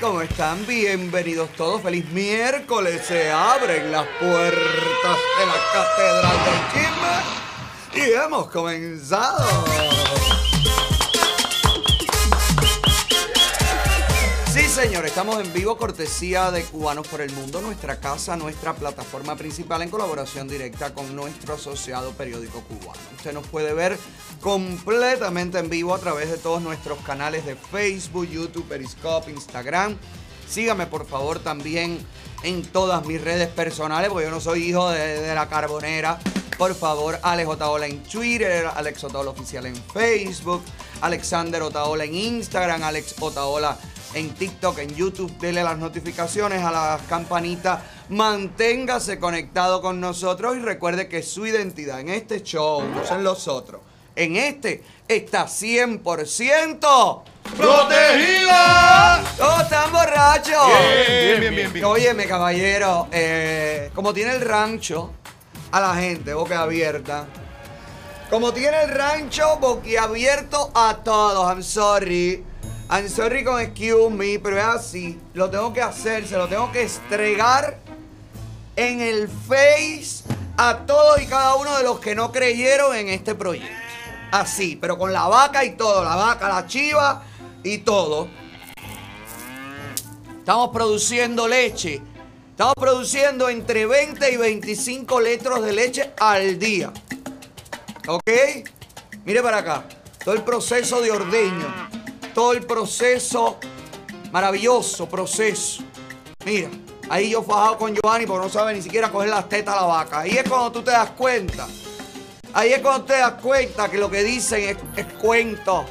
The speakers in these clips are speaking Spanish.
¿Cómo están? Bienvenidos todos. Feliz miércoles. Se abren las puertas de la Catedral del Chisme y hemos comenzado. Sí, señor, estamos en vivo, cortesía de Cubanos por el Mundo, nuestra casa, nuestra plataforma principal en colaboración directa con nuestro asociado periódico cubano. Usted nos puede ver completamente en vivo a través de todos nuestros canales de Facebook, YouTube, Periscope, Instagram. Sígame por favor también en todas mis redes personales, porque yo no soy hijo de, de la carbonera. Por favor, Alex Otaola en Twitter, Alex Otaola Oficial en Facebook, Alexander Otaola en Instagram, Alex Otaola en TikTok, en YouTube. Dele las notificaciones a las campanitas. Manténgase conectado con nosotros y recuerde que su identidad en este show, no son los otros, en este está 100% ¡Protegida! ¡Todos están borrachos! Bien, bien, bien, bien. Óyeme, caballero, eh, como tiene el rancho a la gente, boca abierta. Como tiene el rancho boquiabierto a todos. I'm sorry. I'm sorry con excuse me, pero es así. Lo tengo que hacer, se lo tengo que estregar en el face a todos y cada uno de los que no creyeron en este proyecto. Así, pero con la vaca y todo. La vaca, la chiva y todo. Estamos produciendo leche. Estamos produciendo entre 20 y 25 litros de leche al día. ¿Ok? Mire para acá. Todo el proceso de ordeño. Todo el proceso, maravilloso proceso. Mira, ahí yo fajado con Giovanni porque no sabe ni siquiera coger las tetas a la vaca. Ahí es cuando tú te das cuenta. Ahí es cuando te das cuenta que lo que dicen es, es cuento.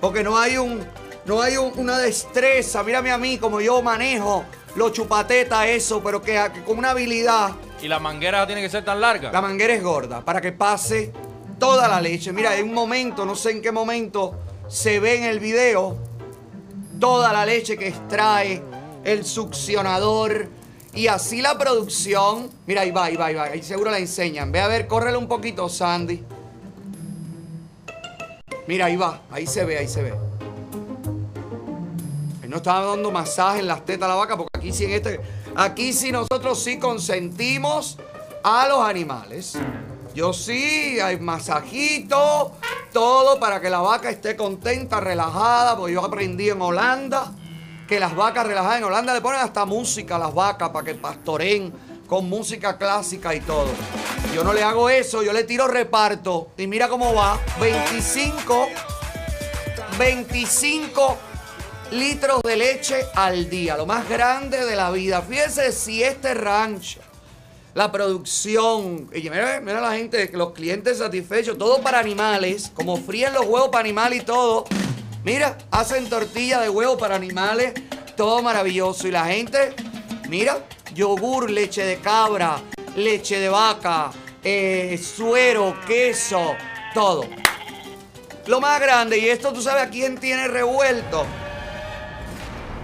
Porque no hay un, no hay un- una destreza. Mírame a mí como yo manejo los chupatetas, eso, pero que, que con una habilidad. Y la manguera tiene que ser tan larga. La manguera es gorda para que pase toda la leche. Mira, en un momento, no sé en qué momento, se ve en el video toda la leche que extrae el succionador. Y así la producción. Mira, ahí va, ahí va, ahí va. Ahí seguro la enseñan. Ve a ver, córrele un poquito, Sandy. Mira, ahí va. Ahí se ve, ahí se ve. No estaba dando masaje en las tetas a la vaca porque aquí sí en este. Aquí sí nosotros sí consentimos a los animales. Yo sí, hay masajito, todo para que la vaca esté contenta, relajada, porque yo aprendí en Holanda que las vacas relajadas en Holanda le ponen hasta música a las vacas para que pastoren con música clásica y todo. Yo no le hago eso, yo le tiro reparto y mira cómo va, 25 25 litros de leche al día, lo más grande de la vida. Fíjese si este rancho, la producción, y mira, la gente, los clientes satisfechos, todo para animales, como fríen los huevos para animales y todo. Mira, hacen tortilla de huevo para animales, todo maravilloso. Y la gente, mira, yogur, leche de cabra, leche de vaca, eh, suero, queso, todo. Lo más grande, y esto tú sabes a quién tiene revuelto.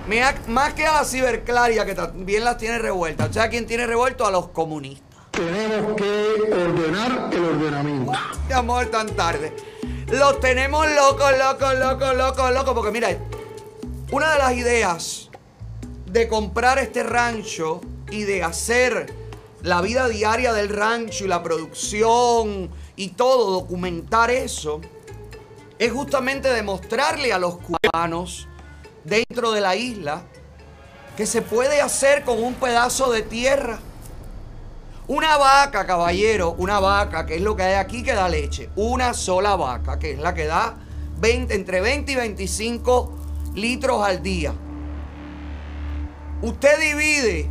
Mira, más que a la ciberclaria, que también las tiene revueltas. ¿Sabes a quién tiene revuelto? A los comunistas. Tenemos que ordenar el ordenamiento. Mi amor, tan tarde. Los tenemos locos, locos, locos, locos, locos. Porque mira, una de las ideas de comprar este rancho y de hacer la vida diaria del rancho y la producción y todo, documentar eso, es justamente demostrarle a los cubanos dentro de la isla que se puede hacer con un pedazo de tierra. Una vaca, caballero, una vaca, que es lo que hay aquí que da leche. Una sola vaca, que es la que da 20, entre 20 y 25 litros al día. Usted divide,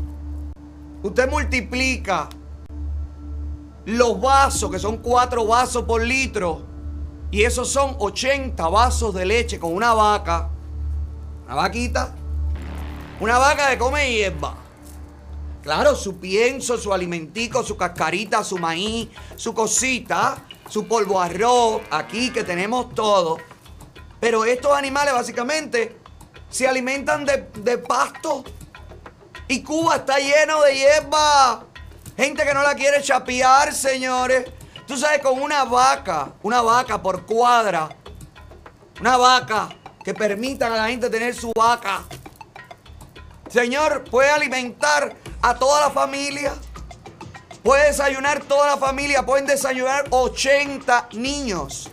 usted multiplica los vasos, que son 4 vasos por litro, y esos son 80 vasos de leche con una vaca. Una vaquita. Una vaca que come hierba. Claro, su pienso, su alimentico, su cascarita, su maíz, su cosita, su polvo arroz, aquí que tenemos todo. Pero estos animales básicamente se alimentan de, de pasto. Y Cuba está lleno de hierba. Gente que no la quiere chapear, señores. Tú sabes, con una vaca, una vaca por cuadra, una vaca que permitan a la gente tener su vaca. Señor, puede alimentar a toda la familia. Puede desayunar toda la familia. Pueden desayunar 80 niños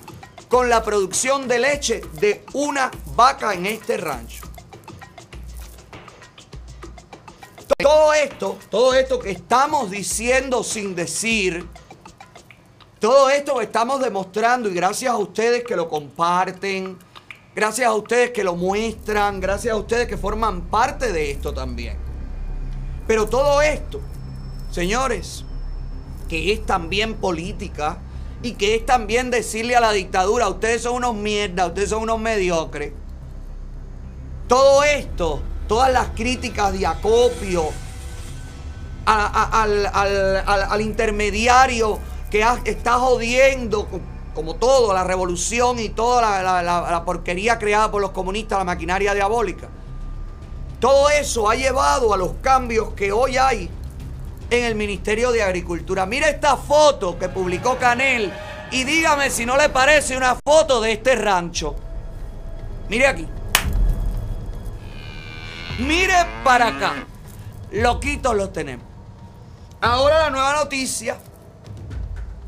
con la producción de leche de una vaca en este rancho. Todo esto, todo esto que estamos diciendo sin decir, todo esto que estamos demostrando y gracias a ustedes que lo comparten, gracias a ustedes que lo muestran, gracias a ustedes que forman parte de esto también. Pero todo esto, señores, que es también política y que es también decirle a la dictadura, ustedes son unos mierdas, ustedes son unos mediocres. Todo esto, todas las críticas de acopio al, intermediario que está jodiendo, como todo, la revolución y toda la porquería creada por los comunistas, la maquinaria diabólica. Todo eso ha llevado a los cambios que hoy hay en el Ministerio de Agricultura. Mira esta foto que publicó Canel y dígame si no le parece una foto de este rancho. Mire aquí. Mire para acá. Loquitos los tenemos. Ahora la nueva noticia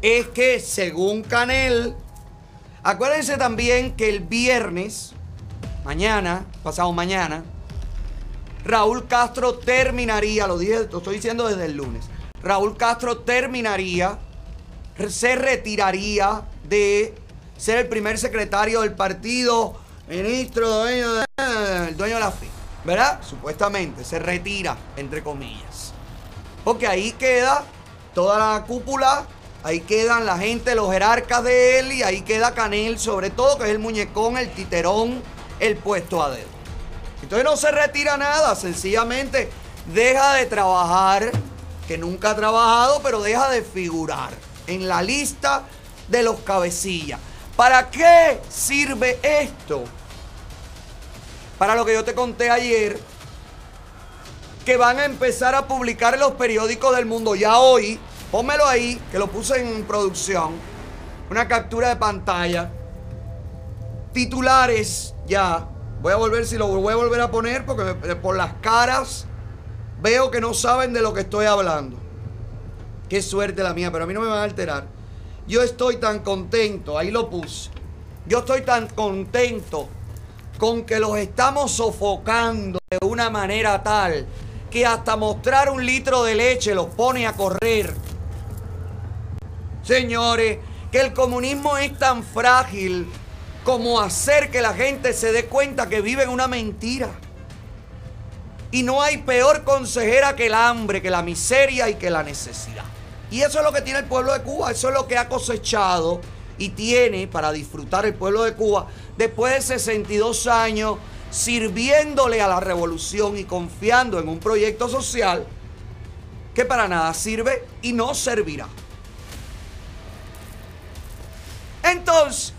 es que según Canel, acuérdense también que el viernes, mañana, pasado mañana, Raúl Castro terminaría, lo dije, lo estoy diciendo desde el lunes. Raúl Castro terminaría, se retiraría de ser el primer secretario del partido, ministro, dueño de, el dueño de la FI. ¿Verdad? Supuestamente, se retira, entre comillas. Porque ahí queda toda la cúpula, ahí quedan la gente, los jerarcas de él y ahí queda Canel, sobre todo, que es el muñecón, el titerón, el puesto a dedo. Entonces no se retira nada, sencillamente deja de trabajar, que nunca ha trabajado, pero deja de figurar en la lista de los cabecillas. ¿Para qué sirve esto? Para lo que yo te conté ayer, que van a empezar a publicar los periódicos del mundo ya hoy, pónmelo ahí, que lo puse en producción, una captura de pantalla, titulares ya Voy a volver, si lo voy a volver a poner, porque por las caras veo que no saben de lo que estoy hablando. Qué suerte la mía, pero a mí no me van a alterar. Yo estoy tan contento, ahí lo puse. Yo estoy tan contento con que los estamos sofocando de una manera tal que hasta mostrar un litro de leche los pone a correr. Señores, que el comunismo es tan frágil como hacer que la gente se dé cuenta que vive en una mentira. Y no hay peor consejera que el hambre, que la miseria y que la necesidad. Y eso es lo que tiene el pueblo de Cuba, eso es lo que ha cosechado y tiene para disfrutar el pueblo de Cuba después de 62 años sirviéndole a la revolución y confiando en un proyecto social que para nada sirve y no servirá. Entonces,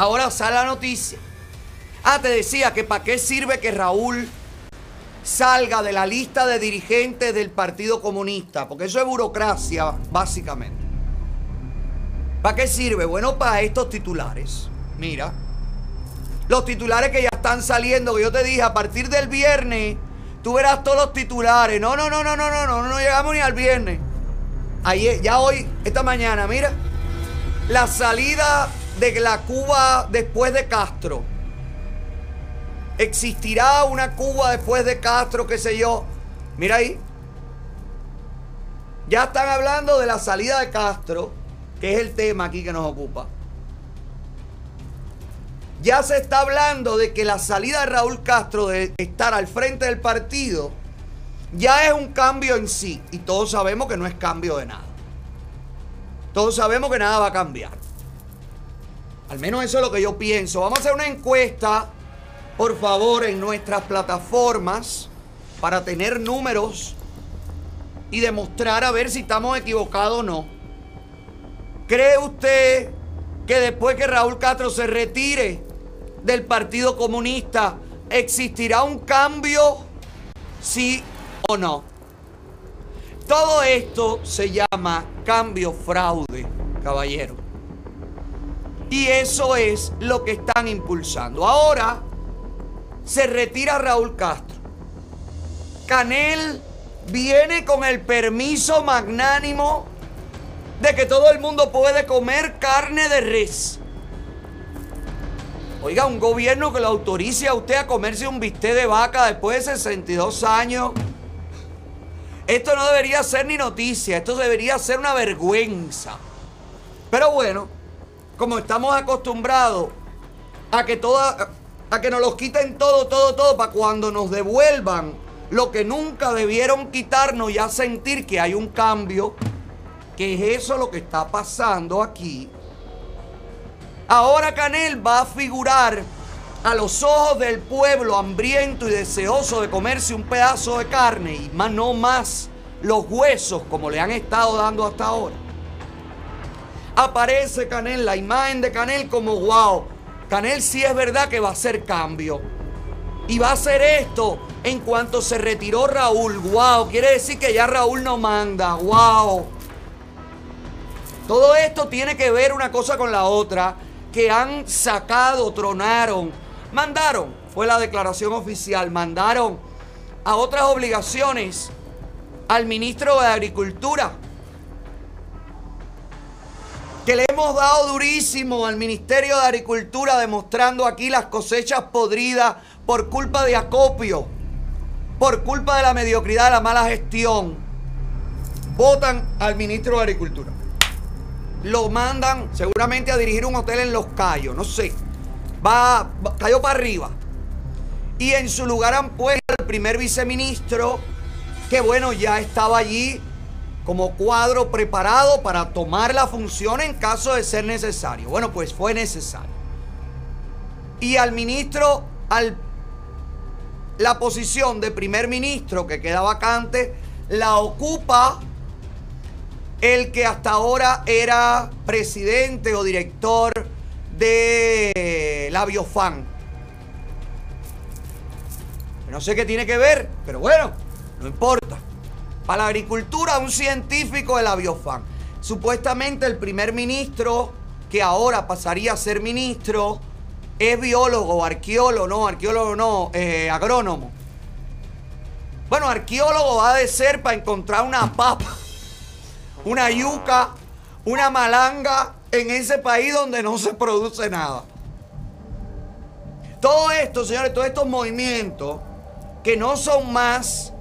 Ahora sale la noticia. Ah, te decía que para qué sirve que Raúl salga de la lista de dirigentes del Partido Comunista, porque eso es burocracia, básicamente. ¿Para qué sirve? Bueno, para estos titulares. Mira, los titulares que ya están saliendo, que yo te dije, a partir del viernes, tú verás todos los titulares. No, no, no, no, no, no, no, no llegamos ni al viernes. Ayer, ya hoy, esta mañana, mira, la salida de la Cuba después de Castro. ¿Existirá una Cuba después de Castro, qué sé yo? Mira ahí. Ya están hablando de la salida de Castro, que es el tema aquí que nos ocupa. Ya se está hablando de que la salida de Raúl Castro de estar al frente del partido ya es un cambio en sí. Y todos sabemos que no es cambio de nada. Todos sabemos que nada va a cambiar. Al menos eso es lo que yo pienso. Vamos a hacer una encuesta, por favor, en nuestras plataformas para tener números y demostrar a ver si estamos equivocados o no. ¿Cree usted que después que Raúl Castro se retire del Partido Comunista existirá un cambio? Sí o no. Todo esto se llama cambio fraude, caballero. Y eso es lo que están impulsando. Ahora se retira Raúl Castro. Canel viene con el permiso magnánimo de que todo el mundo puede comer carne de res. Oiga, un gobierno que lo autorice a usted a comerse un bistec de vaca después de 62 años. Esto no debería ser ni noticia, esto debería ser una vergüenza. Pero bueno, como estamos acostumbrados a que toda, a que nos los quiten todo, todo, todo, para cuando nos devuelvan lo que nunca debieron quitarnos, ya sentir que hay un cambio, que es eso lo que está pasando aquí. Ahora Canel va a figurar a los ojos del pueblo hambriento y deseoso de comerse un pedazo de carne y más no más los huesos como le han estado dando hasta ahora. Aparece Canel, la imagen de Canel como wow. Canel sí es verdad que va a hacer cambio. Y va a hacer esto en cuanto se retiró Raúl. Wow, quiere decir que ya Raúl no manda. Wow. Todo esto tiene que ver una cosa con la otra que han sacado, tronaron, mandaron, fue la declaración oficial, mandaron a otras obligaciones al ministro de Agricultura, que le hemos dado durísimo al Ministerio de Agricultura demostrando aquí las cosechas podridas por culpa de acopio, por culpa de la mediocridad, de la mala gestión. Votan al ministro de Agricultura lo mandan seguramente a dirigir un hotel en Los Cayos, no sé. Va, cayó para arriba. Y en su lugar han puesto al primer viceministro, que bueno, ya estaba allí como cuadro preparado para tomar la función en caso de ser necesario. Bueno, pues fue necesario. Y al ministro, al la posición de primer ministro que queda vacante, la ocupa el que hasta ahora era presidente o director de la Biofan. No sé qué tiene que ver, pero bueno, no importa. Para la agricultura, un científico de la Biofan. Supuestamente el primer ministro, que ahora pasaría a ser ministro, es biólogo, arqueólogo, no, arqueólogo no, eh, agrónomo. Bueno, arqueólogo va de ser para encontrar una papa una yuca, una malanga en ese país donde no se produce nada. Todo esto, señores, todos estos movimientos que no son más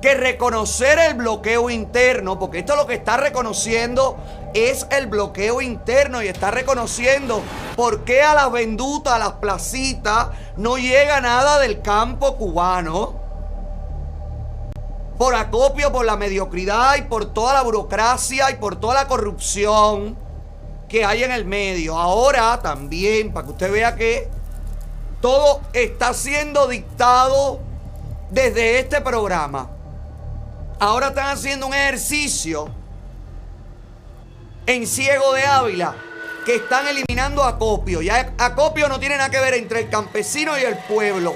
que reconocer el bloqueo interno, porque esto lo que está reconociendo es el bloqueo interno y está reconociendo por qué a las vendutas, a las placitas, no llega nada del campo cubano por acopio, por la mediocridad y por toda la burocracia y por toda la corrupción que hay en el medio. Ahora también, para que usted vea que todo está siendo dictado desde este programa. Ahora están haciendo un ejercicio en Ciego de Ávila que están eliminando acopio. Ya acopio no tiene nada que ver entre el campesino y el pueblo.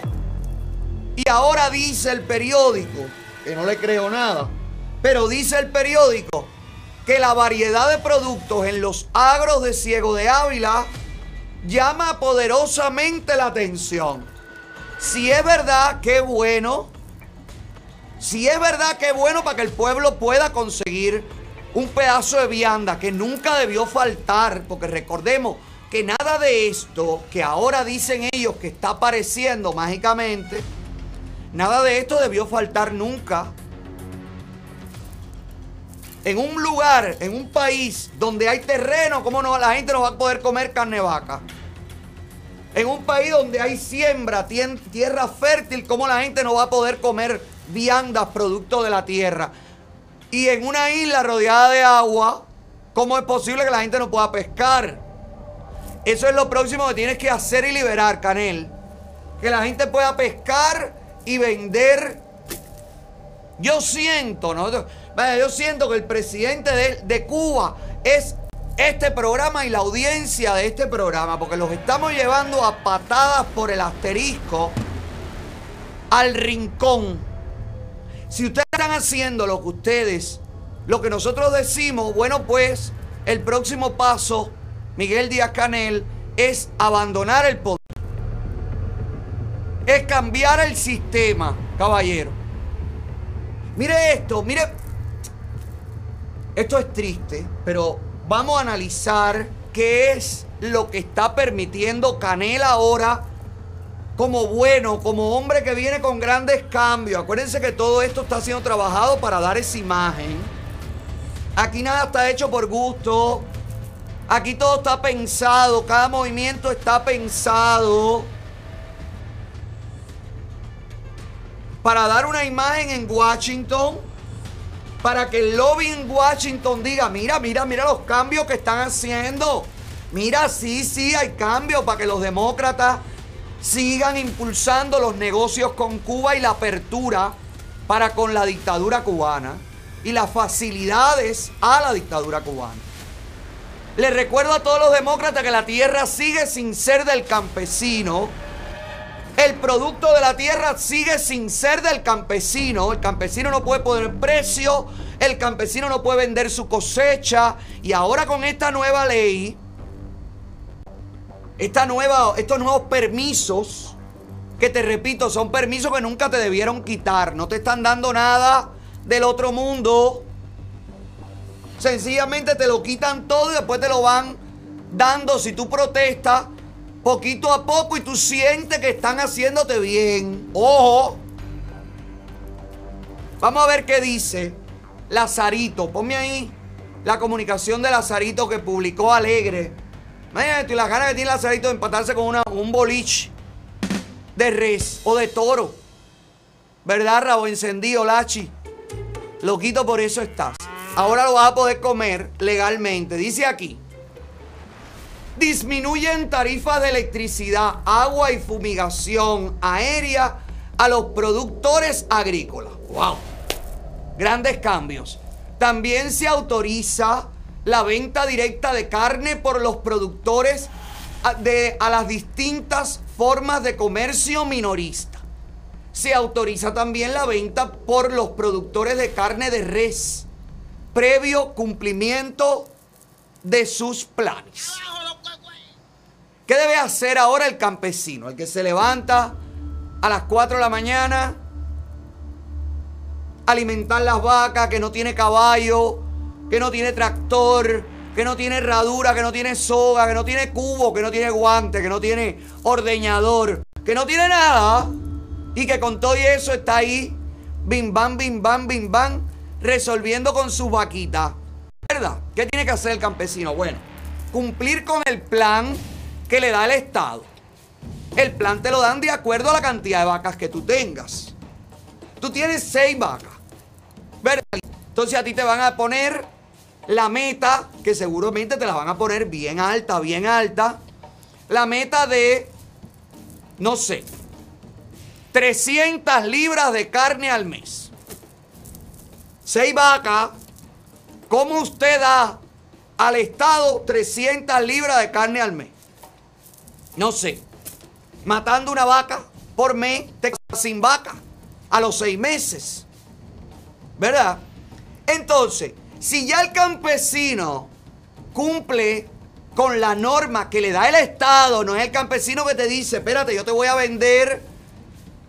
Y ahora dice el periódico que no le creo nada. Pero dice el periódico que la variedad de productos en los agros de Ciego de Ávila llama poderosamente la atención. Si es verdad, qué bueno. Si es verdad, qué bueno para que el pueblo pueda conseguir un pedazo de vianda que nunca debió faltar, porque recordemos que nada de esto que ahora dicen ellos que está apareciendo mágicamente, Nada de esto debió faltar nunca. En un lugar, en un país donde hay terreno, ¿cómo no, la gente no va a poder comer carne vaca? En un país donde hay siembra, tierra fértil, ¿cómo la gente no va a poder comer viandas producto de la tierra? Y en una isla rodeada de agua, ¿cómo es posible que la gente no pueda pescar? Eso es lo próximo que tienes que hacer y liberar, Canel. Que la gente pueda pescar y vender. Yo siento, ¿no? Yo siento que el presidente de, Cuba es este programa y la audiencia de este programa, porque los estamos llevando a patadas por el asterisco al rincón. Si ustedes están haciendo lo que ustedes, lo que nosotros decimos, bueno, pues el próximo paso, Miguel Díaz Canel, es abandonar el poder es cambiar el sistema, caballero. Mire esto, mire. Esto es triste, pero vamos a analizar qué es lo que está permitiendo Canel ahora como bueno, como hombre que viene con grandes cambios. Acuérdense que todo esto está siendo trabajado para dar esa imagen. Aquí nada está hecho por gusto. Aquí todo está pensado, cada movimiento está pensado para dar una imagen en Washington, para que el lobby en Washington diga, mira, mira, mira los cambios que están haciendo. Mira, sí, sí, hay cambios para que los demócratas sigan impulsando los negocios con Cuba y la apertura para con la dictadura cubana y las facilidades a la dictadura cubana. Les recuerdo a todos los demócratas que la tierra sigue sin ser del campesino. El producto de la tierra sigue sin ser del campesino. El campesino no puede poner precio. El campesino no puede vender su cosecha. Y ahora con esta nueva ley, esta nueva, estos nuevos permisos, que te repito, son permisos que nunca te debieron quitar. No te están dando nada del otro mundo. Sencillamente te lo quitan todo y después te lo van dando si tú protestas poquito a poco y tú sientes que están haciéndote bien. Ojo. Vamos a ver qué dice Lazarito. Ponme ahí la comunicación de Lazarito que publicó Alegre. Imagínate las ganas que tiene Lazarito de empatarse con un boliche de res o de toro. ¿Verdad, Rabo? Encendido, Lachi. Loquito, por eso estás. Ahora lo vas a poder comer legalmente. Dice aquí. Disminuyen tarifas de electricidad, agua y fumigación aérea a los productores agrícolas. ¡Wow! Grandes cambios. También se autoriza la venta directa de carne por los productores a, a las distintas formas de comercio minorista. Se autoriza también la venta por los productores de carne de res previo cumplimiento de sus planes. ¿Qué debe hacer ahora el campesino? El que se levanta a las 4 de la mañana, alimentar las vacas, que no tiene caballo, que no tiene tractor, que no tiene herradura, que no tiene soga, que no tiene cubo, que no tiene guante, que no tiene ordeñador, que no tiene nada. Y que con todo eso está ahí, bim bam, bim bam, bim bam, resolviendo con su vaquita. ¿Verdad? ¿Qué tiene que hacer el campesino? Bueno, cumplir con el plan que le da el Estado. El plan te lo dan de acuerdo a la cantidad de vacas que tú tengas. Tú tienes seis vacas. Entonces a ti te van a poner la meta, que seguramente te la van a poner bien alta, bien alta. La meta de, no sé, 300 libras de carne al mes. Seis vacas. ¿Cómo usted da al Estado 300 libras de carne al mes? No sé. Matando una vaca por mes, te sin vaca a los seis meses. ¿Verdad? Entonces, si ya el campesino cumple con la norma que le da el Estado, no es el campesino que te dice, espérate, yo te voy a vender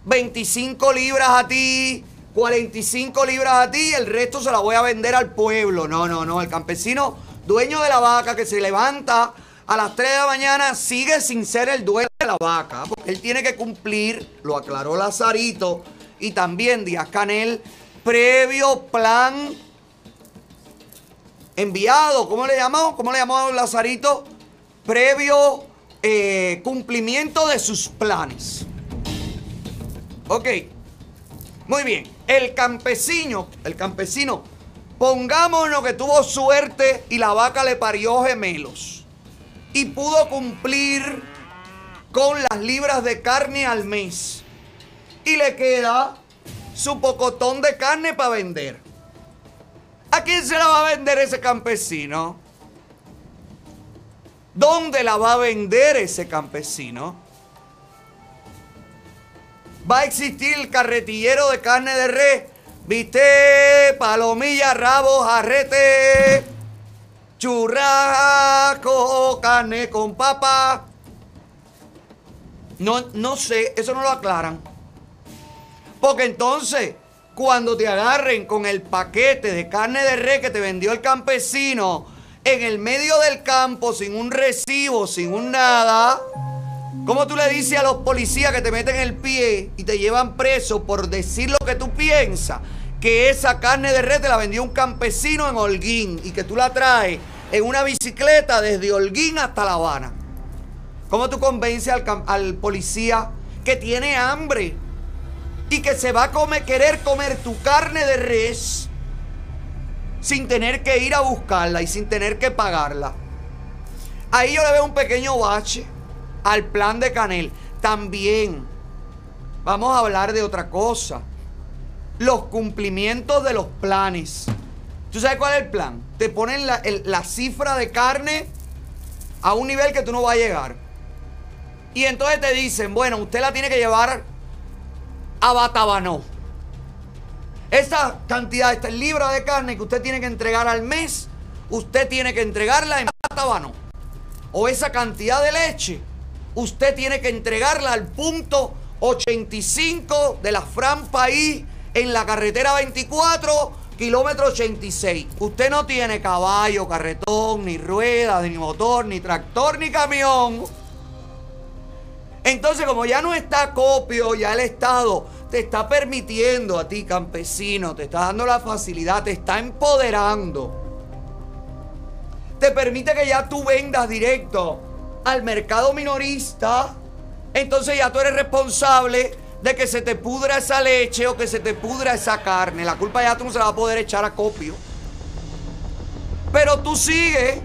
25 libras a ti, 45 libras a ti y el resto se la voy a vender al pueblo. No, no, no. El campesino, dueño de la vaca que se levanta a las 3 de la mañana, sigue sin ser el dueño de la vaca. Porque él tiene que cumplir, lo aclaró Lazarito y también Díaz Canel, previo plan enviado. ¿Cómo le llamamos? ¿Cómo le llamamos Lazarito? Previo eh, cumplimiento de sus planes. Ok. Muy bien. El campesino, el campesino, pongámonos que tuvo suerte y la vaca le parió gemelos. Y pudo cumplir con las libras de carne al mes. Y le queda su pocotón de carne para vender. ¿A quién se la va a vender ese campesino? ¿Dónde la va a vender ese campesino? va a existir el carretillero de carne de res. Viste, palomilla, rabo, jarrete, churrasco, carne con papa. No, no sé, eso no lo aclaran. Porque entonces, cuando te agarren con el paquete de carne de res que te vendió el campesino en el medio del campo, sin un recibo, sin un nada, ¿cómo tú le dices a los policías que te meten el pie y te llevan preso por decir lo que tú piensas? Que esa carne de res te la vendió un campesino en Holguín y que tú la traes en una bicicleta desde Holguín hasta La Habana. ¿Cómo tú convences al, policía que tiene hambre y que se va a comer, querer comer tu carne de res sin tener que ir a buscarla y sin tener que pagarla. Ahí yo le veo un pequeño bache al plan de Canel. También vamos a hablar de otra cosa. Los cumplimientos de los planes. ¿Tú sabes cuál es el plan? Te ponen la, cifra de carne a un nivel que tú no vas a llegar. Y entonces te dicen, bueno, usted la tiene que llevar a Batabanó. Esa cantidad, este libro de carne que usted tiene que entregar al mes, usted tiene que entregarla en Batabano. O esa cantidad de leche, usted tiene que entregarla al punto 85 de la Fran País en la carretera 24, kilómetro 86. Usted no tiene caballo, carretón, ni ruedas, ni motor, ni tractor, ni camión. Entonces, como ya no está copio, ya el Estado te está permitiendo a ti, campesino, te está dando la facilidad, te está empoderando. Te permite que ya tú vendas directo al mercado minorista. Entonces ya tú eres responsable de que se te pudra esa leche o que se te pudra esa carne. La culpa ya tú no se la a poder echar a copio. Pero tú sigues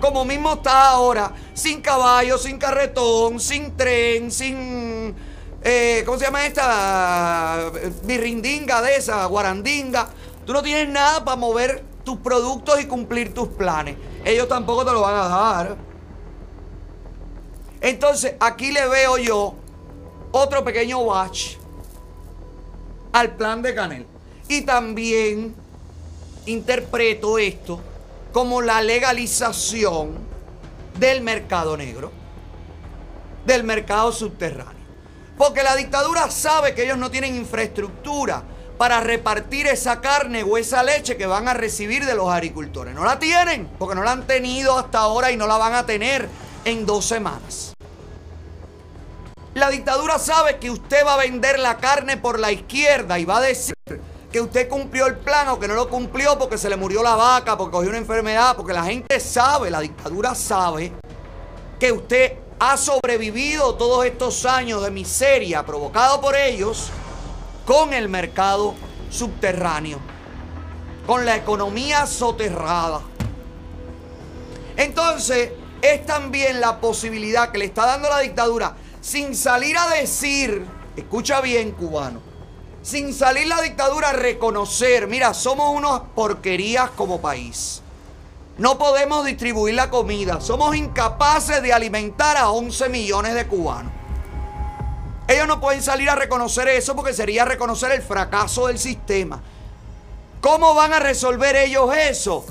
como mismo estás ahora, sin caballo, sin carretón, sin tren, sin eh, ¿cómo se llama esta? Birrindinga de esa, guarandinga. Tú no tienes nada para mover tus productos y cumplir tus planes. Ellos tampoco te lo van a dar. Entonces, aquí le veo yo otro pequeño watch al plan de Canel. Y también interpreto esto como la legalización del mercado negro, del mercado subterráneo. Porque la dictadura sabe que ellos no tienen infraestructura para repartir esa carne o esa leche que van a recibir de los agricultores. No la tienen, porque no la han tenido hasta ahora y no la van a tener en dos semanas. La dictadura sabe que usted va a vender la carne por la izquierda y va a decir que usted cumplió el plan o que no lo cumplió porque se le murió la vaca, porque cogió una enfermedad, porque la gente sabe, la dictadura sabe que usted ha sobrevivido todos estos años de miseria provocado por ellos con el mercado subterráneo, con la economía soterrada. Entonces, es también la posibilidad que le está dando la dictadura, sin salir a decir, escucha bien cubano, sin salir la dictadura a reconocer, mira, somos unas porquerías como país. No podemos distribuir la comida. Somos incapaces de alimentar a 11 millones de cubanos. Ellos no pueden salir a reconocer eso porque sería reconocer el fracaso del sistema. ¿Cómo van a resolver ellos eso?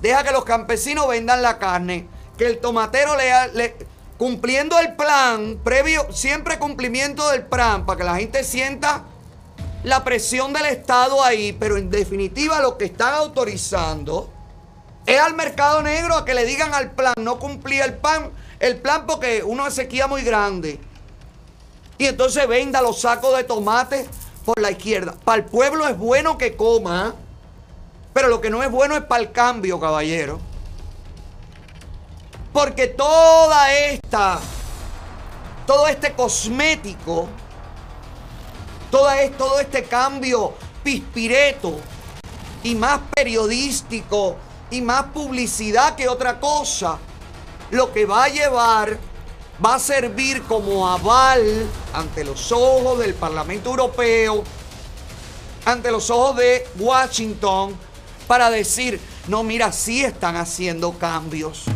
Deja que los campesinos vendan la carne, que el tomatero le, cumpliendo el plan, previo, siempre cumplimiento del plan, para que la gente sienta la presión del Estado ahí, pero en definitiva lo que están autorizando es al mercado negro a que le digan al plan, no cumplía el plan, el plan porque uno sequía muy grande. Y entonces venda los sacos de tomate por la izquierda. Para el pueblo es bueno que coma, pero lo que no es bueno es para el cambio, caballero. Porque toda esta, todo este cosmético, todo, todo este cambio pispireto y más periodístico y más publicidad que otra cosa, lo que va a llevar va a servir como aval ante los ojos del Parlamento Europeo, ante los ojos de Washington, para decir, no, mira, sí están haciendo cambios.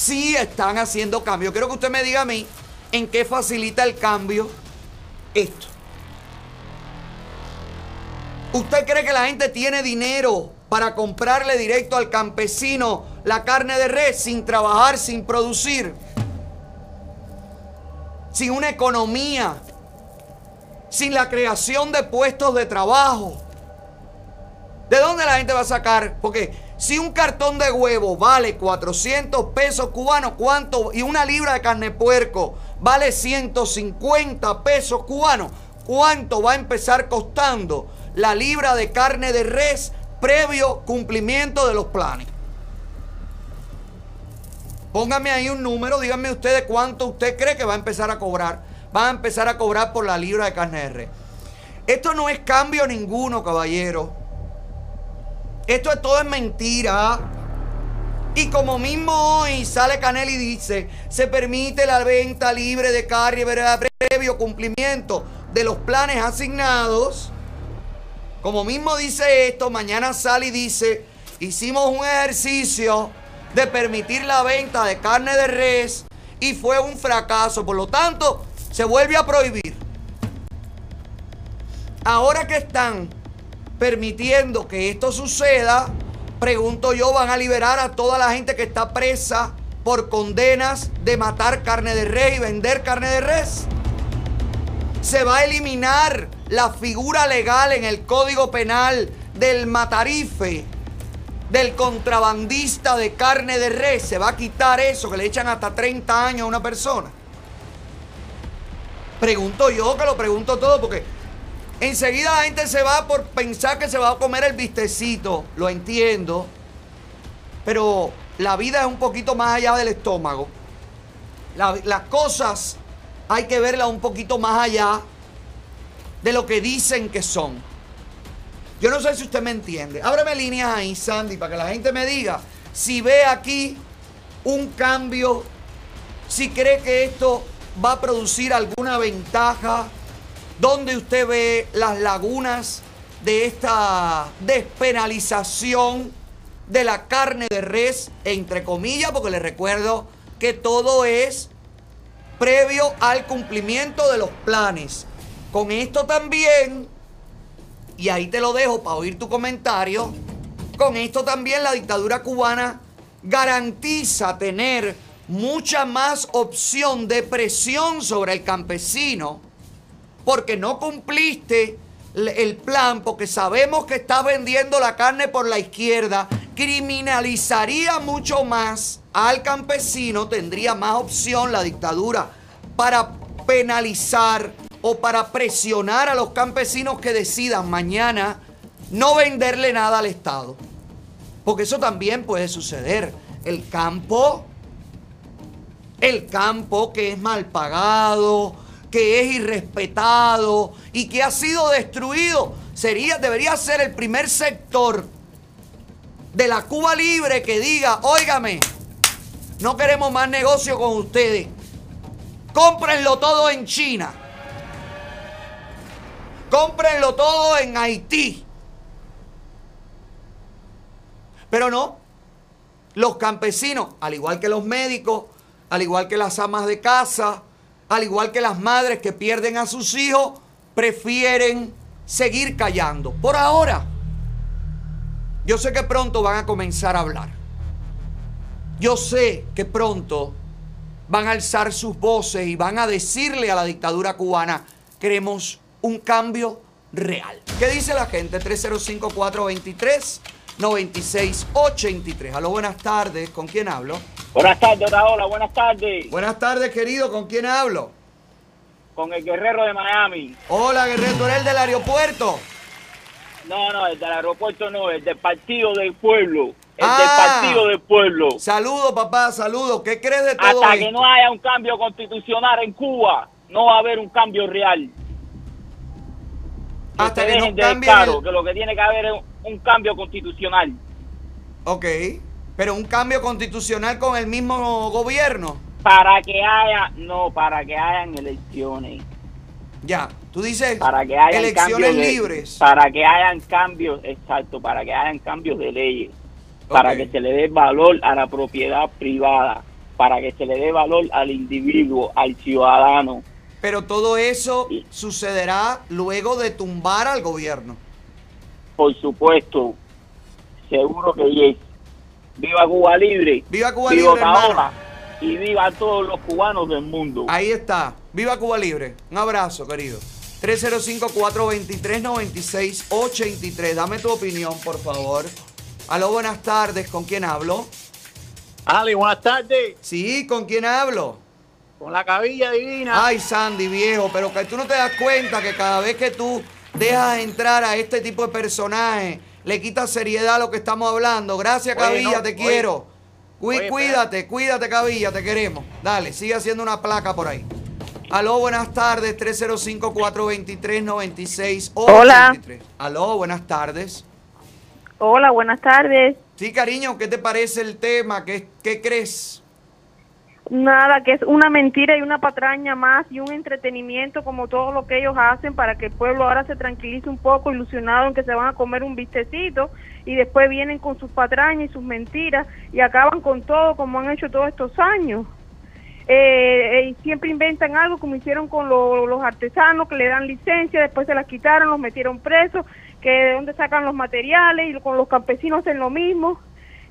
Sí están haciendo cambios. Quiero que usted me diga a mí en qué facilita el cambio esto. ¿Usted cree que la gente tiene dinero para comprarle directo al campesino la carne de res sin trabajar, sin producir, sin una economía sin la creación de puestos de trabajo. ¿De dónde la gente va a sacar? Porque si un cartón de huevo vale 400 pesos cubanos, ¿cuánto? Y una libra de carne puerco vale 150 pesos cubanos, ¿cuánto va a empezar costando la libra de carne de res previo cumplimiento de los planes? Póngame ahí un número, díganme ustedes cuánto usted cree que va a empezar a cobrar. Va a empezar a cobrar por la libra de carne de res. Esto no es cambio ninguno, caballero. Esto es todo es mentira. Y como mismo hoy sale Canel y dice, se permite la venta libre de carne previo cumplimiento de los planes asignados. Como mismo dice esto, mañana sale y dice, hicimos un ejercicio de permitir la venta de carne de res y fue un fracaso. Por lo tanto, se vuelve a prohibir. Ahora que están permitiendo que esto suceda, pregunto yo, van a liberar a toda la gente que está presa por condenas de matar carne de res y vender carne de res. Se va a eliminar la figura legal en el Código Penal del matarife del contrabandista de carne de res. Se va a quitar eso que le echan hasta 30 años a una persona. Pregunto yo que lo pregunto todo porque enseguida la gente se va por pensar que se va a comer el vistecito. Lo entiendo. Pero la vida es un poquito más allá del estómago. las cosas hay que verlas un poquito más allá de lo que dicen que son. Yo no sé si usted me entiende. Ábreme líneas ahí, Sandy, para que la gente me diga si ve aquí un cambio, si cree que esto va a producir alguna ventaja, dónde usted ve las lagunas de esta despenalización de la carne de res, entre comillas, porque le recuerdo que todo es previo al cumplimiento de los planes. Con esto también y ahí te lo dejo para oír tu comentario. Con esto también la dictadura cubana garantiza tener mucha más opción de presión sobre el campesino porque no cumpliste el plan, porque sabemos que estás vendiendo la carne por la izquierda, criminalizaría mucho más al campesino, tendría más opción la dictadura para penalizar o para presionar a los campesinos que decidan mañana no venderle nada al Estado. Porque eso también puede suceder. El campo, el campo que es mal pagado, que es irrespetado y que ha sido destruido, sería, debería ser el primer sector de la Cuba libre que diga, óigame, no queremos más negocio con ustedes. Cómprenlo todo en China. Cómprenlo todo en Haití. Pero no. Los campesinos, al igual que los médicos, al igual que las amas de casa, al igual que las madres que pierden a sus hijos, prefieren seguir callando. Por ahora, yo sé que pronto van a comenzar a hablar. Yo sé que pronto van a alzar sus voces y van a decirle a la dictadura cubana, queremos un cambio real. ¿Qué dice la gente? 305-423-9683. Aló, buenas tardes. ¿Con quién hablo? Buenas tardes, hola, buenas tardes. Buenas tardes, querido. ¿Con quién hablo? Con el guerrero de Miami. Hola, guerrero. ¿Tú eres el del aeropuerto? No, no, el del aeropuerto no, el del Partido del Pueblo. El del ah. Partido del Pueblo. Saludos, papá, saludos. ¿Qué crees de todo Hasta que no haya un cambio constitucional en Cuba, no va a haber un cambio real. Hasta que, no cambie que lo que tiene que haber es un, cambio constitucional. Ok, pero un cambio constitucional con el mismo gobierno. Para que haya, no, para que hayan elecciones. Ya, tú dices para que haya elecciones libres. Para que hayan cambios, exacto, para que hayan cambios de leyes. Para que se le dé valor a la propiedad privada. Para que se le dé valor al individuo, al ciudadano pero todo eso sucederá luego de tumbar al gobierno. Por supuesto, seguro que sí. Viva Cuba Libre. Viva Cuba Libre, hermano. Y viva todos los cubanos del mundo. Ahí está. Viva Cuba Libre. Un abrazo, querido. 305-423-9683. Dame tu opinión, por favor. Aló, buenas tardes. ¿Con quién hablo? Ali, buenas tardes. Sí, ¿con quién hablo? Con la cabilla divina. Ay, Sandy, viejo, pero que tú no te das cuenta que cada vez que tú dejas entrar a este tipo de personajes, le quitas seriedad a lo que estamos hablando. Gracias, Oye, Cabilla, no, te oye. quiero. Cuí- Oye, cuídate, cuídate, Cabilla, te queremos. Dale, sigue haciendo una placa por ahí. Aló, buenas tardes, 305-423-9683. Hola. Aló, buenas tardes. Hola, buenas tardes. Sí, cariño, ¿qué te parece el tema? ¿Qué, qué crees? Nada, que es una mentira y una patraña más y un entretenimiento como todo lo que ellos hacen para que el pueblo ahora se tranquilice un poco, ilusionado en que se van a comer un vistecito y después vienen con sus patrañas y sus mentiras y acaban con todo como han hecho todos estos años. Eh, eh, siempre inventan algo como hicieron con lo- los artesanos que le dan licencia, después se las quitaron, los metieron presos, que de dónde sacan los materiales y con los campesinos hacen lo mismo.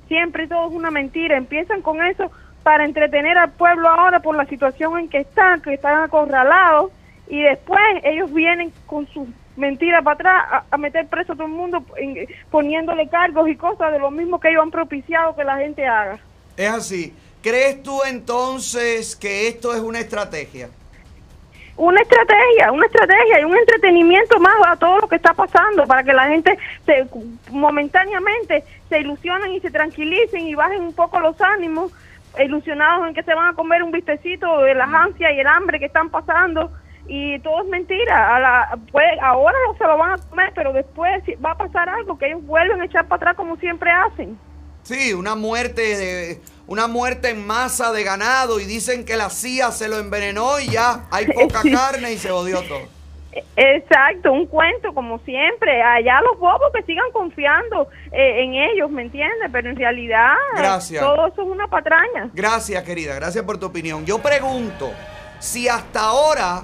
Siempre todo es una mentira. Empiezan con eso para entretener al pueblo ahora por la situación en que están, que están acorralados, y después ellos vienen con sus mentiras para atrás a, a meter preso a todo el mundo en- poniéndole cargos y cosas de lo mismo que ellos han propiciado que la gente haga. Es así. ¿Crees tú entonces que esto es una estrategia? Una estrategia, una estrategia y un entretenimiento más a todo lo que está pasando para que la gente se, momentáneamente se ilusionen y se tranquilicen y bajen un poco los ánimos, ilusionados en que se van a comer un vistecito de las ansias y el hambre que están pasando y todo es mentira. A la, pues, ahora no se lo van a comer, pero después va a pasar algo que ellos vuelven a echar para atrás como siempre hacen. Sí, una muerte de una muerte en masa de ganado y dicen que la CIA se lo envenenó y ya hay poca carne y se odió todo. Exacto, un cuento como siempre. Allá los bobos que sigan confiando eh, en ellos, ¿me entiendes? Pero en realidad Gracias. todo eso es una patraña. Gracias, querida, gracias por tu opinión. Yo pregunto, si hasta ahora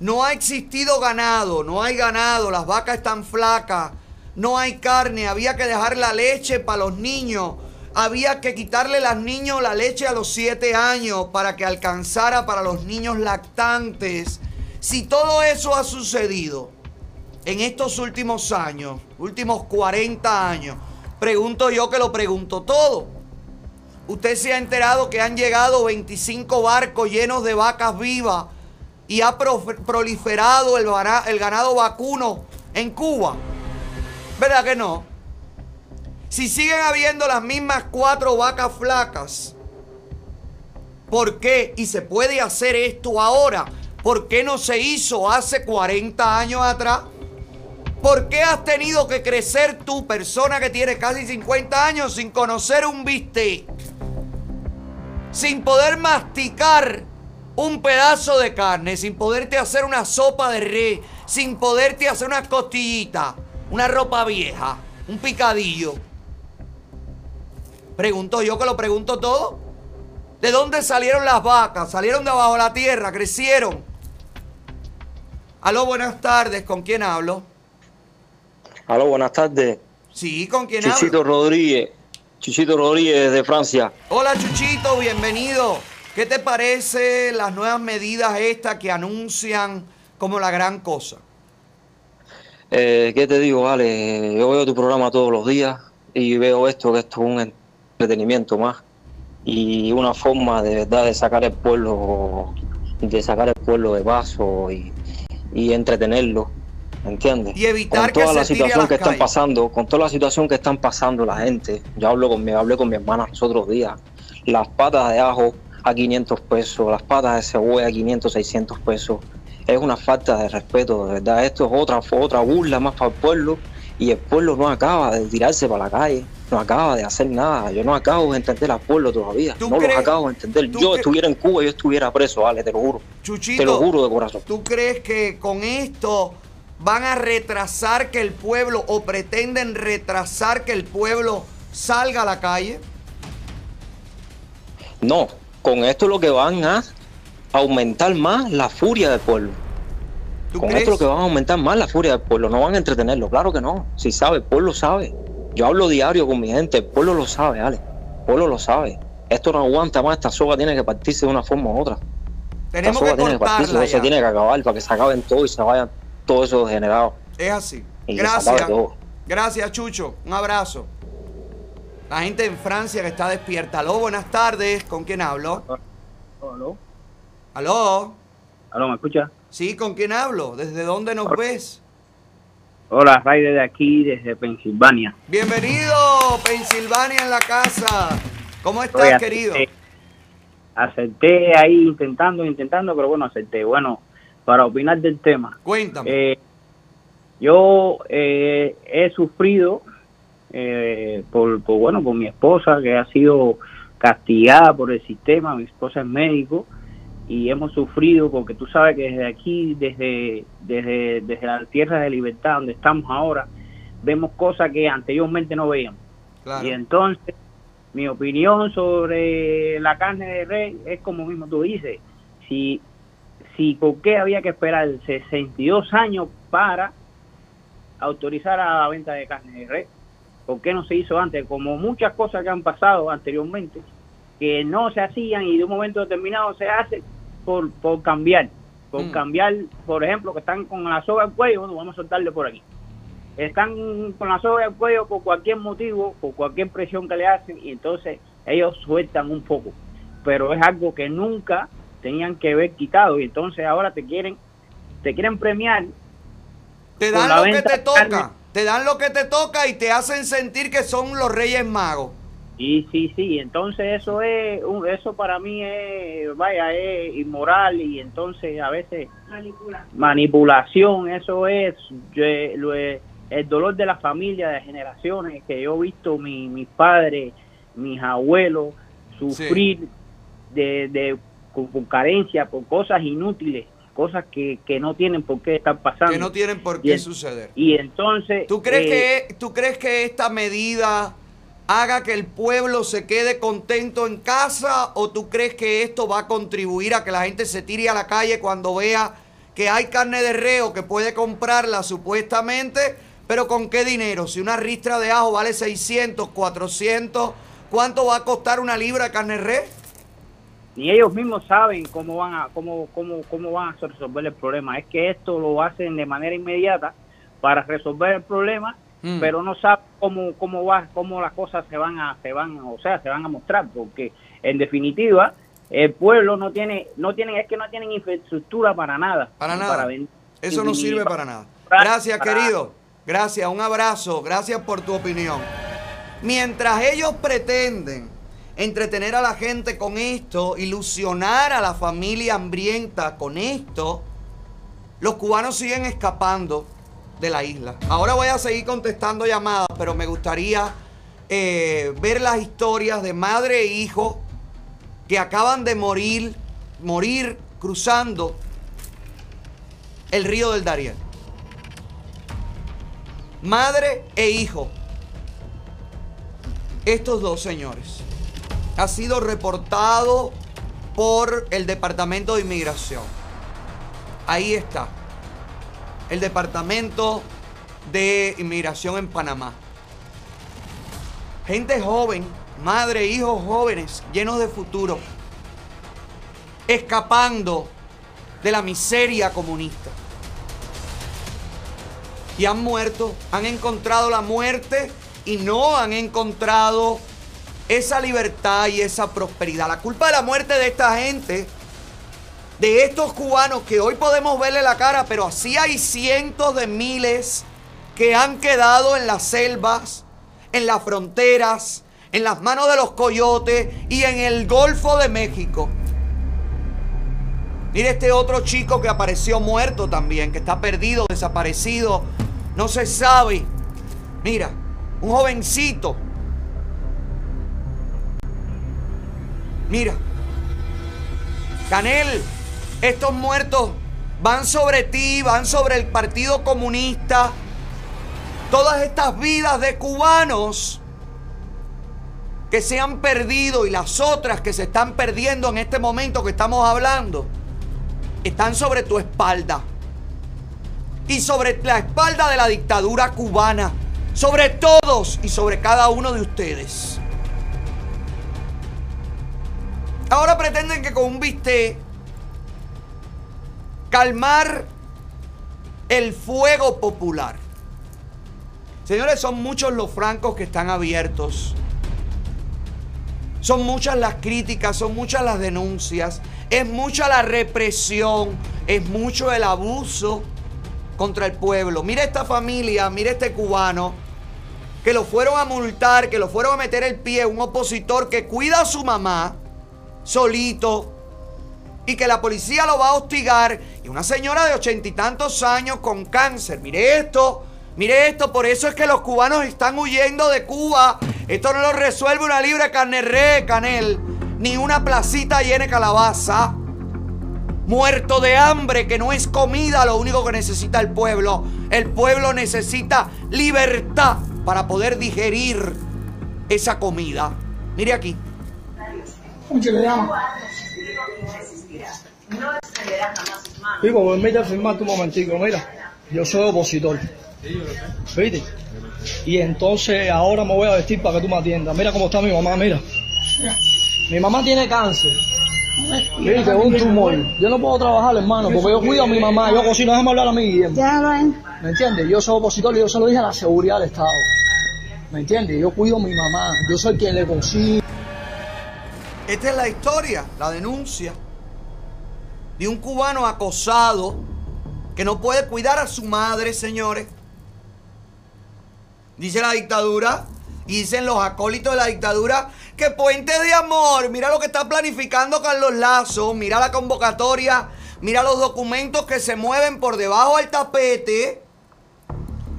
no ha existido ganado, no hay ganado, las vacas están flacas, no hay carne, había que dejar la leche para los niños, había que quitarle a los niños la leche a los 7 años para que alcanzara para los niños lactantes. Si todo eso ha sucedido en estos últimos años, últimos 40 años, pregunto yo que lo pregunto todo. Usted se ha enterado que han llegado 25 barcos llenos de vacas vivas y ha pro- proliferado el ganado vacuno en Cuba. ¿Verdad que no? Si siguen habiendo las mismas cuatro vacas flacas, ¿por qué? Y se puede hacer esto ahora. ¿Por qué no se hizo hace 40 años atrás? ¿Por qué has tenido que crecer tú, persona que tiene casi 50 años, sin conocer un bistec? Sin poder masticar un pedazo de carne, sin poderte hacer una sopa de res, sin poderte hacer unas costillitas, una ropa vieja, un picadillo. Pregunto yo que lo pregunto todo. ¿De dónde salieron las vacas? ¿Salieron de abajo de la tierra? ¿Crecieron? Aló, buenas tardes. ¿Con quién hablo? Aló, buenas tardes. Sí, ¿con quién Chichito hablo? Rodríguez. Chichito Rodríguez de Francia. Hola, Chuchito, bienvenido. ¿Qué te parece las nuevas medidas estas que anuncian como la gran cosa? Eh, ¿Qué te digo, vale? Yo veo tu programa todos los días y veo esto, que esto es un entretenimiento más y una forma de verdad de sacar el pueblo, de sacar el pueblo de paso y, y entretenerlo, ¿entiendes? Y evitar con toda que la se tire a situación que están pasando, con toda la situación que están pasando la gente. Yo hablo con mi, hablé con mi hermana los otros días. Las patas de ajo a 500 pesos, las patas de cebolla a 500, 600 pesos. Es una falta de respeto, de verdad. Esto es otra, otra burla más para el pueblo y el pueblo no acaba de tirarse para la calle, no acaba de hacer nada. Yo no acabo de entender al pueblo todavía, ¿Tú no crees- lo acabo de entender. Yo estuviera en Cuba, yo estuviera preso, vale, te lo juro. Chuchito, Te lo juro de corazón. ¿tú crees que con esto van a retrasar que el pueblo o pretenden retrasar que el pueblo salga a la calle? No, con esto lo que van a aumentar más la furia del pueblo. ¿Tú Con crees? esto lo que van a aumentar más la furia del pueblo, no van a entretenerlo, claro que no. Si sabe, el pueblo sabe. Yo hablo diario con mi gente, el pueblo lo sabe, Ale. El pueblo lo sabe. Esto no aguanta más, esta soga tiene que partirse de una forma u otra. Tenemos soga que tiene que partirse, ya. tiene que acabar para que se acaben todo y se vayan todos esos degenerados. Es así. Y se Gracias. Gracias, Chucho. Un abrazo. La gente en Francia que está despierta. Aló, buenas tardes. ¿Con quién hablo? Aló, Aló. aló, ¿me escucha? Sí, ¿con quién hablo? ¿Desde dónde nos ves? Hola, Ray de aquí, desde Pensilvania. Bienvenido, Pensilvania en la casa. ¿Cómo estás, Oye, querido? acerté- Acerté ahí intentando, intentando, pero bueno, acerté. Bueno, para opinar del tema. Cuéntame. Eh, yo eh, he sufrido eh, por, por, bueno, por mi esposa que ha sido castigada por el sistema. Mi esposa es médico y hemos sufrido porque tú sabes que desde aquí, desde, desde, desde la tierra de libertad donde estamos ahora, vemos cosas que anteriormente no veíamos. claro. Y entonces, mi opinión sobre la carne de res es como mismo tú dices. Si, si ¿por qué había que esperar 62 años para autorizar a la venta de carne de res? ¿Por qué no se hizo antes? Como muchas cosas que han pasado anteriormente, que no se hacían y de un momento determinado se hace por, por cambiar. Por Mm. cambiar, por ejemplo, que están con la soga al cuello, bueno, vamos a soltarle por aquí están con la soga al cuello por cualquier motivo, por cualquier presión que le hacen, y entonces ellos sueltan un poco. Pero es algo que nunca tenían que haber quitado, y entonces ahora te quieren, te quieren premiar. Te dan lo que te toca. carne. Te dan lo que te toca y te hacen sentir que son los reyes magos. Y sí, sí, entonces eso es, un- eso para mí es, vaya, es inmoral, y entonces a veces manipulación, eso es, yo- lo es- el dolor de la familia, de generaciones, que yo he visto mi, mis padres, mis abuelos sufrir de, de con, con carencia, por cosas inútiles, cosas que, que no tienen por qué estar pasando. Que no tienen por Y qué en- suceder. Y entonces... ¿Tú crees, eh, que, ¿Tú crees que esta medida haga que el pueblo se quede contento en casa o tú crees que esto va a contribuir a que la gente se tire a la calle cuando vea que hay carne de reo que puede comprarla supuestamente, pero con qué dinero? Si una ristra de ajo vale 600, 400, ¿cuánto va a costar una libra de carne de res? ni ellos mismos saben cómo van a cómo, cómo, cómo van a resolver el problema. Es que esto lo hacen de manera inmediata para resolver el problema, Mm. pero no saben cómo cómo va cómo las cosas se van a se van o sea se van a mostrar porque en definitiva el pueblo no tiene no tienen es que no tienen infraestructura para nada Para nada. vender, Eso no sirve pa- para nada. para- Gracias, para- querido. Gracias, un abrazo. Gracias por tu opinión. Mientras ellos pretenden entretener a la gente con esto, ilusionar a la familia hambrienta con esto, los cubanos siguen escapando de la isla. Ahora voy a seguir contestando llamadas, pero me gustaría eh, ver las historias de madre e hijo que acaban de morir, morir cruzando el río del Darién. Madre e hijo. Estos dos señores. Ha sido reportado por el Departamento de Inmigración. Ahí está. El Departamento de Inmigración en Panamá. Gente joven, madre, hijos jóvenes, llenos de futuro. Escapando de la miseria comunista. Y han muerto, han encontrado la muerte y no han encontrado esa libertad y esa prosperidad. La culpa de la muerte de esta gente, de estos cubanos que hoy podemos verle la cara, pero así hay cientos de miles que han quedado en las selvas, en las fronteras, en las manos de los coyotes y en el Golfo de México. Mire este otro chico que apareció muerto también, que está perdido, desaparecido, no se sabe. Mira, un jovencito. Mira, Canel, estos muertos van sobre ti, van sobre el Partido Comunista. Todas estas vidas de cubanos que se han perdido y las otras que se están perdiendo en este momento que estamos hablando, están sobre tu espalda. Y sobre la espalda de la dictadura cubana. Sobre todos y sobre cada uno de ustedes. Ahora pretenden que con un bistec calmar el fuego popular. Señores, son muchos los francos que están abiertos. Son muchas las críticas, son muchas las denuncias, es mucha la represión, es mucho el abuso contra el pueblo. Mira esta familia, mira este cubano que lo fueron a multar, que lo fueron a meter el pie, un opositor que cuida a su mamá solito y que la policía lo va a hostigar y una señora de ochenta y tantos años con cáncer. Mire esto, mire esto, por eso es que los cubanos están huyendo de Cuba. Esto no lo resuelve una libre carne re, canel, ni una placita llena de calabaza. Muerto de hambre, que no es comida lo único que necesita el pueblo. El pueblo necesita libertad para poder digerir esa comida. Mire aquí. Digo, pues firmarte un momentico, mira, yo soy opositor. ¿Viste? Y entonces ahora me voy a vestir para que tú me atiendas. Mira cómo está mi mamá, mira. Mi mamá tiene cáncer. Viste, un tumor. Yo no puedo trabajar, hermano, porque yo cuido a mi mamá. Yo cocino, déjame hablar a mí, Guillermo. ¿Me entiendes? Yo soy opositor y yo se lo dije a la seguridad del Estado. ¿Me entiendes? Yo cuido a mi mamá. Yo soy quien le consigue. Esta es la historia, la denuncia de un cubano acosado que no puede cuidar a su madre, señores. Dice la dictadura y dicen los acólitos de la dictadura que puente de amor. Mira lo que está planificando Carlos Lazo. Mira la convocatoria. Mira los documentos que se mueven por debajo del tapete.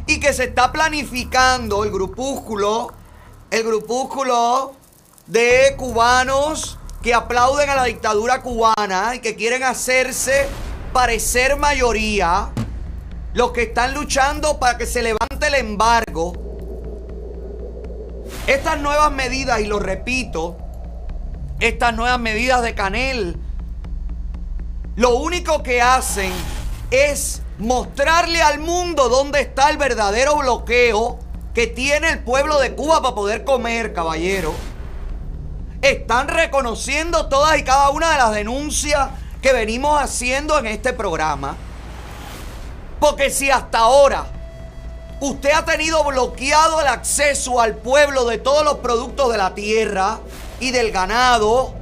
Y que se está planificando el grupúsculo. El grupúsculo de cubanos que aplauden a la dictadura cubana y que quieren hacerse parecer mayoría. Los que están luchando para que se levante el embargo. Estas nuevas medidas, y lo repito, estas nuevas medidas de Canel, lo único que hacen es mostrarle al mundo dónde está el verdadero bloqueo que tiene el pueblo de Cuba para poder comer, caballero. Están reconociendo todas y cada una de las denuncias que venimos haciendo en este programa. Porque si hasta ahora usted ha tenido bloqueado el acceso al pueblo de todos los productos de la tierra y del ganado,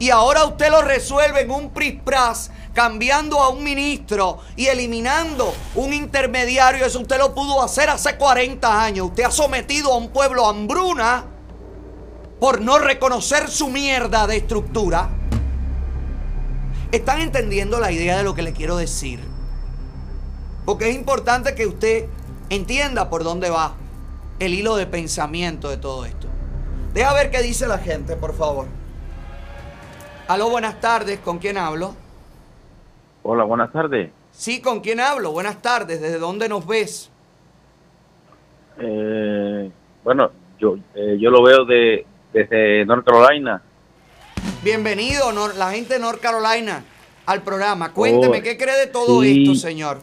y ahora usted lo resuelve en un prispras cambiando a un ministro y eliminando un intermediario, eso usted lo pudo hacer hace 40 años. Usted ha sometido a un pueblo a hambruna por no reconocer su mierda de estructura. ¿Están entendiendo la idea de lo que le quiero decir? Porque es importante que usted entienda por dónde va el hilo de pensamiento de todo esto. Deja ver qué dice la gente, por favor. Aló, buenas tardes. ¿Con quién hablo? Hola, buenas tardes. Sí, ¿con quién hablo? Buenas tardes. ¿Desde dónde nos ves? Eh, bueno, yo, eh, yo lo veo de, desde North Carolina. Bienvenido, Nor- la gente de North Carolina, al programa. Cuénteme, Oh, ¿qué cree de todo sí. esto, señor?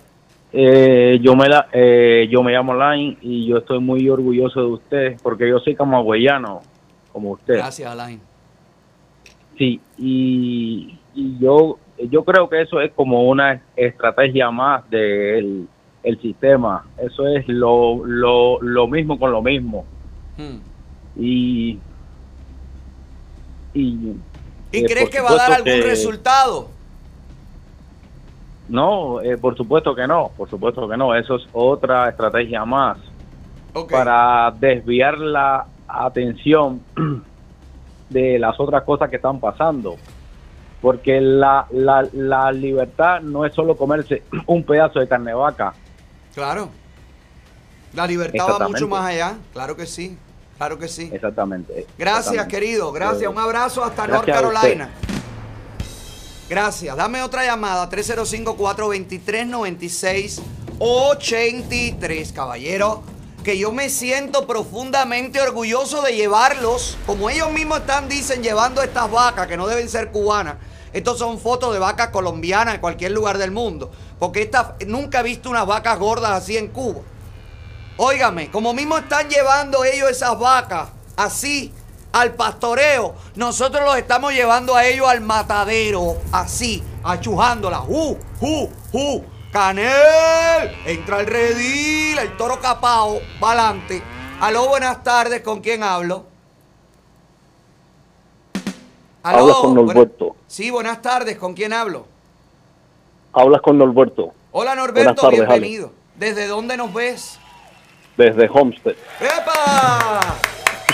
Eh, yo me la, eh, yo me llamo Line y yo estoy muy orgulloso de usted porque yo soy camagüeyano como usted. Gracias, Alain. Sí, y, y yo yo creo que eso es como una estrategia más del el sistema. Eso es lo, lo, lo mismo con lo mismo. Hmm. Y y, ¿Y eh, crees que va a dar algún que- resultado? No, eh, por supuesto que no, por supuesto que no. Eso es otra estrategia más para desviar la atención de las otras cosas que están pasando. Porque la, la, la libertad no es solo comerse un pedazo de carne de vaca. Claro. La libertad va mucho más allá. Claro que sí. Claro que sí. Exactamente. Gracias, exactamente. querido. Gracias. Eh, Un abrazo hasta North. Carolina. Gracias. Dame otra llamada. 305-423-9683, caballero. Que yo me siento profundamente orgulloso de llevarlos, como ellos mismos están, dicen, llevando estas vacas que no deben ser cubanas. Estos son fotos de vacas colombianas en cualquier lugar del mundo. Porque esta, nunca he visto unas vacas gordas así en Cuba. Óigame, como mismo están llevando ellos esas vacas así al pastoreo, nosotros los estamos llevando a ellos al matadero, así, achujándola. ¡Uh! ¡Uh! ¡Uh! Canel, entra el redil, el toro capao, va adelante. Aló, buenas tardes, ¿con quién hablo? Hablas con Norberto. Sí, buenas tardes, ¿con quién hablo? Hablas con Norberto. Hola Norberto, bienvenido. ¿Desde dónde nos ves? Desde Homestead. ¡Epa!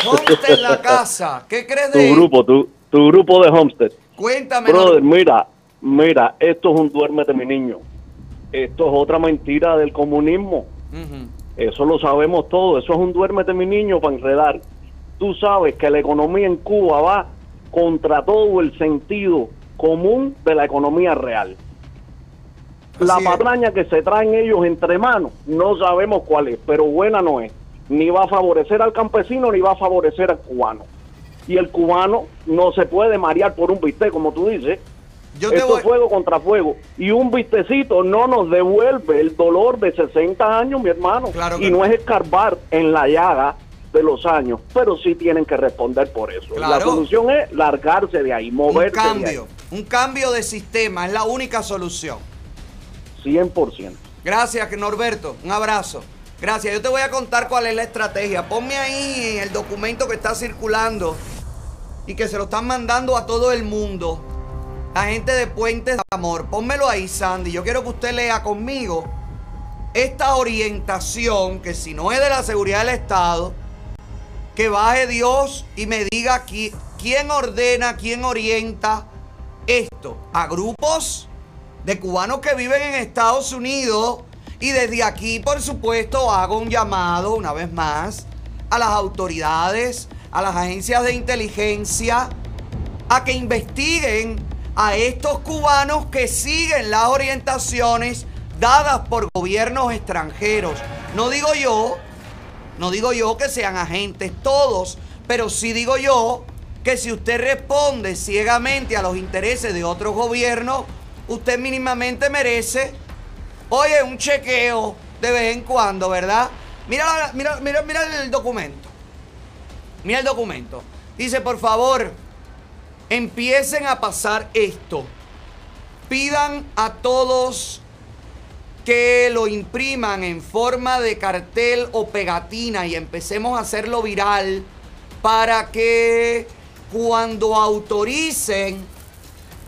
Homestead la casa. ¿Qué crees de Tu grupo, tu, tu grupo de Homestead. Cuéntame. Brother, mira, mira, esto es un duérmete, mi niño. Esto es otra mentira del comunismo. Eso lo sabemos todos. Eso es un duérmete, mi niño, para enredar. Tú sabes que la economía en Cuba va contra todo el sentido común de la economía real. La patraña que se traen ellos entre manos, no sabemos cuál es, pero buena no es. Ni va a favorecer al campesino, ni va a favorecer al cubano. Y el cubano no se puede marear por un bistec, como tú dices. Esto es fuego contra fuego. Y un vistecito no nos devuelve el dolor de 60 años, mi hermano. y no es escarbar en la llaga de los años, pero sí tienen que responder por eso. La solución es largarse de ahí, moverse. Un cambio, de ahí. un cambio de sistema, es la única solución. 100%. Gracias, Norberto. Un abrazo. Gracias. Yo te voy a contar cuál es la estrategia. Ponme ahí el documento que está circulando y que se lo están mandando a todo el mundo. La gente de Puentes de Amor. Pónmelo ahí, Sandy. Yo quiero que usted lea conmigo esta orientación que si no es de la seguridad del Estado, que baje Dios y me diga quién ordena, quién orienta esto a grupos de cubanos que viven en Estados Unidos. Y desde aquí, por supuesto, hago un llamado una vez más a las autoridades, a las agencias de inteligencia, a que investiguen a estos cubanos que siguen las orientaciones dadas por gobiernos extranjeros. No digo yo, no digo yo que sean agentes todos, pero sí digo yo que si usted responde ciegamente a los intereses de otros gobiernos, usted mínimamente merece, oye, un chequeo de vez en cuando, ¿verdad? Mira, mira, mira, mira el documento. Mira el documento. Dice, por favor, empiecen a pasar esto. Pidan a todos que lo impriman en forma de cartel o pegatina y empecemos a hacerlo viral para que cuando autoricen,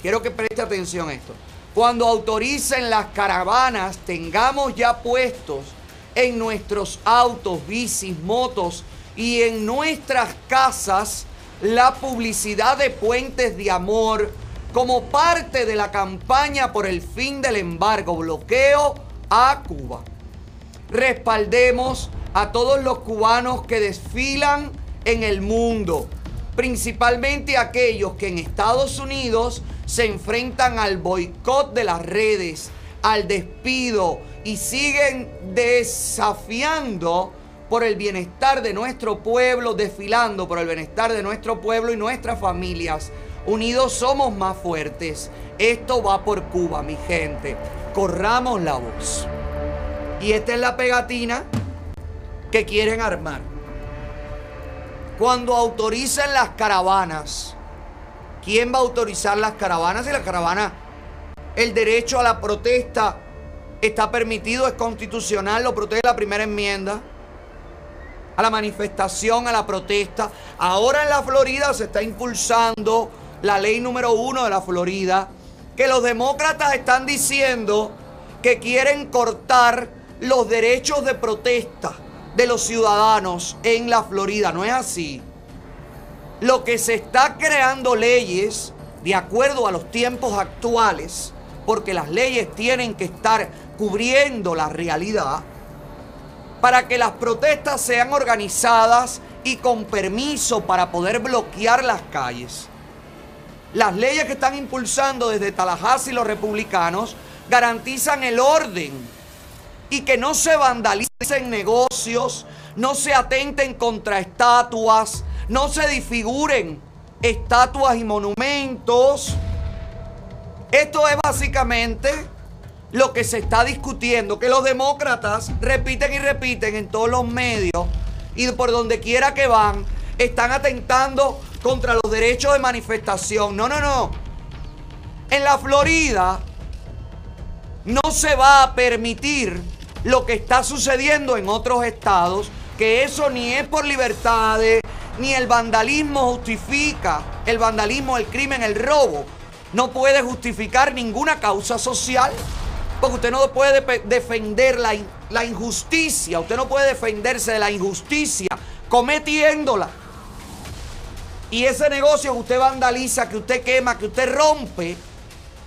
quiero que preste atención a esto, cuando autoricen las caravanas tengamos ya puestos en nuestros autos, bicis, motos y en nuestras casas la publicidad de puentes de amor como parte de la campaña por el fin del embargo, bloqueo a Cuba. Respaldemos a todos los cubanos que desfilan en el mundo, principalmente aquellos que en Estados Unidos se enfrentan al boicot de las redes, al despido y siguen desafiando por el bienestar de nuestro pueblo, desfilando por el bienestar de nuestro pueblo y nuestras familias. Unidos somos más fuertes. Esto va por Cuba, mi gente. Corramos la voz. Y esta es la pegatina que quieren armar. Cuando autoricen las caravanas, ¿quién va a autorizar las caravanas? Y la caravana, el derecho a la protesta está permitido, es constitucional, lo protege la primera enmienda a la manifestación, a la protesta. Ahora en la Florida se está impulsando la ley número uno de la Florida, que los demócratas están diciendo que quieren cortar los derechos de protesta de los ciudadanos en la Florida. No es así. Lo que se está creando leyes de acuerdo a los tiempos actuales, porque las leyes tienen que estar cubriendo la realidad, para que las protestas sean organizadas y con permiso para poder bloquear las calles. Las leyes que están impulsando desde Tallahassee los republicanos garantizan el orden y que no se vandalicen negocios, no se atenten contra estatuas, no se disfiguren estatuas y monumentos. Esto es básicamente lo que se está discutiendo, que los demócratas repiten y repiten en todos los medios y por donde quiera que van, están atentando contra los derechos de manifestación. No, no, no. En la Florida no se va a permitir lo que está sucediendo en otros estados, que eso ni es por libertades, ni el vandalismo justifica el vandalismo, el crimen, el robo. No puede justificar ninguna causa social. Porque usted no puede defender la, la injusticia. Usted no puede defenderse de la injusticia cometiéndola. Y ese negocio que usted vandaliza, que usted quema, que usted rompe,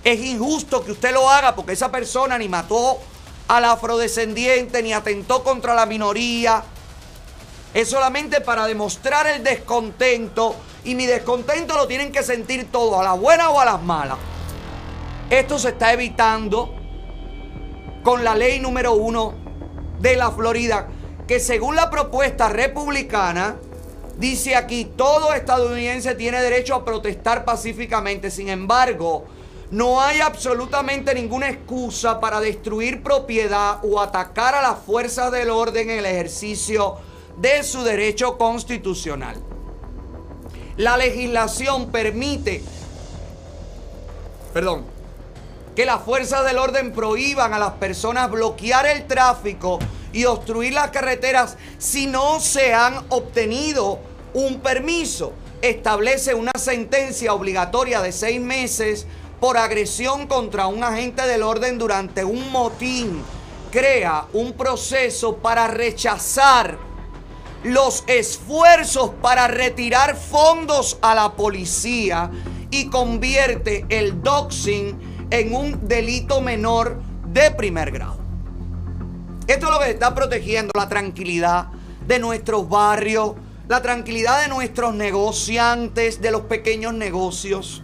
es injusto que usted lo haga porque esa persona ni mató al afrodescendiente, ni atentó contra la minoría. Es solamente para demostrar el descontento. Y mi descontento lo tienen que sentir todos, a las buenas o a las malas. Esto se está evitando con la ley número uno de la Florida, que según la propuesta republicana, dice aquí, todo estadounidense tiene derecho a protestar pacíficamente. Sin embargo, no hay absolutamente ninguna excusa para destruir propiedad o atacar a las fuerzas del orden en el ejercicio de su derecho constitucional. La legislación permite, perdón, que las fuerzas del orden prohíban a las personas bloquear el tráfico y obstruir las carreteras si no se han obtenido un permiso. Establece una sentencia obligatoria de seis meses por agresión contra un agente del orden durante un motín. Crea un proceso para rechazar los esfuerzos para retirar fondos a la policía y convierte el doxing en un delito menor de primer grado. Esto es lo que está protegiendo la tranquilidad de nuestros barrios, la tranquilidad de nuestros negociantes, de los pequeños negocios.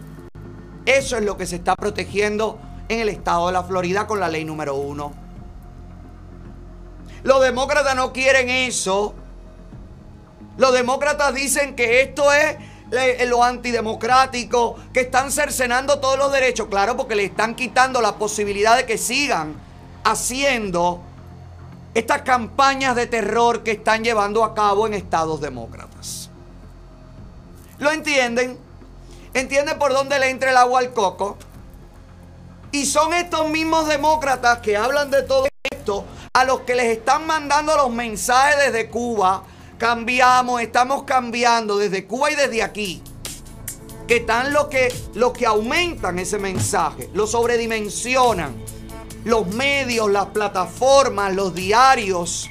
Eso es lo que se está protegiendo en el estado de la Florida con la ley número uno. Los demócratas no quieren eso. Los demócratas dicen que esto es lo antidemocrático, que están cercenando todos los derechos. Claro, porque le están quitando la posibilidad de que sigan haciendo estas campañas de terror que están llevando a cabo en estados demócratas. ¿Lo entienden? ¿Entienden por dónde le entra el agua al coco? Y son estos mismos demócratas que hablan de todo esto a los que les están mandando los mensajes desde Cuba. Cambiamos, estamos cambiando desde Cuba y desde aquí. Que están los que, los que aumentan ese mensaje, lo sobredimensionan. Los medios, las plataformas, los diarios.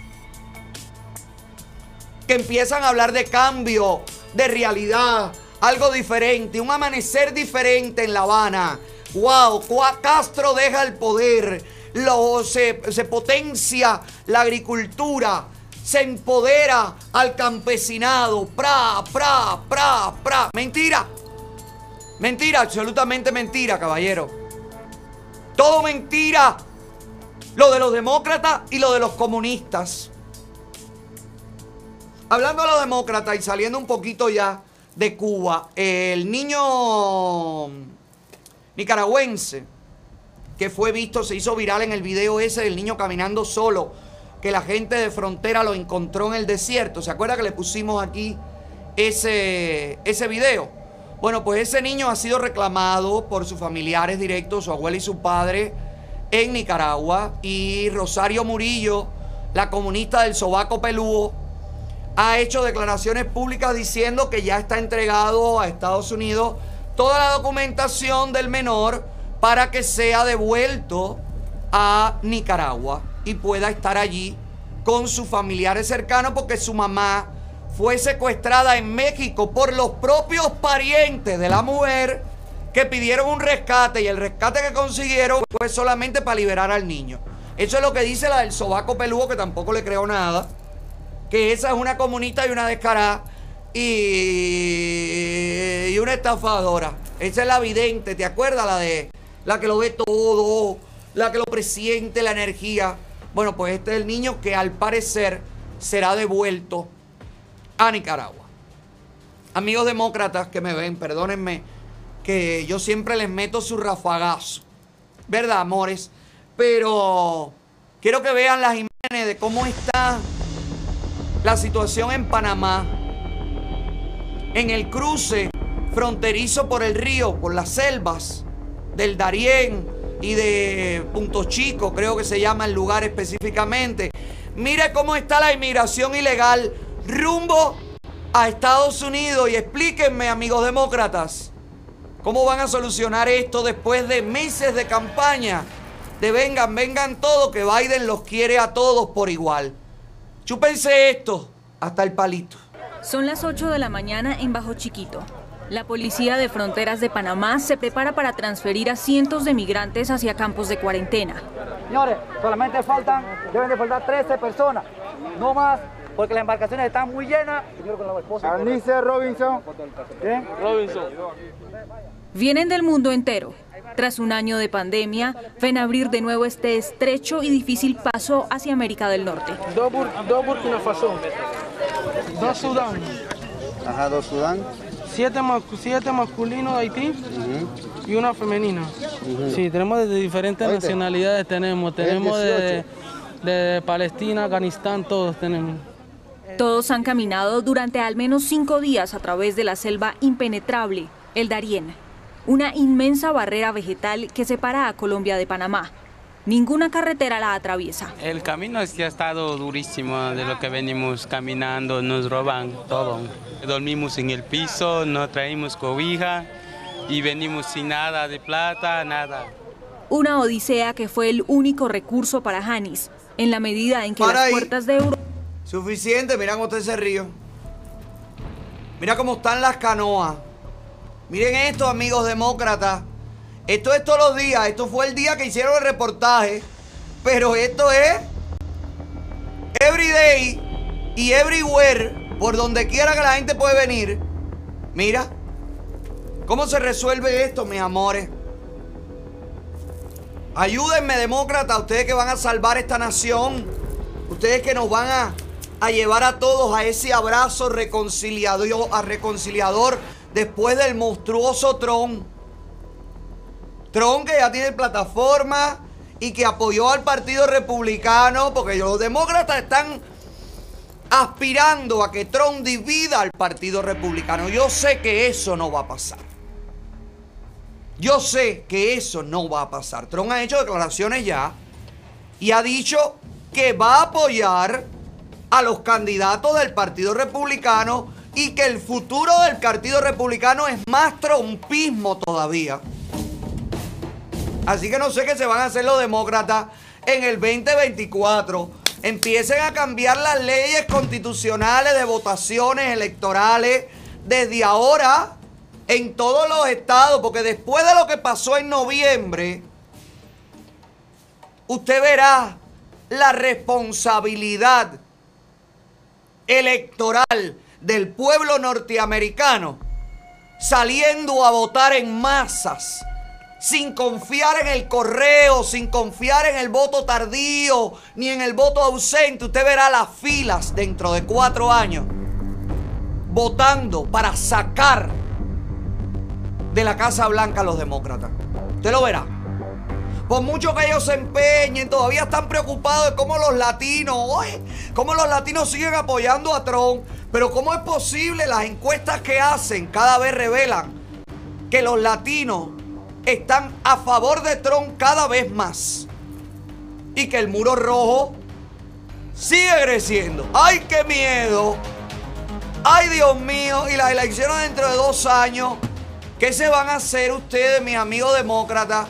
Que empiezan a hablar de cambio, de realidad, algo diferente, un amanecer diferente en La Habana. ¡Wow! Castro deja el poder, lo, se, se potencia la agricultura, se empodera al campesinado. ¡Pra, pra, pra, pra! Mentira. Mentira, absolutamente mentira, caballero. Todo mentira. Lo de los demócratas y lo de los comunistas. Hablando de los demócratas y saliendo un poquito ya de Cuba, el niño nicaragüense que fue visto, se hizo viral en el video ese del niño caminando solo, que la gente de frontera lo encontró en el desierto. ¿Se acuerda que le pusimos aquí ese, ese video? Bueno, pues ese niño ha sido reclamado por sus familiares directos, su abuela y su padre, en Nicaragua. Y Rosario Murillo, la comunista del Sobaco Pelúo, ha hecho declaraciones públicas diciendo que ya está entregado a Estados Unidos toda la documentación del menor para que sea devuelto a Nicaragua y pueda estar allí con sus familiares cercanos porque su mamá fue secuestrada en México por los propios parientes de la mujer que pidieron un rescate y el rescate que consiguieron fue solamente para liberar al niño. Eso es lo que dice la del sobaco peludo que tampoco le creo nada que esa es una comunista y una descarada y, y una estafadora. Esa es la vidente, ¿te acuerdas? La de la que lo ve todo, la que lo presiente, la energía. Bueno, pues este es el niño que al parecer será devuelto a Nicaragua. Amigos demócratas que me ven, perdónenme que yo siempre les meto su rafagazo. ¿Verdad, amores? Pero quiero que vean las imágenes de cómo está la situación en Panamá, en el cruce fronterizo por el río, por las selvas, del Darién y de Punto Chico, creo que se llama el lugar específicamente. Mire cómo está la inmigración ilegal rumbo a Estados Unidos y explíquenme, amigos demócratas, cómo van a solucionar esto después de meses de campaña. De vengan, vengan todos, que Biden los quiere a todos por igual. Chúpense esto hasta el palito. Son las 8 de la mañana en Bajo Chiquito. La Policía de Fronteras de Panamá se prepara para transferir a cientos de migrantes hacia campos de cuarentena. Señores, solamente faltan, deben de faltar 13 personas, no más, porque las embarcaciones están muy llenas. Arnice Robinson. Robinson. Vienen del mundo entero. Tras un año de pandemia, ven a abrir de nuevo este estrecho y difícil paso hacia América del Norte. Dos Burkina Faso, dos Sudán, Ajá, dos Sudán. Siete, siete masculinos de Haití y una femenina. Sí, tenemos de diferentes Oíste. nacionalidades, tenemos, tenemos de, de Palestina, Afganistán, todos tenemos. Todos han caminado durante al menos cinco días a través de la selva impenetrable, el Darién, una inmensa barrera vegetal que separa a Colombia de Panamá. Ninguna carretera la atraviesa. El camino es que ha estado durísimo de lo que venimos caminando, nos roban todo. Dormimos en el piso, no traemos cobija y venimos sin nada de plata, nada. Una odisea que fue el único recurso para Janis, en la medida en que Para las ahí. puertas de Europa Suficiente, mira cómo está ese río. Mira cómo están las canoas. Miren esto, amigos demócratas. Esto es todos los días. Esto fue el día que hicieron el reportaje. Pero esto es everyday y everywhere. Por donde quiera que la gente puede venir. Mira. ¿Cómo se resuelve esto, mis amores? Ayúdenme, demócratas, ustedes que van a salvar esta nación. Ustedes que nos van a, a llevar a todos a ese abrazo reconciliador, a reconciliador después del monstruoso Trump. Trump que ya tiene plataforma y que apoyó al Partido Republicano porque los demócratas están aspirando a que Trump divida al Partido Republicano. Yo sé que eso no va a pasar. Yo sé que eso no va a pasar. Trump ha hecho declaraciones ya y ha dicho que va a apoyar a los candidatos del Partido Republicano y que el futuro del Partido Republicano es más trompismo todavía. Así que no sé qué se van a hacer los demócratas en el 2024. Empiecen a cambiar las leyes constitucionales de votaciones electorales desde ahora en todos los estados, porque después de lo que pasó en noviembre, usted verá la responsabilidad electoral del pueblo norteamericano saliendo a votar en masas, sin confiar en el correo, sin confiar en el voto tardío, ni en el voto ausente. Usted verá las filas dentro de cuatro años votando para sacar de la Casa Blanca a los demócratas. Usted lo verá. Por mucho que ellos se empeñen, todavía están preocupados de cómo los latinos, oye, cómo los latinos siguen apoyando a Trump. Pero cómo es posible, las encuestas que hacen cada vez revelan que los latinos están a favor de Trump cada vez más. Y que el muro rojo sigue creciendo. ¡Ay, qué miedo! ¡Ay, Dios mío! Y las elecciones dentro de dos años. ¿Qué se van a hacer ustedes, mis amigos demócratas?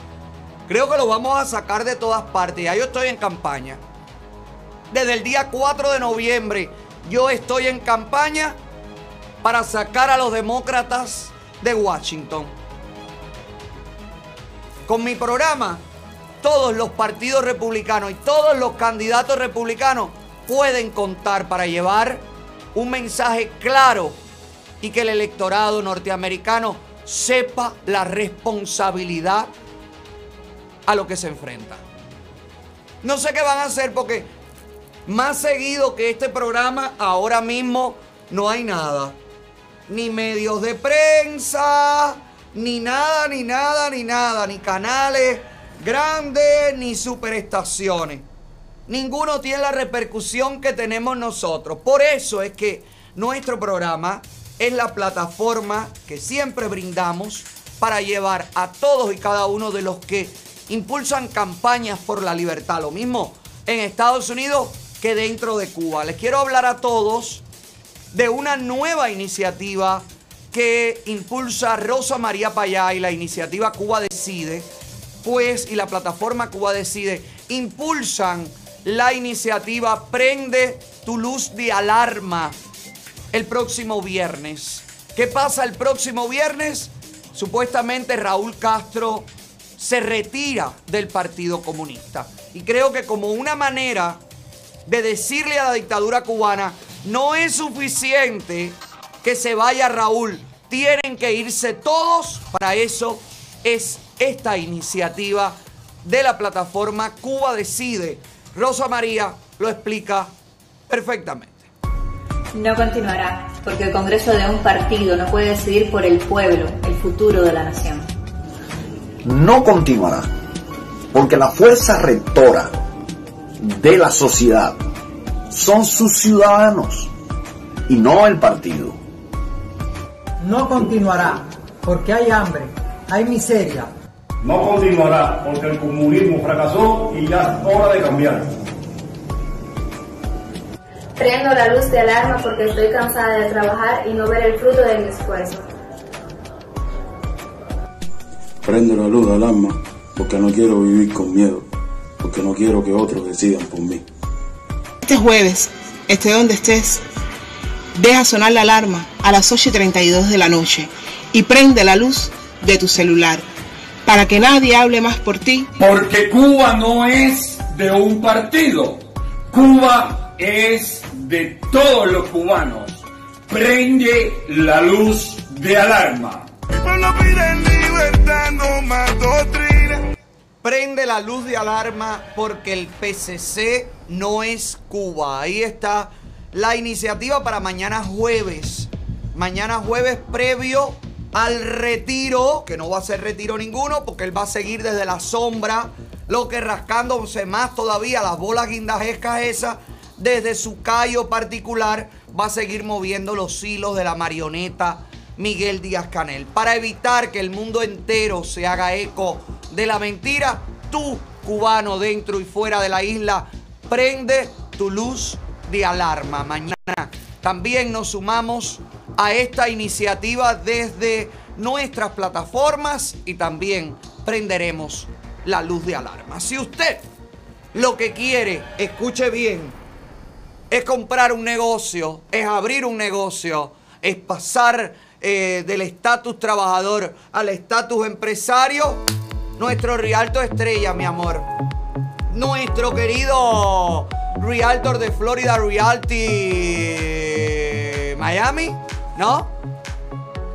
Creo que lo vamos a sacar de todas partes. Ya yo estoy en campaña. Desde el día 4 de noviembre yo estoy en campaña para sacar a los demócratas de Washington. Con mi programa, todos los partidos republicanos y todos los candidatos republicanos pueden contar para llevar un mensaje claro y que el electorado norteamericano sepa la responsabilidad a lo que se enfrenta. No sé qué van a hacer porque más seguido que este programa ahora mismo no hay nada. Ni medios de prensa, ni nada, ni nada, ni nada, ni canales grandes, ni superestaciones. Ninguno tiene la repercusión que tenemos nosotros. Por eso es que nuestro programa es la plataforma que siempre brindamos para llevar a todos y cada uno de los que impulsan campañas por la libertad. Lo mismo en Estados Unidos que dentro de Cuba. Les quiero hablar a todos de una nueva iniciativa que impulsa Rosa María Payá y la iniciativa Cuba Decide, pues y la plataforma Cuba Decide impulsan la iniciativa Prende tu luz de alarma el próximo viernes. ¿Qué pasa el próximo viernes? Supuestamente Raúl Castro se retira del Partido Comunista. Y creo que como una manera de decirle a la dictadura cubana, no es suficiente que se vaya Raúl, tienen que irse todos. Para eso es esta iniciativa de la plataforma Cuba Decide. Rosa María lo explica perfectamente. No continuará, porque el Congreso de un partido no puede decidir por el pueblo el futuro de la nación no continuará, porque la fuerza rectora de la sociedad son sus ciudadanos y no el partido. No continuará, porque hay hambre, hay miseria. No continuará, porque el comunismo fracasó y ya es hora de cambiar. Prendo la luz de alarma porque estoy cansada de trabajar y no ver el fruto de mi esfuerzo. Prendo la luz del alma porque no quiero vivir con miedo, porque no quiero que otros decidan por mí. Este jueves, esté donde estés, deja sonar la alarma a las 8 y 32 de la noche y prende la luz de tu celular para que nadie hable más por ti. Porque Cuba no es de un partido, Cuba es de todos los cubanos. Prende la luz de alarma. Prende la luz de alarma porque el PCC no es Cuba. Ahí está la iniciativa para mañana jueves. Mañana jueves previo al retiro, que no va a ser retiro ninguno porque él va a seguir desde la sombra, lo que rascándose más todavía las bolas guindajescas esas, desde su callo particular, va a seguir moviendo los hilos de la marioneta Miguel Díaz Canel. Para evitar que el mundo entero se haga eco de la mentira, tú, cubano, dentro y fuera de la isla, prende tu luz de alarma. Mañana también nos sumamos a esta iniciativa desde nuestras plataformas y también prenderemos la luz de alarma. Si usted lo que quiere, escuche bien, es comprar un negocio, es abrir un negocio, es pasar eh, del estatus trabajador al estatus empresario, nuestro Rialto Estrella, mi amor. Nuestro querido Realtor de Florida Realty Miami, ¿no?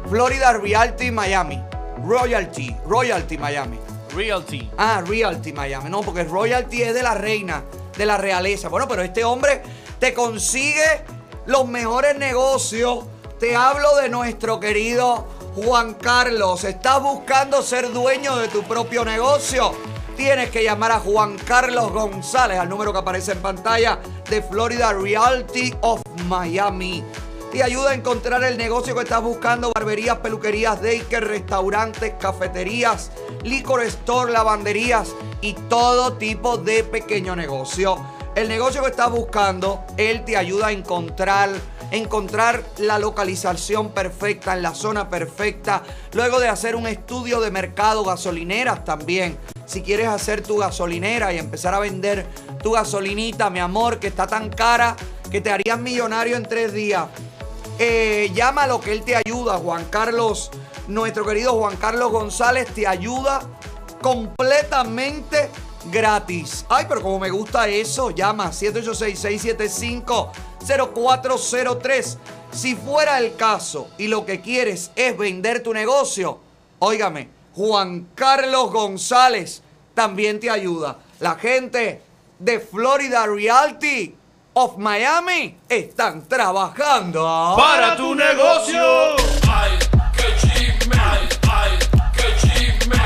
Florida Realty Miami. Royalty, Royalty Miami. Realty. Ah, Realty Miami. No, porque Royalty es de la reina, de la realeza. Bueno, pero este hombre te consigue los mejores negocios te hablo de nuestro querido Juan Carlos. ¿Estás buscando ser dueño de tu propio negocio? Tienes que llamar a Juan Carlos González al número que aparece en pantalla de Florida Realty of Miami. Te ayuda a encontrar el negocio que estás buscando: barberías, peluquerías, daycare, restaurantes, cafeterías, licor store, lavanderías y todo tipo de pequeño negocio. El negocio que estás buscando, él te ayuda a encontrar encontrar la localización perfecta, en la zona perfecta, luego de hacer un estudio de mercado, gasolineras también. Si quieres hacer tu gasolinera y empezar a vender tu gasolinita, mi amor, que está tan cara que te harías millonario en tres días. Eh, llama a lo que él te ayuda, Juan Carlos, nuestro querido Juan Carlos González te ayuda completamente gratis. Ay, pero como me gusta eso, llama 786-675-0403. Si fuera el caso y lo que quieres es vender tu negocio, óigame, Juan Carlos González también te ayuda. La gente de Florida Realty of Miami están trabajando para tu negocio. Ay, qué chisme. Ay, qué chisme.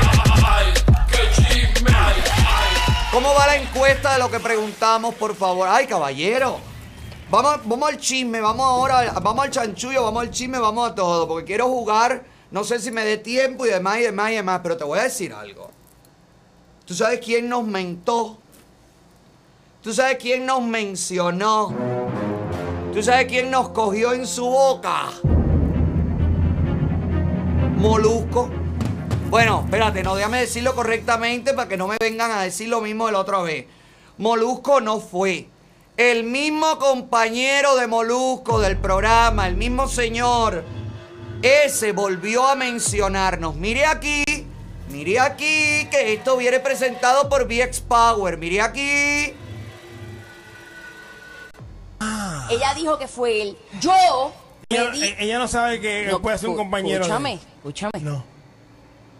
¿Cómo va la encuesta de lo que preguntamos, por favor? Ay, caballero. Vamos, vamos al chisme, vamos ahora, vamos al chanchullo, vamos al chisme, vamos a todo. Porque quiero jugar No sé si me dé tiempo y demás y demás y demás, pero te voy a decir algo. ¿Tú sabes quién nos mentó? ¿Tú sabes quién nos mencionó? ¿Tú sabes quién nos cogió en su boca? Molusco. Bueno, espérate, no déjame decirlo correctamente para que no me vengan a decir lo mismo de la otra vez. Molusco no fue. El mismo compañero de Molusco del programa, el mismo señor, ese volvió a mencionarnos. Mire aquí, mire aquí, que esto viene presentado por VX Power. Mire aquí. Ella dijo que fue él. Yo. Ella, di- eh, ella no sabe que No, puede ser un compañero. de- Escúchame, escúchame. No.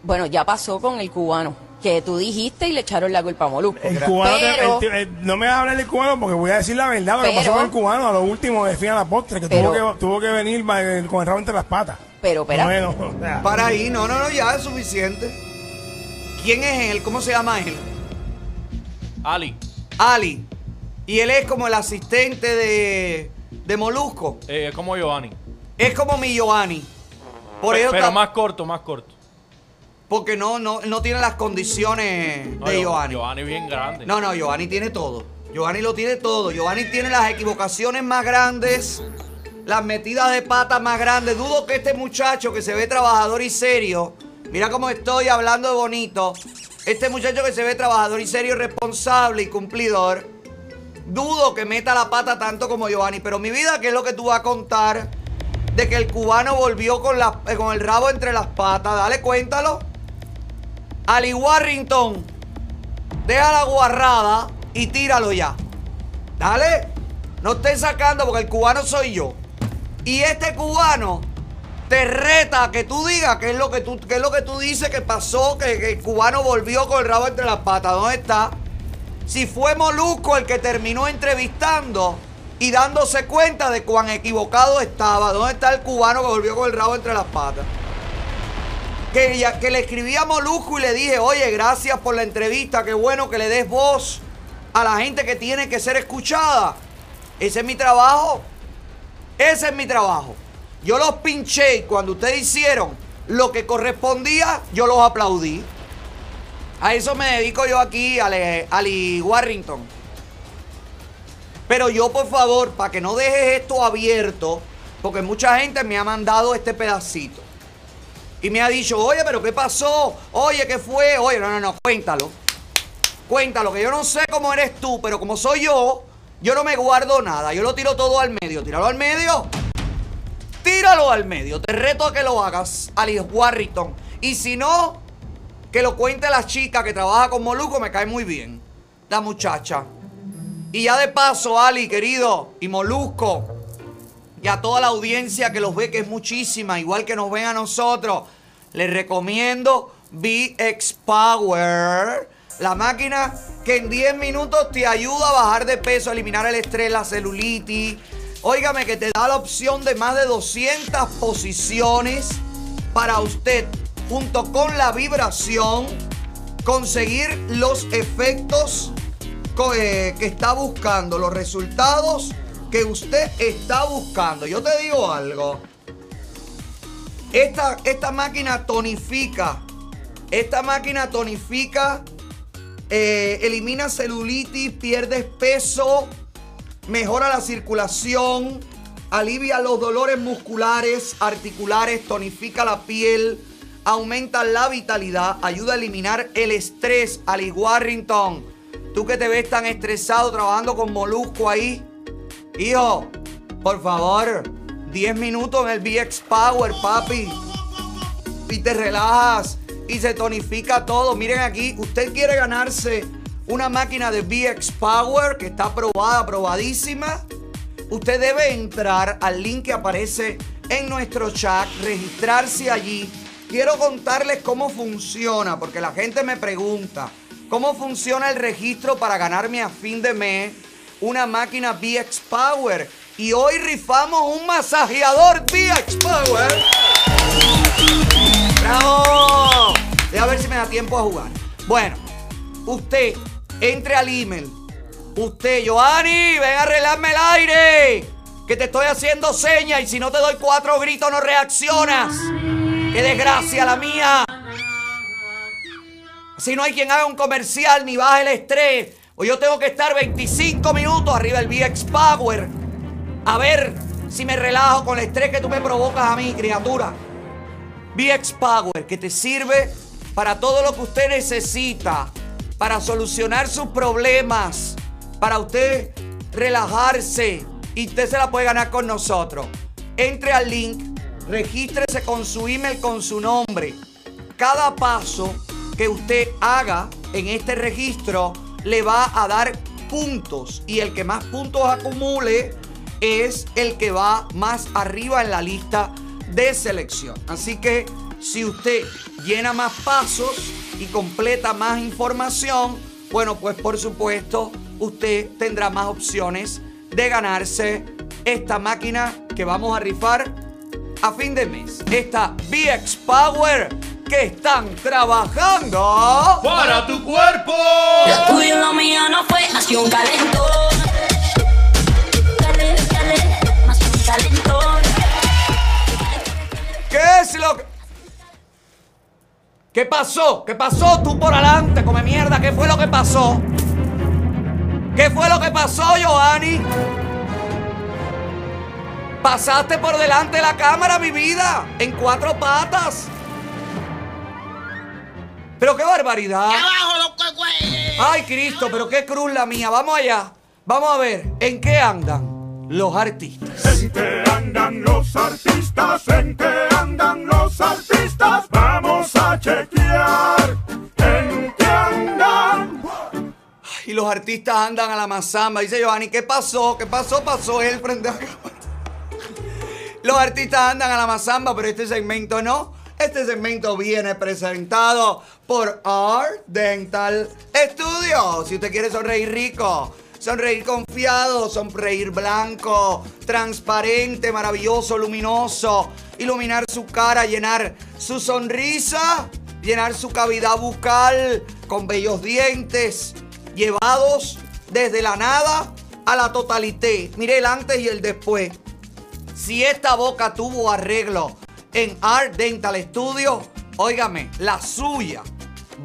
Bueno, ya pasó con el cubano. Que tú dijiste y le echaron la culpa a Molusco. El cubano, te- Pero- el tío- eh, no me vas a hablar del cubano porque voy a decir la verdad. Lo que Pero- pasó con el cubano a lo último de fin a la postre, que, Pero- tuvo, que tuvo que venir eh, con el rabo entre las patas. Pero, espera. Bueno, o sea, Para ahí, no, no, no, ya es suficiente. ¿Quién es él? ¿Cómo se llama él? Ali. Ali. Y él es como el asistente de, de Molusco. Eh, como Giovanni. Es como mi Giovanni. Por Pe- pero está- más corto, más corto. Porque no, no, no tiene las condiciones No, de Gio- Giovanni. Giovanni bien grande. No, no, Giovanni tiene todo. Giovanni lo tiene todo. Giovanni tiene las equivocaciones más grandes, las metidas de pata más grandes. Dudo que este muchacho que se ve trabajador y serio, mira cómo estoy hablando de bonito, este muchacho que se ve trabajador y serio, responsable y cumplidor, dudo que meta la pata tanto como Giovanni. Pero mi vida, ¿qué es lo que tú vas a contar? De que el cubano volvió con, la- eh, con el rabo entre las patas. Dale, cuéntalo. Ali Warrington, deja la guarrada y tíralo ya. Dale. No estés sacando porque el cubano soy yo. Y este cubano te reta que tú digas qué es lo que tú, qué es lo que tú dices que pasó, que, el cubano volvió con el rabo entre las patas. ¿Dónde está? Si fue Molusco el que terminó entrevistando y dándose cuenta de cuán equivocado estaba. ¿Dónde está el cubano que volvió con el rabo entre las patas? Que, que le escribí a Molusco y le dije, oye, gracias por la entrevista, qué bueno que le des voz a la gente que tiene que ser escuchada. Ese es mi trabajo. Ese es mi trabajo. Yo los pinché y cuando ustedes hicieron lo que correspondía, yo los aplaudí. A eso me dedico yo aquí, Ale, Ali Warrington. Pero yo, por favor, para que no dejes esto abierto, porque mucha gente me ha mandado este pedacito. Y me ha dicho, oye, pero ¿qué pasó? Oye, ¿qué fue? Oye, no, no, no, cuéntalo. Cuéntalo, que yo no sé cómo eres tú, pero como soy yo, yo no me guardo nada. Yo lo tiro todo al medio. Tíralo al medio. Tíralo al medio. Te reto a que lo hagas, Ali Warrington. Y si no, que lo cuente la chica que trabaja con Moluco, me cae muy bien. La muchacha. Y ya de paso, Ali, querido, y Molusco, y a toda la audiencia que los ve, que es muchísima, igual que nos ven a nosotros, les recomiendo VX Power, la máquina que en 10 minutos te ayuda a bajar de peso, a eliminar el estrés, la celulitis. Óigame, que te da la opción de más de 200 posiciones para usted, junto con la vibración, conseguir los efectos eh, que está buscando, los resultados que usted está buscando. Yo te digo algo. Esta, esta máquina tonifica. Esta máquina tonifica. Eh, elimina celulitis, pierdes peso, mejora la circulación, alivia los dolores musculares, articulares, tonifica la piel, aumenta la vitalidad, ayuda a eliminar el estrés. Ali Warrington, tú que te ves tan estresado trabajando con Molusco ahí, hijo, por favor, 10 minutos en el VX Power, papi, y te relajas y se tonifica todo. Miren aquí, usted quiere ganarse una máquina de VX Power que está aprobada, aprobadísima. Usted debe entrar al link que aparece en nuestro chat, registrarse allí. Quiero contarles cómo funciona, porque la gente me pregunta, ¿cómo funciona el registro para ganarme a fin de mes una máquina VX Power? Y hoy rifamos un masajeador VX Power. ¡Bravo! Deja ver si me da tiempo a jugar. Bueno, usted entre al email. Usted, Joanny, ven a arreglarme el aire. Que te estoy haciendo señas y si no te doy cuatro gritos no reaccionas. ¡Qué desgracia la mía! Si no hay quien haga un comercial ni baje el estrés. O yo tengo que estar 25 minutos arriba del VX Power. A ver si me relajo con el estrés que tú me provocas a mí, criatura. VX Power, que te sirve para todo lo que usted necesita. Para solucionar sus problemas. Para usted relajarse. Y usted se la puede ganar con nosotros. Entre al link, regístrese con su email, con su nombre. Cada paso que usted haga en este registro le va a dar puntos. Y el que más puntos acumule es el que va más arriba en la lista de selección. Así que si usted llena más pasos y completa más información, bueno, pues por supuesto usted tendrá más opciones de ganarse esta máquina que vamos a rifar a fin de mes. Esta VX Power que están trabajando para tu cuerpo. Lo tuyo y lo mío no fue un calentón. Más que un calentón. ¿Qué es lo que... ¿Qué pasó? ¿Qué pasó tú por adelante, come mierda? ¿Qué fue lo que pasó? ¿Qué fue lo que pasó, Johanny? Pasaste por delante de la cámara, mi vida, en cuatro patas. Pero qué barbaridad. Ay, Cristo, pero qué cruz la mía. Vamos allá. Vamos a ver, ¿en qué andan los artistas? ¿En qué andan los artistas? ¿En qué andan los artistas? Vamos a chequear. ¿En qué andan? Y los artistas andan a la mazamba. Dice Giovanni, ¿qué pasó? ¿Qué pasó? Pasó él frente a la cámara. Los artistas andan a la mazamba, pero este segmento no. Este segmento viene presentado por Art Dental Studio. Si usted quiere sonreír rico, sonreír confiado, sonreír blanco, transparente, maravilloso, luminoso, iluminar su cara, llenar su sonrisa, llenar su cavidad bucal con bellos dientes, llevados desde la nada a la totalité. Mire el antes y el después. Si esta boca tuvo arreglo en Art Dental Studio, óigame, la suya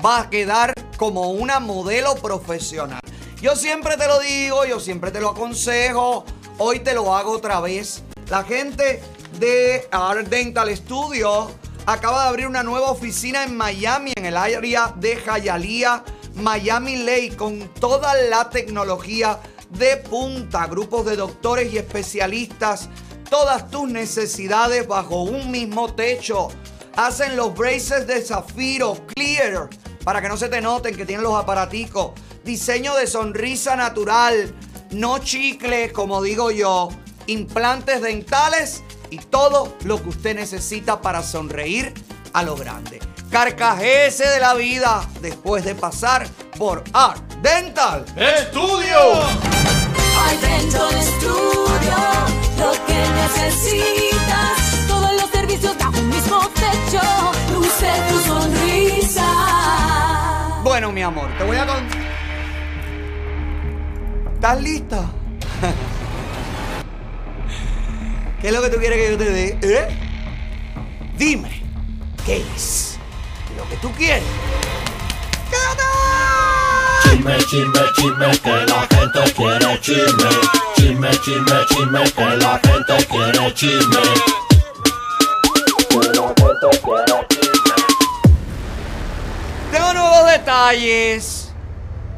va a quedar como una modelo profesional. Yo siempre te lo digo, yo siempre te lo aconsejo, hoy te lo hago otra vez. La gente de Art Dental Studio acaba de abrir una nueva oficina en Miami, en el área de Hialeah, Miami Lake, con toda la tecnología de punta, grupos de doctores y especialistas todas tus necesidades bajo un mismo techo. Hacen los braces de zafiro clear para que no se te noten que tienen los aparaticos. Diseño de sonrisa natural, no chicles, como digo yo, implantes dentales y todo lo que usted necesita para sonreír a lo grande. Carcajese de la vida después de pasar por Art Dental Estudio. Art Dental Studio, lo que necesitas. Todos los servicios bajo un mismo techo. Tu sonrisa. Bueno, mi amor, te voy a contar. ¿Estás lista? ¿Qué es lo que tú quieres que yo te dé? ¿Eh? Dime, ¿qué es lo que tú quieres? Chisme, chisme, chisme, que la gente quiere chisme. Chisme, chisme, chisme, que la gente quiere chisme. Que la gente quiere chisme. Tengo nuevos detalles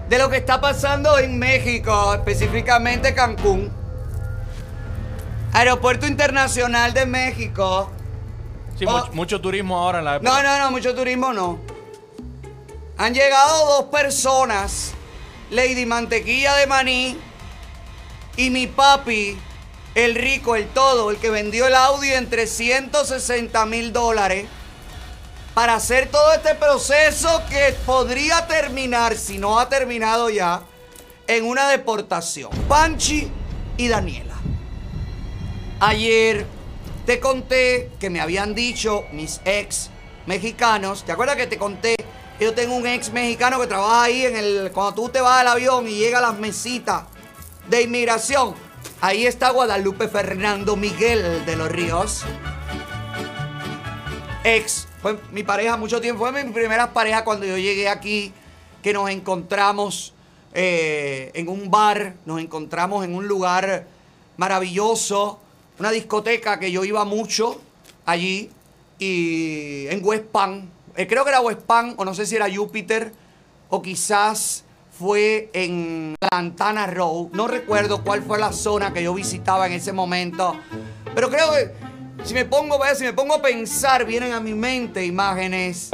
de lo que está pasando en México, específicamente Cancún. Aeropuerto Internacional de México. Sí, Oh. mucho, mucho turismo ahora en la época. No, no, no, mucho turismo no. Han llegado dos personas, Lady Mantequilla de Maní y mi papi, el rico, el todo, el que vendió el Audi en 360 mil dólares, para hacer todo este proceso que podría terminar, si no ha terminado ya, en una deportación. Panchi y Daniela. Ayer te conté que me habían dicho mis ex mexicanos. ¿Te acuerdas que te conté yo tengo un ex mexicano que trabaja ahí en el. Cuando tú te vas al avión y llega a las mesitas de inmigración? Ahí está Guadalupe Fernando Miguel de los Ríos. ex, fue mi pareja mucho tiempo, fue mi primera pareja cuando yo llegué aquí, que nos encontramos eh, en un bar, nos encontramos en un lugar maravilloso, una discoteca que yo iba mucho allí, y en West Palm, eh, creo que era West Palm, o no sé si era Júpiter, o quizás fue en Lantana Road. No recuerdo cuál fue la zona que yo visitaba en ese momento. Pero creo que si me pongo, vaya, si me pongo a pensar, vienen a mi mente imágenes.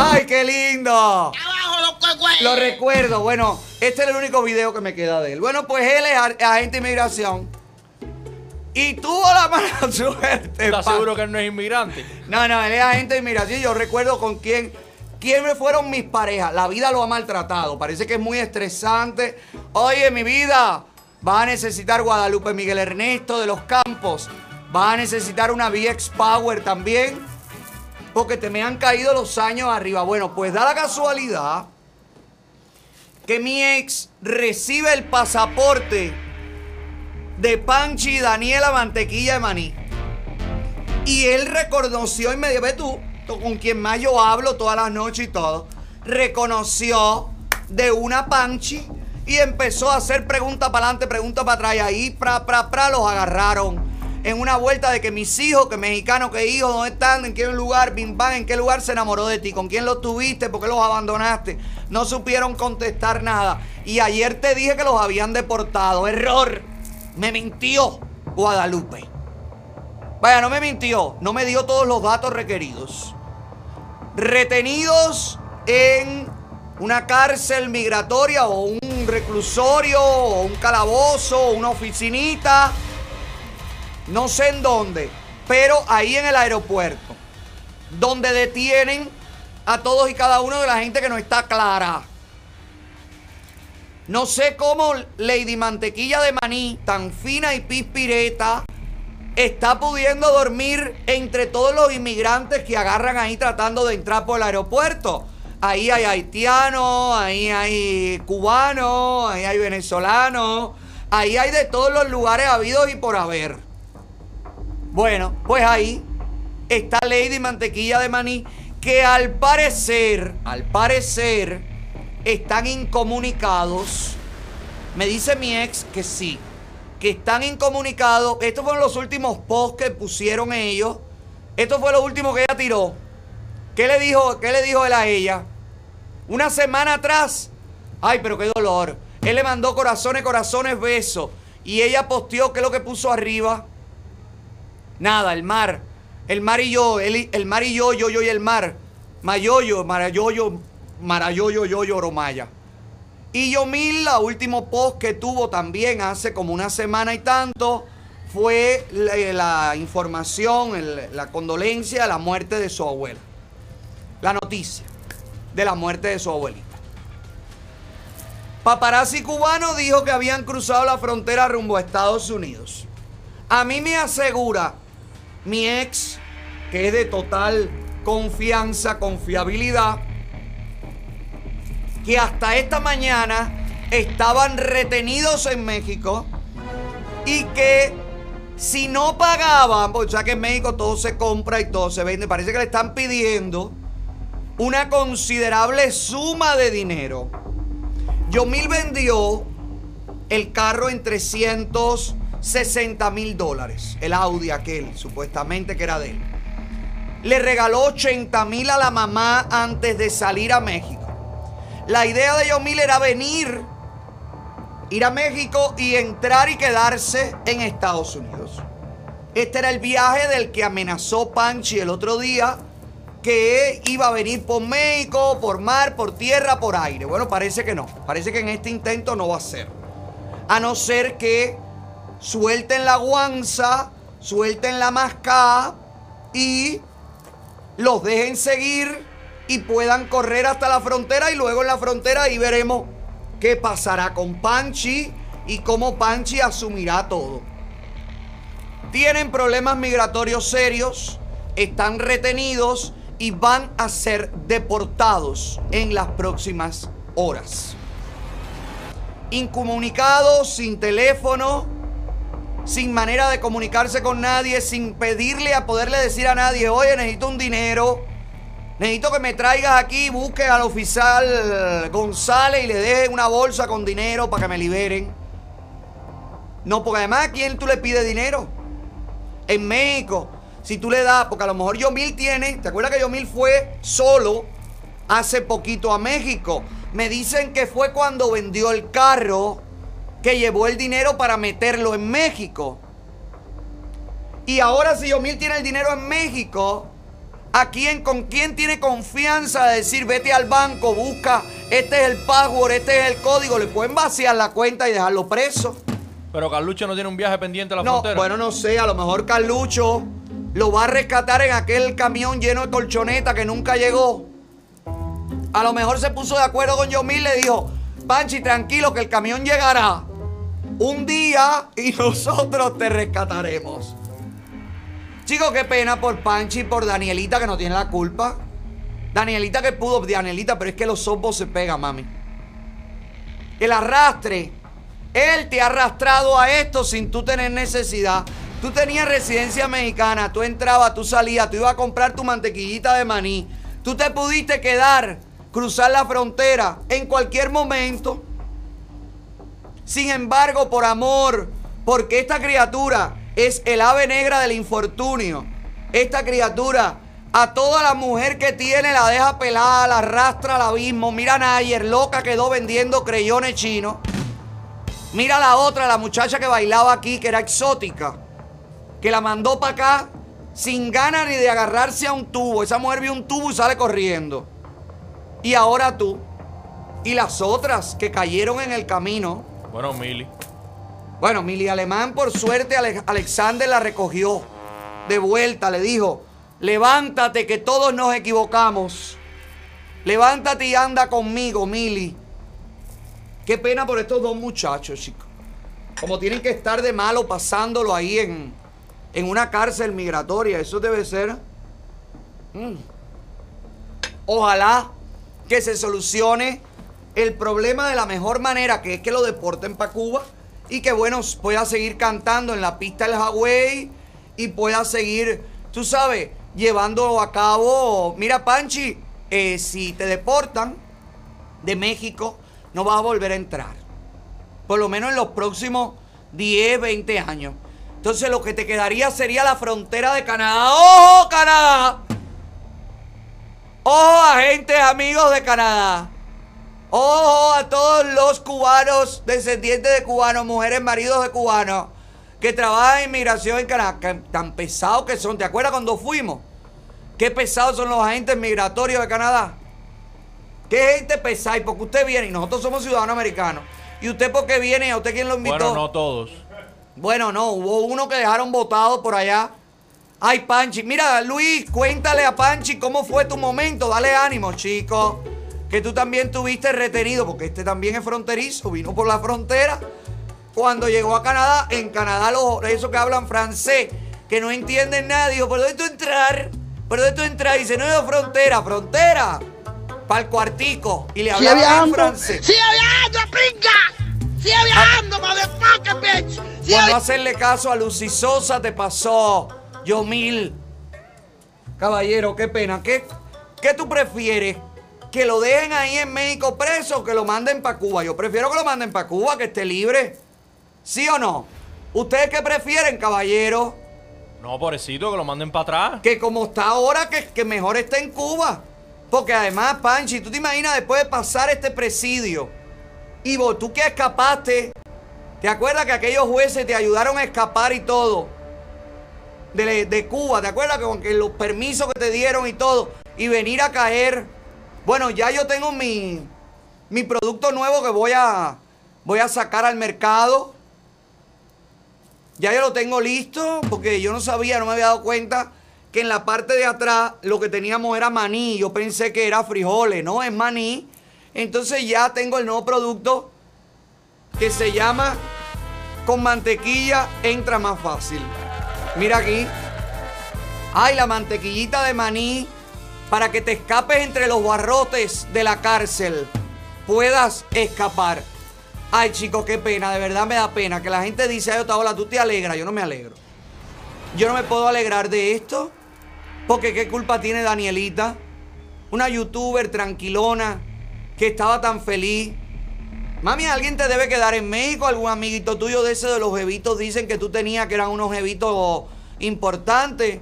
¡Ay, qué lindo! Lo recuerdo. Bueno, este es el único video que me queda de él. Bueno, pues él es agente de inmigración. Y tuvo la mala suerte. ¿Estás seguro que él no es inmigrante? No, no, él es agente de inmigración. Yo recuerdo con quién. ¿Quiénes fueron mis parejas? La vida lo ha maltratado. Parece que es muy estresante. Oye, mi vida, vas a necesitar Guadalupe Miguel Ernesto de los Campos. Vas a necesitar una VX Power también. Porque te me han caído los años arriba. Bueno, pues da la casualidad que mi ex recibe el pasaporte de Panchi Daniela Mantequilla de Maní. Y él reconoció y me dijo, ve tú, con quien más yo hablo todas las noches y todo, reconoció de una Panchi y empezó a hacer pregunta para adelante, pregunta para atrás. Y ahí, pra, pra, pra, los agarraron. En una vuelta de que mis hijos, que mexicanos, que hijos, ¿dónde están? ¿En qué lugar? Bim ¿en qué lugar se enamoró de ti? ¿Con quién los tuviste? ¿Por qué los abandonaste? No supieron contestar nada. Y ayer te dije que los habían deportado. Error. Me mintió Guadalupe. Vaya, no me mintió, no me dio todos los datos requeridos. Retenidos en una cárcel migratoria o un reclusorio o un calabozo o una oficinita, no sé en dónde, pero ahí en el aeropuerto, donde detienen a todos y cada uno de la gente que no está clara. No sé cómo Lady Mantequilla de Maní, tan fina y pispireta, está pudiendo dormir entre todos los inmigrantes que agarran ahí tratando de entrar por el aeropuerto. Ahí hay haitianos, ahí hay cubanos, ahí hay venezolanos, ahí hay de todos los lugares habidos y por haber. Bueno, pues ahí está Lady Mantequilla de Maní, que al parecer, al parecer, están incomunicados. Me dice mi ex que sí, que están incomunicados. Estos fueron los últimos posts que pusieron ellos. Esto fue lo último que ella tiró. ¿Qué le dijo, qué le dijo él a ella? Una semana atrás. Ay, pero qué dolor. Él le mandó corazones, corazones, besos. Y ella posteó, ¿qué es lo que puso arriba? Nada, el mar. El mar y yo, el, el mar y yo, yo, yo y el mar. Mayoyo, marayoyo, marayoyo, yo, yo, romaya. Y Yomil, la último post que tuvo también hace como una semana y tanto, fue la, la información, la condolencia de la muerte de su abuela. La noticia de la muerte de su abuelita. Paparazzi cubano dijo que habían cruzado la frontera rumbo a Estados Unidos. A mí me asegura mi ex, que es de total confianza, confiabilidad, que hasta esta mañana estaban retenidos en México y que si no pagaban, porque ya que en México todo se compra y todo se vende, parece que le están pidiendo una considerable suma de dinero. Yomil vendió el carro en 360 mil dólares, el Audi aquel, supuestamente que era de él. Le regaló 80 mil a la mamá antes de salir a México. La idea de Yomil era venir, ir a México y entrar y quedarse en Estados Unidos. Este era el viaje del que amenazó Panchi el otro día, que iba a venir por México, por mar, por tierra, por aire. Bueno, parece que no. Parece que en este intento no va a ser. A no ser que suelten la guanza, suelten la mascada y los dejen seguir y puedan correr hasta la frontera y luego en la frontera ahí veremos qué pasará con Panchi y cómo Panchi asumirá todo. Tienen problemas migratorios serios, están retenidos y van a ser deportados en las próximas horas. Incomunicados, sin teléfono, sin manera de comunicarse con nadie, sin pedirle a poderle decir a nadie, oye, necesito un dinero, necesito que me traigas aquí, busque al oficial González y le deje una bolsa con dinero para que me liberen. No, porque además, ¿a quién tú le pides dinero? En México, si tú le das, porque a lo mejor Yomil tiene, ¿te acuerdas que Yomil fue solo hace poquito a México? Me dicen que fue cuando vendió el carro que llevó el dinero para meterlo en México. Y ahora si Yomil tiene el dinero en México, ¿a quién, con quién tiene confianza de decir vete al banco, busca, este es el password, este es el código, le pueden vaciar la cuenta y dejarlo preso? Pero Carlucho no tiene un viaje pendiente a la No, frontera. bueno, no sé, a lo mejor Carlucho lo va a rescatar en aquel camión lleno de colchoneta que nunca llegó. A lo mejor se puso de acuerdo con Yomil y le dijo, Panchi, tranquilo que el camión llegará un día y nosotros te rescataremos. Chicos, qué pena por Panchi y por Danielita que no tiene la culpa. Danielita que pudo, Danielita, pero es que los softballs se pegan, mami. El arrastre. Él te ha arrastrado a esto sin tú tener necesidad. Tú tenías residencia mexicana, tú entrabas, tú salías, tú ibas a comprar tu mantequillita de maní. Tú te pudiste quedar, cruzar la frontera en cualquier momento. Sin embargo, por amor, porque esta criatura es el ave negra del infortunio. Esta criatura a toda la mujer que tiene la deja pelada, la arrastra al abismo. Mira a Nayer, loca quedó vendiendo creyones chinos. Mira la otra, la muchacha que bailaba aquí, que era exótica, que la mandó para acá sin ganas ni de agarrarse a un tubo. Esa mujer vio un tubo y sale corriendo. Y ahora tú. Y las otras que cayeron en el camino. Bueno, Mili. Bueno, Mili Alemán, por suerte, Ale- Alexander la recogió de vuelta. Le dijo: Levántate, que todos nos equivocamos. Levántate y anda conmigo, Mili. Qué pena por estos dos muchachos, chicos. Como tienen que estar de malo pasándolo ahí en, en una cárcel migratoria. Eso debe ser. Mm. Ojalá que se solucione el problema de la mejor manera, que es que lo deporten para Cuba y que, bueno, pueda seguir cantando en la pista del Hawaii y pueda seguir, tú sabes, llevando a cabo. Mira, Panchi, eh, si te deportan de México, no vas a volver a entrar. Por lo menos en los próximos 10, 20 años. Entonces lo que te quedaría sería la frontera de Canadá. ¡Ojo, Canadá! ¡Ojo, agentes amigos de Canadá! ¡Ojo a todos los cubanos, descendientes de cubanos, mujeres, maridos de cubanos, que trabajan en inmigración en Canadá! Que tan pesados que son. ¿Te acuerdas cuando fuimos? ¿Qué pesados son los agentes migratorios de Canadá? ¿Qué gente pesada? ¿Y porque usted viene? Y nosotros somos ciudadanos americanos. ¿Y usted por qué viene? ¿A usted quién lo invitó? Bueno, no todos. Bueno, no, hubo uno que dejaron votado por allá. Ay, Panchi. Mira, Luis, cuéntale a Panchi cómo fue tu momento. Dale ánimo, chico. Que tú también tuviste retenido, porque este también es fronterizo, vino por la frontera. Cuando llegó a Canadá, en Canadá los esos que hablan francés, que no entienden nada, dijo, ¿por dónde tú entrar? ¿Por dónde tú entrar? Dice, no es frontera, frontera. Para el cuartico. Y le Sigue hablaban en francés. Sigue viajando, pinga. Sigue viajando, motherfucker, bitch. No hacerle caso a Lucy Sosa te pasó, Yomil. Caballero, qué pena. ¿Qué, ¿Qué tú prefieres? ¿Que lo dejen ahí en México preso o que lo manden para Cuba? Yo prefiero que lo manden para Cuba, que esté libre. ¿Sí o no? ¿Ustedes qué prefieren, caballero? No, pobrecito, que lo manden para atrás. Que como está ahora, que, que mejor esté en Cuba. Porque además, Panchi, tú te imaginas después de pasar este presidio y vos, tú que escapaste, ¿te acuerdas que aquellos jueces te ayudaron a escapar y todo? De, de Cuba, ¿te acuerdas que con que los permisos que te dieron y todo? Y venir a caer. Bueno, ya yo tengo mi, mi producto nuevo que voy a, voy a sacar al mercado. Ya yo lo tengo listo porque yo no sabía, no me había dado cuenta que en la parte de atrás lo que teníamos era maní. Yo pensé que era frijoles, no, es maní. Entonces ya tengo el nuevo producto que se llama con mantequilla entra más fácil. Mira aquí. Ay, la mantequillita de maní para que te escapes entre los barrotes de la cárcel, puedas escapar. Ay, chicos, qué pena, de verdad me da pena que la gente dice, ay, Otaola, tú te alegras, yo no me alegro. Yo no me puedo alegrar de esto, porque qué culpa tiene Danielita, una youtuber tranquilona que estaba tan feliz. Mami, alguien te debe quedar en México, algún amiguito tuyo de ese de los jevitos dicen que tú tenías que eran unos jevitos importantes.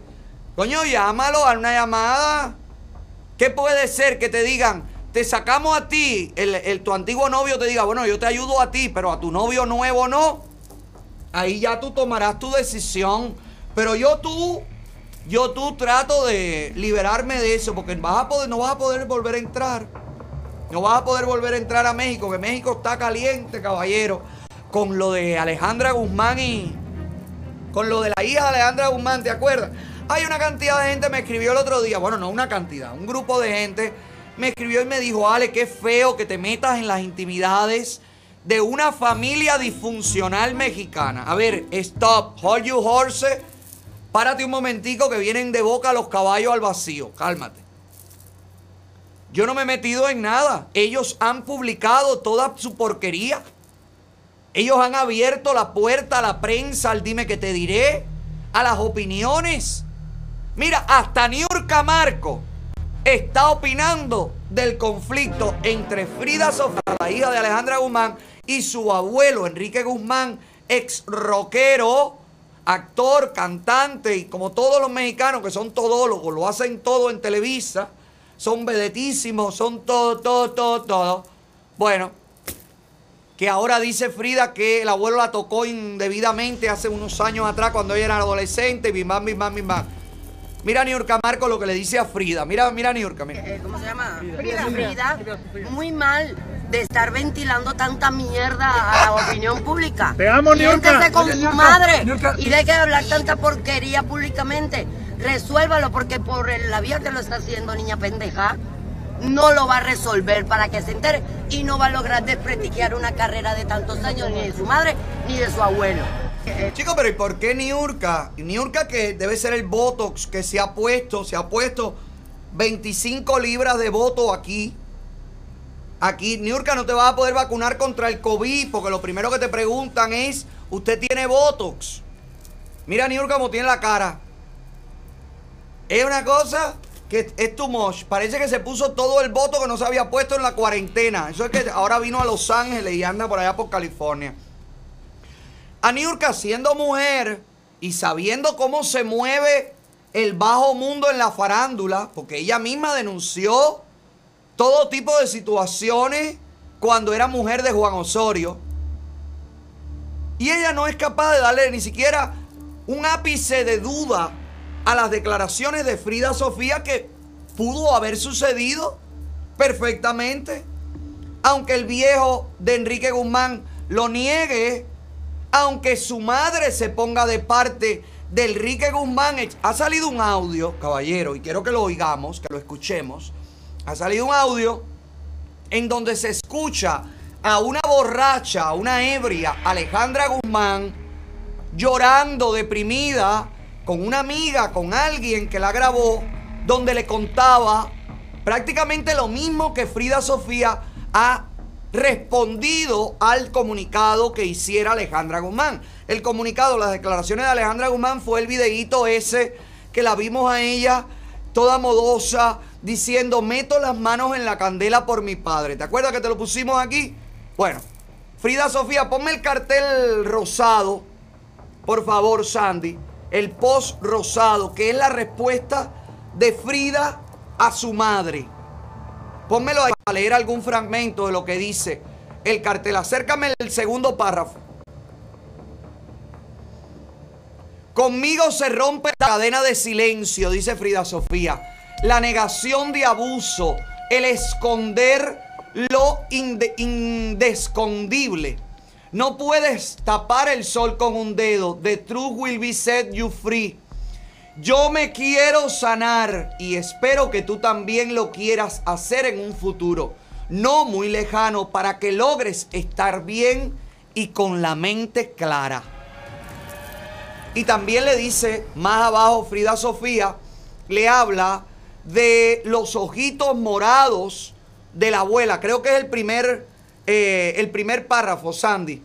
Coño, llámalo a una llamada. ¿Qué puede ser que te digan, te sacamos a ti, el, el- tu antiguo novio te diga, bueno, yo te ayudo a ti, pero a tu novio nuevo no? Ahí ya tú tomarás tu decisión. Pero yo tú, yo tú trato de liberarme de eso, porque no vas a poder volver a entrar. No vas a poder volver a entrar a México, que México está caliente, caballero. Con lo de Alejandra Guzmán y. Con lo de la hija de Alejandra Guzmán, ¿te acuerdas? Hay una cantidad de gente me escribió el otro día. Bueno, no una cantidad, un grupo de gente me escribió y me dijo, Ale, qué feo que te metas en las intimidades de una familia disfuncional mexicana. A ver, stop, hold you horses. Párate un momentico que vienen de boca los caballos al vacío. Cálmate. Yo no me he metido en nada. Ellos han publicado toda su porquería. Ellos han abierto la puerta a la prensa, al dime que te diré, a las opiniones. Mira, hasta Niurka Marco está opinando del conflicto entre Frida Sofía, la hija de Alejandra Guzmán, y su abuelo Enrique Guzmán, ex rockero, actor, cantante, y como todos los mexicanos que son todólogos, lo hacen todo en Televisa, son vedetísimos, son todo, todo, todo, todo. Bueno, que ahora dice Frida que el abuelo la tocó indebidamente hace unos años atrás cuando ella era adolescente, bim bam, bim bam, bim bam. Mira a Niurka Marco lo que le dice a Frida. Mira, mira a Niurka, mira. ¿Cómo se llama? Frida. Frida. Muy mal de estar ventilando tanta mierda a la opinión pública. Te amo, Niurka. Siéntese con Oye, su Niurka, madre Niurka. y deje de hablar tanta porquería públicamente. Resuélvalo porque por el- la vía que lo está haciendo, niña pendeja, no lo va a resolver para que se entere y no va a lograr desprestigiar una carrera de tantos años ni de su madre ni de su abuelo. Chicos, pero ¿y por qué Niurka? Niurka que debe ser el Botox que se ha puesto, se ha puesto 25 libras de voto aquí. Aquí, Niurka, no te vas a poder vacunar contra el COVID porque lo primero que te preguntan es, ¿usted tiene Botox? Mira Niurka como tiene la cara. Es una cosa que es too much. Parece que se puso todo el voto que no se había puesto en la cuarentena. Eso es que ahora vino a Los Ángeles y anda por allá por California. A Niurka siendo mujer y sabiendo cómo se mueve el bajo mundo en la farándula, porque ella misma denunció todo tipo de situaciones cuando era mujer de Juan Osorio. Y ella no es capaz de darle ni siquiera un ápice de duda a las declaraciones de Frida Sofía que pudo haber sucedido perfectamente. Aunque el viejo de Enrique Guzmán lo niegue, aunque su madre se ponga de parte de Enrique Guzmán, ha salido un audio, caballero, y quiero que lo oigamos, que lo escuchemos. Ha salido un audio en donde se escucha a una borracha, a una ebria, Alejandra Guzmán, llorando, deprimida, con una amiga, con alguien que la grabó, donde le contaba prácticamente lo mismo que Frida Sofía ha respondido al comunicado que hiciera Alejandra Guzmán. El comunicado, las declaraciones de Alejandra Guzmán fue el videíto ese que la vimos a ella toda modosa diciendo meto las manos en la candela por mi padre. ¿Te acuerdas que te lo pusimos aquí? Bueno, Frida Sofía, ponme el cartel rosado, por favor, Sandy. El post rosado, que es la respuesta de Frida a su madre. Pónmelo ahí para leer algún fragmento de lo que dice el cartel. Acércame el segundo párrafo. Conmigo se rompe la cadena de silencio, dice Frida Sofía. La negación de abuso, el esconder lo inde- indescondible. No puedes tapar el sol con un dedo. The truth will be set you free. Yo me quiero sanar y espero que tú también lo quieras hacer en un futuro, no muy lejano, para que logres estar bien y con la mente clara. Y también le dice, más abajo, Frida Sofía le habla de los ojitos morados de la abuela. Creo que es el primer, eh, el primer párrafo, Sandy.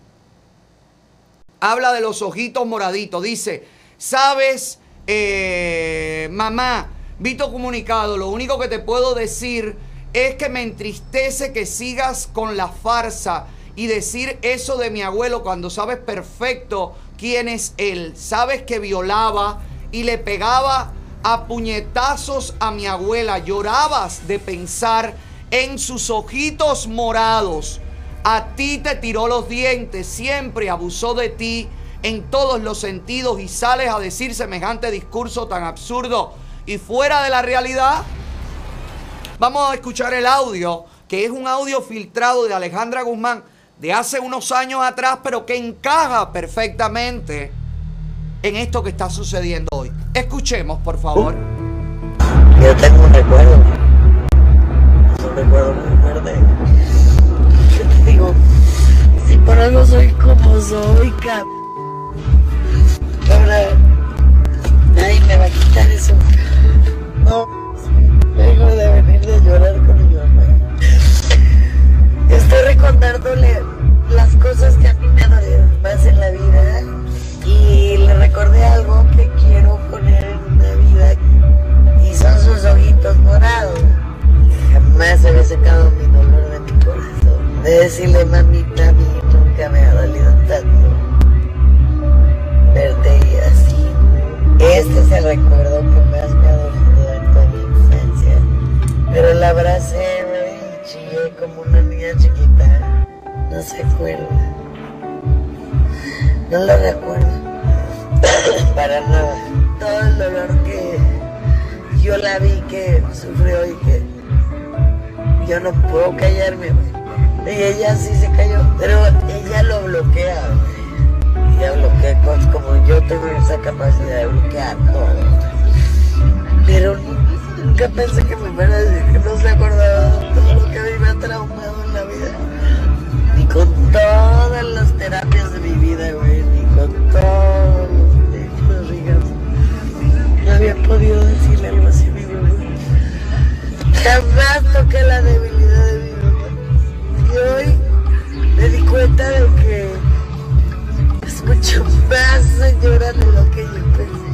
Habla de los ojitos moraditos. Dice, sabes, eh, mamá, vi tu comunicado. Lo único que te puedo decir es que me entristece que sigas con la farsa y decir eso de mi abuelo cuando sabes perfecto quién es él. Sabes que violaba y le pegaba a puñetazos a mi abuela. Llorabas de pensar en sus ojitos morados. A ti te tiró los dientes, siempre abusó de ti en todos los sentidos y sales a decir semejante discurso tan absurdo y fuera de la realidad. Vamos a escuchar el audio, que es un audio filtrado de Alejandra Guzmán de hace unos años atrás, pero que encaja perfectamente en esto que está sucediendo hoy. Escuchemos, por favor. Yo tengo un recuerdo. Un recuerdo muy fuerte. Yo te digo, si por algo soy como soy, cap. Ahora, nadie me va a quitar eso. No, vengo de venir de llorar con mi mamá. Estoy recordándole las cosas que a mí me dolieron más en la vida y le recordé algo que quiero poner en una vida y son sus ojitos morados. Jamás había sacado mi dolor de mi corazón. De decirle, mamita, a nunca me ha dolido y así. Este es el recuerdo que más me ha dolido de toda mi infancia. Pero la abracé, y chillé como una niña chiquita. No se acuerda. No lo recuerdo. Para nada. Todo el dolor que yo la vi que sufrió y que yo no puedo callarme. Y ella sí se cayó, pero ella lo bloquea. Ella bloquea cosas como yo tengo esa capacidad de bloquear todo. Pero nunca pensé que me fuera a decir que no se acordaba de todo lo que a me ha traumado en la vida. Ni con todas las terapias de mi vida, güey, ni con todos los ríos. No había podido decirle algo así a mi mamá. Jamás toqué la debilidad de mi mamá. Y hoy me di cuenta de que mucho más señora de lo que yo pensé.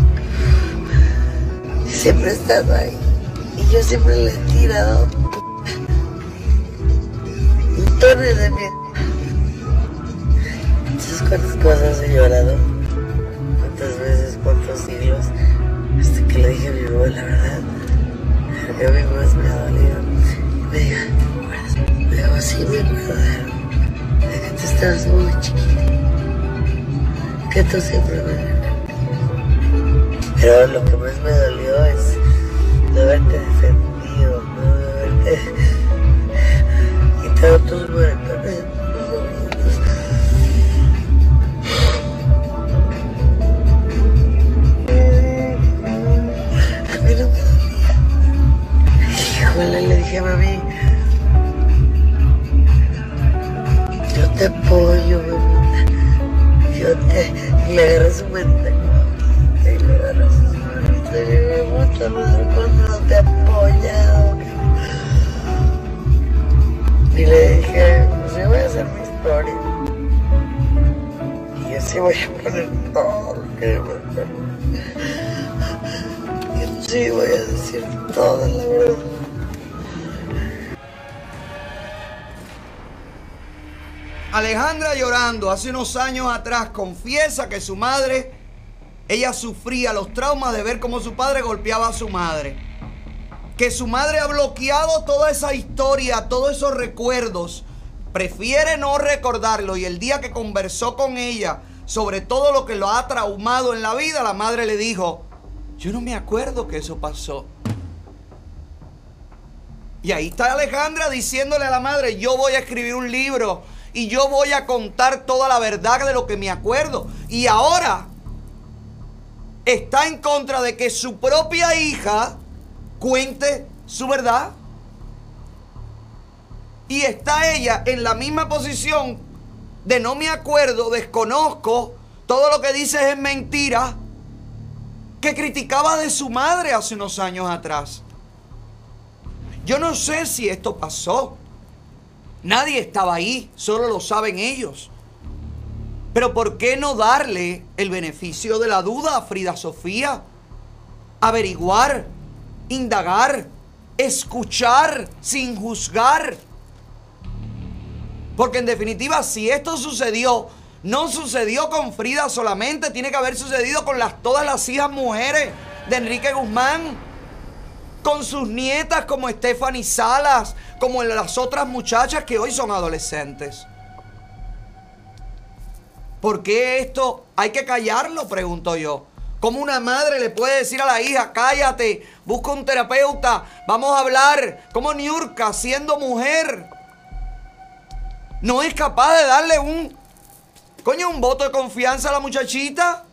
Siempre he estado ahí. Y yo siempre le he tirado montones de mí. ¿Sabes cuántas cosas he llorado? ¿Cuántas veces? ¿Cuántos siglos? Hasta que le dije a mi mamá la verdad. A mí más me ha dolido. Me dijo. Me dijo, sí, me acuerdo de que tú estabas muy chiquita. Que tú siempre me Pero lo que más me dolió es no haberte defendido, no haberte quitado tus moretones. A mí no me dolía. Híjole, le dije a mami, Y así voy a poner todo que sí voy a decir toda la verdad. Alejandra llorando hace unos años atrás confiesa que su madre, ella sufría los traumas de ver cómo su padre golpeaba a su madre. Que su madre ha bloqueado toda esa historia, todos esos recuerdos. Prefiere no recordarlo y el día que conversó con ella sobre todo lo que lo ha traumado en la vida, la madre le dijo, yo no me acuerdo que eso pasó. Y ahí está Alejandra diciéndole a la madre, yo voy a escribir un libro y yo voy a contar toda la verdad de lo que me acuerdo. Y ahora está en contra de que su propia hija cuente su verdad. Y está ella en la misma posición de no me acuerdo, desconozco, todo lo que dices es mentira, que criticaba de su madre hace unos años atrás. Yo no sé si esto pasó. Nadie estaba ahí, solo lo saben ellos. Pero ¿por qué no darle el beneficio de la duda a Frida Sofía? Averiguar, indagar, escuchar sin juzgar. Porque en definitiva, si esto sucedió, no sucedió con Frida solamente, tiene que haber sucedido con las, todas las hijas mujeres de Enrique Guzmán, con sus nietas como Stephanie Salas, como las otras muchachas que hoy son adolescentes. ¿Por qué esto hay que callarlo? Pregunto yo. ¿Cómo una madre le puede decir a la hija, cállate, busca un terapeuta, vamos a hablar? ¿Cómo Niurka, siendo mujer, no es capaz de darle un, coño, un voto de confianza a la muchachita?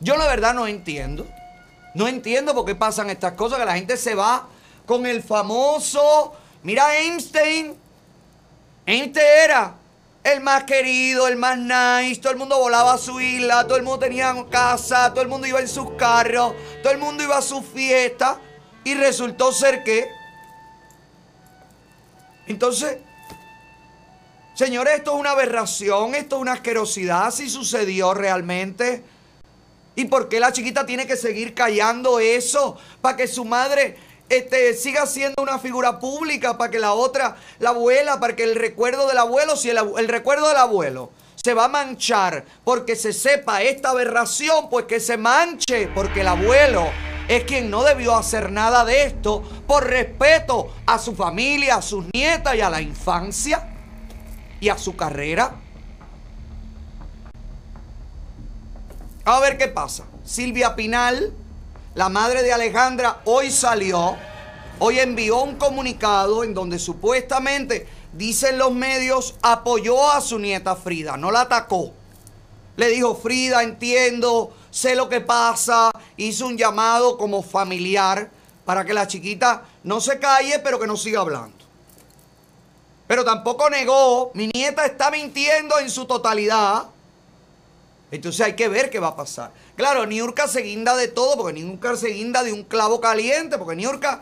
Yo la verdad no entiendo. No entiendo por qué pasan estas cosas, que la gente se va con el famoso, mira Einstein. Einstein era el más querido, el más nice, todo el mundo volaba a su isla, todo el mundo tenía casa, todo el mundo iba en sus carros, todo el mundo iba a su fiesta y resultó ser que... Entonces, señores, esto es una aberración, esto es una asquerosidad, si sucedió realmente. ¿Y por qué la chiquita tiene que seguir callando eso? Para que su madre este, siga siendo una figura pública, para que la otra, la abuela, para que el recuerdo del abuelo, si el, el recuerdo del abuelo se va a manchar porque se sepa esta aberración, pues que se manche, porque el abuelo es quien no debió hacer nada de esto por respeto a su familia, a sus nietas y a la infancia y a su carrera. A ver qué pasa. Silvia Pinal, la madre de Alejandra, hoy salió, hoy envió un comunicado en donde supuestamente, dicen los medios, apoyó a su nieta Frida, no la atacó. Le dijo, Frida, entiendo, sé lo que pasa, hizo un llamado como familiar para que la chiquita no se calle, pero que no siga hablando. Pero tampoco negó, mi nieta está mintiendo en su totalidad. Entonces hay que ver qué va a pasar. Claro, Niurka se guinda de todo, porque Niurka se guinda de un clavo caliente, porque Niurka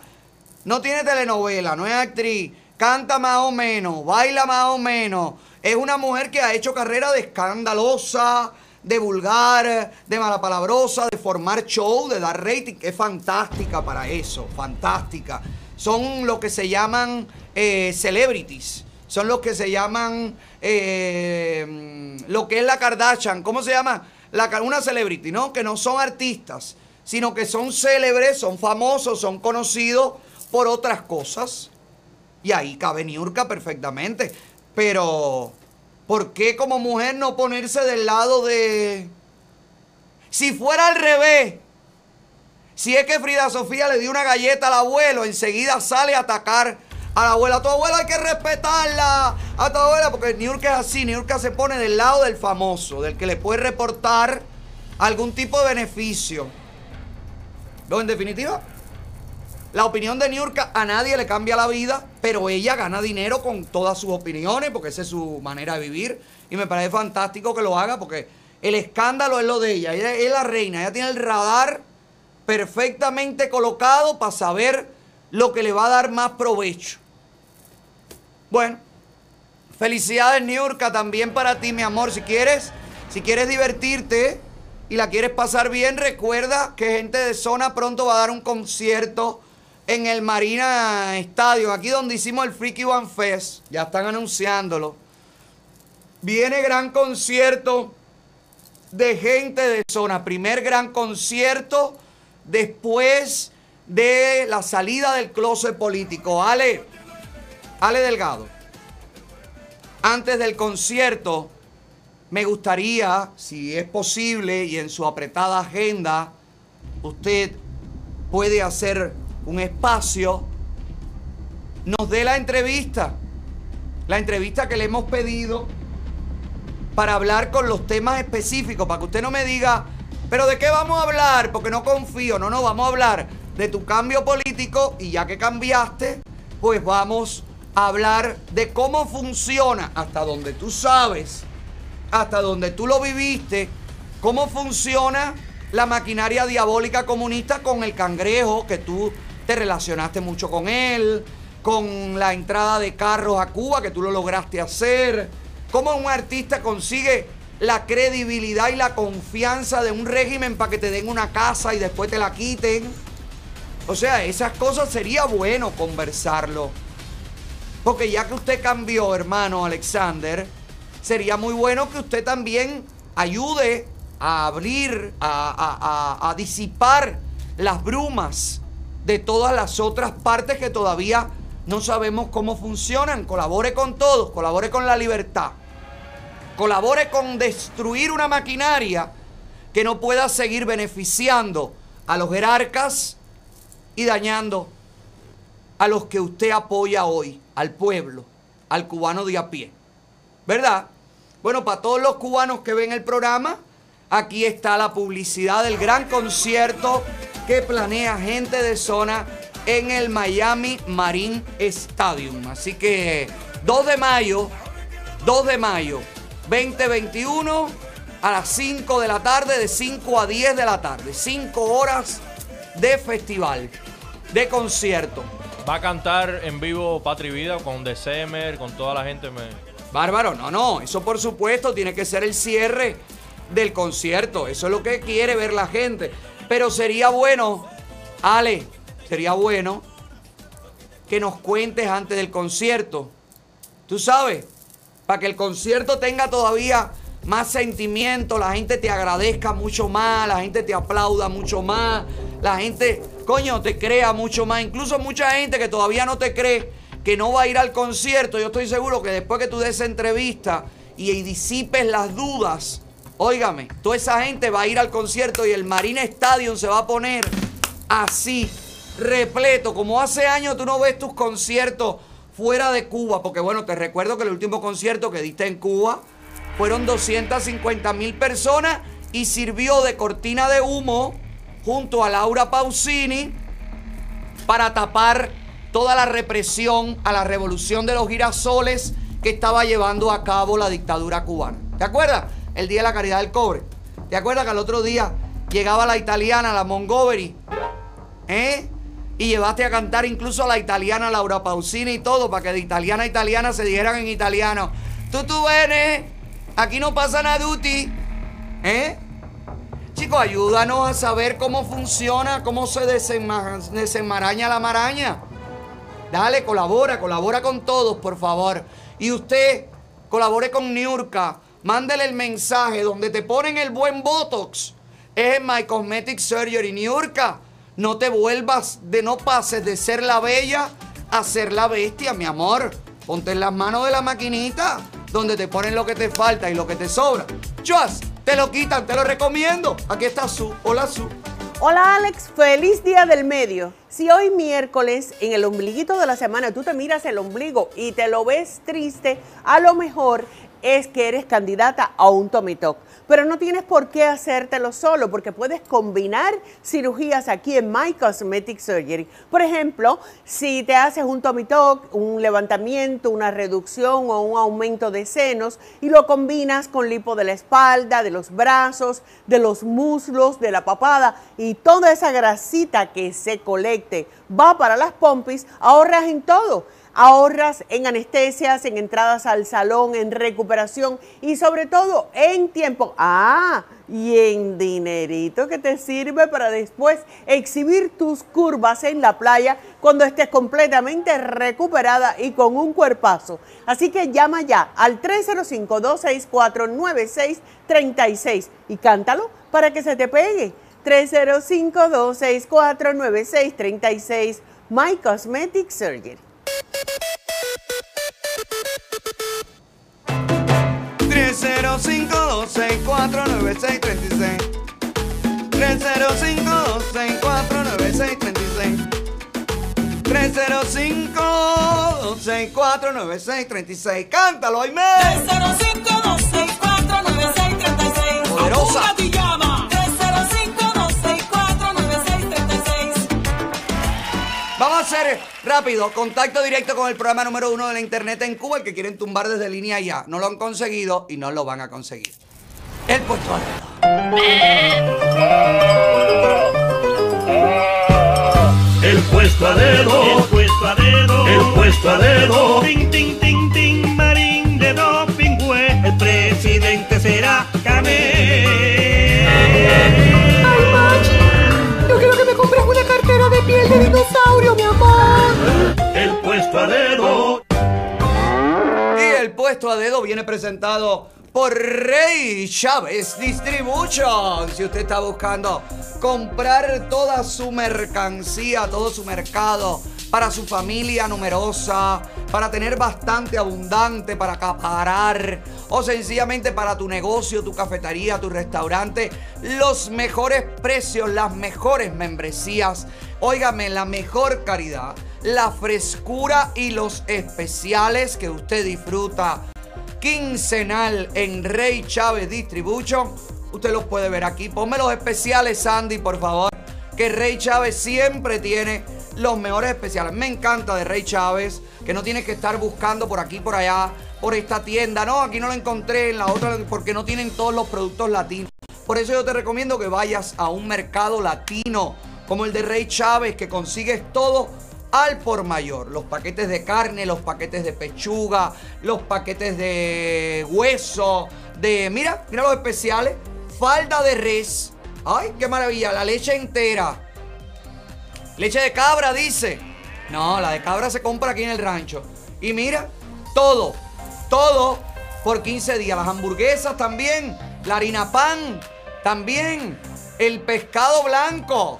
no tiene telenovela, no es actriz, canta más o menos, baila más o menos. Es una mujer que ha hecho carrera de escandalosa, de vulgar, de malapalabrosa, de formar show, de dar rating. Es fantástica para eso, fantástica. Son lo que se llaman eh, celebrities. Son los que se llaman eh, lo que es la Kardashian. ¿Cómo se llama? La, una celebrity, ¿no? Que no son artistas, sino que son célebres, son famosos, son conocidos por otras cosas. Y ahí cabe Niurka perfectamente. Pero, ¿por qué como mujer no ponerse del lado de... Si fuera al revés, si es que Frida Sofía le dio una galleta al abuelo, enseguida sale a atacar a la abuela. A tu abuela hay que respetarla. A tu abuela, porque Niurka es así. Niurka se pone del lado del famoso, del que le puede reportar algún tipo de beneficio. No, en definitiva, la opinión de Niurka a nadie le cambia la vida, pero ella gana dinero con todas sus opiniones, porque esa es su manera de vivir. Y me parece fantástico que lo haga, porque el escándalo es lo de ella. Ella es la reina, ella tiene el radar perfectamente colocado para saber lo que le va a dar más provecho. Bueno, felicidades Niurka también para ti, mi amor. Si quieres, si quieres divertirte y la quieres pasar bien, recuerda que gente de zona pronto va a dar un concierto en el Marina Stadium, aquí donde hicimos el Freaky One Fest. Ya están anunciándolo. Viene gran concierto de gente de zona. Primer gran concierto después de la salida del closet político. Ale, Ale Delgado, antes del concierto, me gustaría, si es posible y en su apretada agenda, usted puede hacer un espacio, nos dé la entrevista, la entrevista que le hemos pedido para hablar con los temas específicos, para que usted no me diga, pero ¿de qué vamos a hablar? Porque no confío, no, no, vamos a hablar de tu cambio político y ya que cambiaste, pues vamos a hablar de cómo funciona, hasta donde tú sabes, hasta donde tú lo viviste, cómo funciona la maquinaria diabólica comunista con el cangrejo que tú te relacionaste mucho con él, con la entrada de carros a Cuba, que tú lo lograste hacer. ¿Cómo un artista consigue la credibilidad y la confianza de un régimen para que te den una casa y después te la quiten? O sea, esas cosas sería bueno conversarlo. Porque ya que usted cambió, hermano Alexander, sería muy bueno que usted también ayude a abrir, a, a- a- disipar las brumas de todas las otras partes que todavía no sabemos cómo funcionan. Colabore con todos, colabore con la libertad. Colabore con destruir una maquinaria que no pueda seguir beneficiando a los jerarcas y dañando a los que usted apoya hoy, al pueblo, al cubano de a pie. ¿Verdad? Bueno, para todos los cubanos que ven el programa, aquí está la publicidad del gran concierto que planea gente de zona en el Miami Marine Stadium. Así que 2 de mayo, 2 de mayo 2021 a las 5 de la tarde, de 5 a 10 de la tarde. 5 horas de festival, de concierto. Va a cantar en vivo Patri Vida con December, con toda la gente. Me... Bárbaro, no, no, eso por supuesto tiene que ser el cierre del concierto. Eso es lo que quiere ver la gente. Pero sería bueno, Ale, sería bueno que nos cuentes antes del concierto. Tú sabes, para que el concierto tenga todavía más sentimiento, la gente te agradezca mucho más, la gente te aplauda mucho más, la gente, coño, te crea mucho más. Incluso mucha gente que todavía no te cree que no va a ir al concierto. Yo estoy seguro que después que tú des entrevista y, y disipes las dudas, óigame, toda esa gente va a ir al concierto y el Marina Stadium se va a poner así, repleto. Como hace años tú no ves tus conciertos fuera de Cuba, porque bueno, te recuerdo que el último concierto que diste en Cuba fueron 250 mil personas y sirvió de cortina de humo junto a Laura Pausini para tapar toda la represión a la revolución de los girasoles que estaba llevando a cabo la dictadura cubana. ¿Te acuerdas? El Día de la Caridad del Cobre. ¿Te acuerdas que al otro día llegaba la italiana, la Montgomery? ¿Eh? Y llevaste a cantar incluso a la italiana Laura Pausini y todo, para que de italiana a italiana se dijeran en italiano. Tú, tú vienes, aquí no pasa nada, Duty. ¿Eh? Chicos, ayúdanos a saber cómo funciona, cómo se desenma- desenmaraña la maraña. Dale, colabora, colabora con todos, por favor. Y usted, colabore con Niurka. Mándele el mensaje donde te ponen el buen Botox. Es en My Cosmetic Surgery. Niurka, no te vuelvas, de no pases de ser la bella a ser la bestia, mi amor. Ponte en las manos de la maquinita donde te ponen lo que te falta y lo que te sobra. Chas, te lo quitan, te lo recomiendo. Aquí está Su. Hola, Su. Hola Alex, feliz día del medio. Si hoy miércoles en el ombliguito de la semana tú te miras el ombligo y te lo ves triste, a lo mejor es que eres candidata a un Tuck. Pero no tienes por qué hacértelo solo porque puedes combinar cirugías aquí en My Cosmetic Surgery. Por ejemplo, si te haces un Tuck, un levantamiento, una reducción o un aumento de senos y lo combinas con lipo de la espalda, de los brazos, de los muslos, de la papada y toda esa grasita que se colecte va para las pompis, ahorras en todo. Ahorras en anestesias, en entradas al salón, en recuperación y sobre todo en tiempo. Ah, y en dinerito que te sirve para después exhibir tus curvas en la playa cuando estés completamente recuperada y con un cuerpazo. Así que llama ya al 305-264-9636 y cántalo para que se te pegue. 305-264-9636 My Cosmetic Surgery. 305-264-9636 305-264-9636 305-264-9636 Cántalo, Aime. 305-264-9636 Poderosa. Vamos a hacer rápido contacto directo con el programa número uno de la internet en Cuba, el que quieren tumbar desde línea ya. No lo han conseguido y no lo van a conseguir. El puesto al El puesto a dedo, el puesto a dedo, el puesto a dedo. Tin, tin, tin, tin, marín de dopingüe, el presidente será Camé. De dinosaurio, mi amor. El puesto a dedo. Y el puesto a dedo viene presentado por Rey Chávez Distribution. Si usted está buscando comprar toda su mercancía, todo su mercado para su familia numerosa, para tener bastante abundante, para acaparar o sencillamente para tu negocio, tu cafetería, tu restaurante, los mejores precios, las mejores membresías, óigame, la mejor calidad, la frescura y los especiales que usted disfruta quincenal en Rey Chávez Distribution. Usted los puede ver aquí. Ponme los especiales, Sandy, por favor. Que Rey Chávez siempre tiene los mejores especiales. Me encanta de Rey Chávez, que no tienes que estar buscando por aquí, por allá, por esta tienda. No, aquí no lo encontré en la otra, porque no tienen todos los productos latinos. Por eso yo te recomiendo que vayas a un mercado latino, como el de Rey Chávez, que consigues todo al por mayor. Los paquetes de carne, los paquetes de pechuga, los paquetes de hueso, de... Mira, mira los especiales. Falda de res. Ay, qué maravilla. La leche entera. Leche de cabra, dice. No, la de cabra se compra aquí en el rancho. Y mira, todo, todo por 15 días. Las hamburguesas también. La harina pan también. El pescado blanco.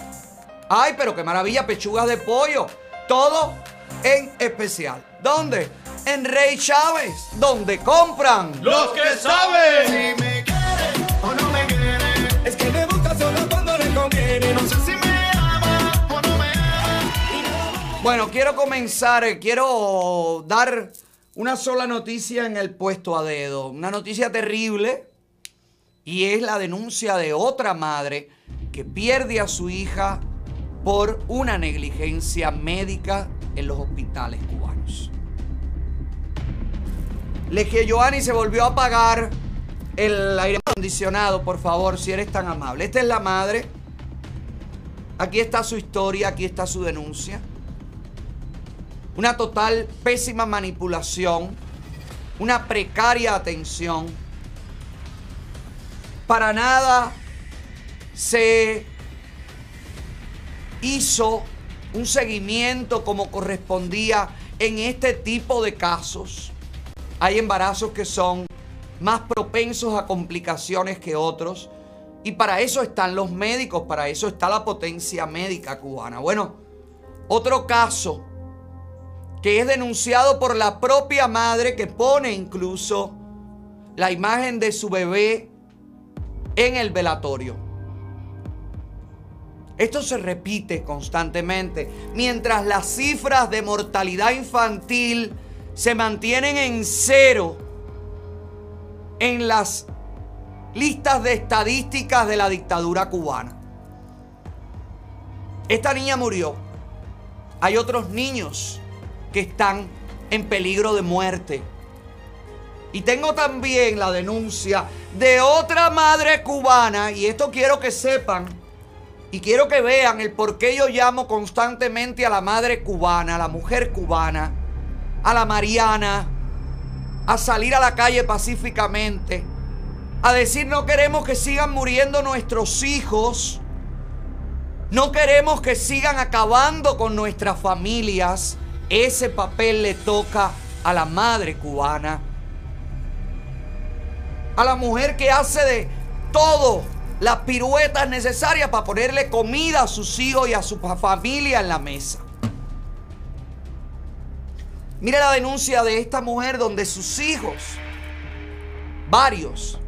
Ay, pero qué maravilla, pechugas de pollo. Todo en especial. ¿Dónde? En Rey Chávez, donde compran Los que saben. Si me quiere o no me quiere, es que me busca solo cuando le conviene. No sé si me ama o no me ama. Bueno, quiero comenzar, eh, quiero dar una sola noticia en el puesto a dedo. Una noticia terrible y es la denuncia de otra madre que pierde a su hija por una negligencia médica en los hospitales cubanos. Leje Joanny se volvió a apagar el aire acondicionado, por favor, si eres tan amable. Esta es la madre. Aquí está su historia, aquí está su denuncia. Una total pésima manipulación, una precaria atención. Para nada se hizo un seguimiento como correspondía en este tipo de casos. Hay embarazos que son más propensos a complicaciones que otros. Y para eso están los médicos, para eso está la potencia médica cubana. Bueno, otro caso que es denunciado por la propia madre que pone incluso la imagen de su bebé en el velatorio. Esto se repite constantemente mientras las cifras de mortalidad infantil se mantienen en cero en las listas de estadísticas de la dictadura cubana. Esta niña murió. Hay otros niños que están en peligro de muerte. Y tengo también la denuncia de otra madre cubana, y esto quiero que sepan, y quiero que vean el por qué yo llamo constantemente a la madre cubana, a la mujer cubana, a la Mariana, a salir a la calle pacíficamente, a decir no queremos que sigan muriendo nuestros hijos, no queremos que sigan acabando con nuestras familias. Ese papel le toca a la madre cubana, a la mujer que hace de todo las piruetas necesarias para ponerle comida a sus hijos y a su familia en la mesa. Mire la denuncia de esta mujer donde sus hijos, varios,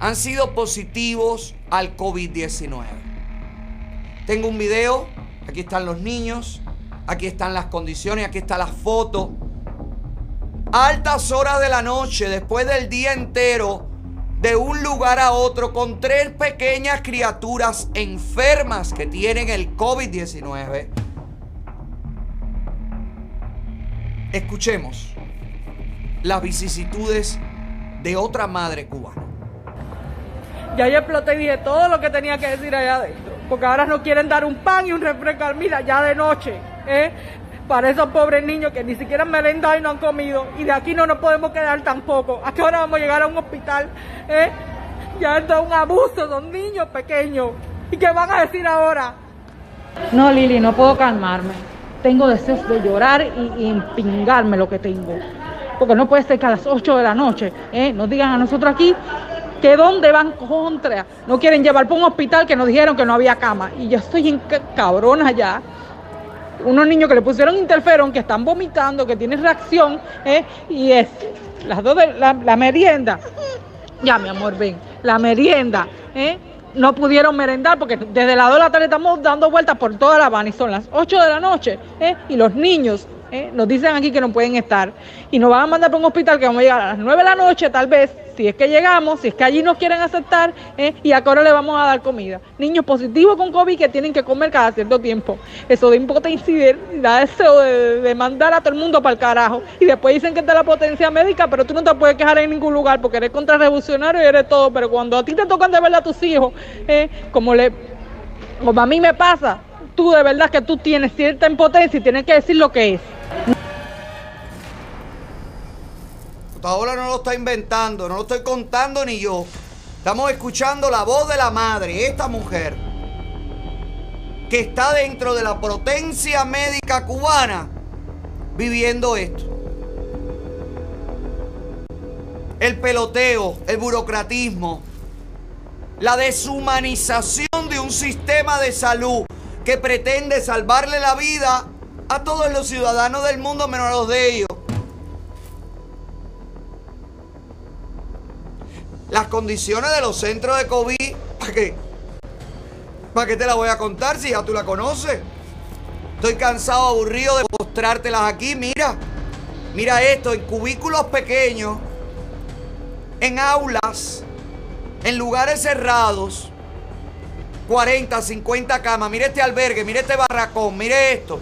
han sido positivos al COVID-19. Tengo un video, aquí están los niños, aquí están las condiciones, aquí está la foto. Altas horas de la noche, después del día entero, de un lugar a otro con tres pequeñas criaturas enfermas que tienen el COVID-19. Escuchemos las vicisitudes de otra madre cubana. Ya yo exploté y dije todo lo que tenía que decir allá adentro. porque ahora no quieren dar un pan y un refresco, mira, ya de noche, ¿eh? Para esos pobres niños que ni siquiera merendado y no han comido, y de aquí no nos podemos quedar tampoco. ¿A qué hora vamos a llegar a un hospital? ¿eh? Ya esto es un abuso, son niños pequeños. ¿Y qué van a decir ahora? No, Lili, no puedo calmarme. Tengo deseos de llorar y, empingarme lo que tengo. Porque no puede ser que a las 8 de la noche ¿eh? nos digan a nosotros aquí que dónde van contra. No quieren llevar para un hospital que nos dijeron que no había cama. Y yo estoy en ca- cabrona ya. Unos niños que le pusieron interferón, que están vomitando, que tienen reacción, ¿eh? y es las dos de la, merienda. Ya, mi amor, ven, la merienda, ¿eh? No pudieron merendar porque desde las 2 de la tarde estamos dando vueltas por toda La Habana y son las 8 de la noche, ¿eh? Y los niños, ¿eh? Nos dicen aquí que no pueden estar y nos van a mandar para un hospital que vamos a llegar a las 9 de la noche, tal vez, si es que llegamos, si es que allí nos quieren aceptar, ¿eh? y a qué hora le vamos a dar comida. Niños positivos con COVID que tienen que comer cada cierto tiempo. Eso da impotencia da de, de mandar a todo el mundo para el carajo. Y después dicen que está la potencia médica, pero tú no te puedes quejar en ningún lugar porque eres contrarrevolucionario y eres todo. Pero cuando a ti te tocan de verdad a tus hijos, ¿eh? como, le, como a mí me pasa, tú de verdad que tú tienes cierta impotencia y tienes que decir lo que es. Paola no lo está inventando, no lo estoy contando ni yo. Estamos escuchando la voz de la madre, esta mujer, que está dentro de la potencia médica cubana viviendo esto. El peloteo, el burocratismo, la deshumanización de un sistema de salud que pretende salvarle la vida a todos los ciudadanos del mundo menos a los de ellos. Las condiciones de los centros de COVID, ¿para qué? ¿Para qué te la voy a contar si ya tú la conoces? Estoy cansado, aburrido de mostrártelas aquí. Mira, mira esto, en cubículos pequeños, en aulas, en lugares cerrados, 40, 50 camas. Mire este albergue, mire este barracón, mire esto.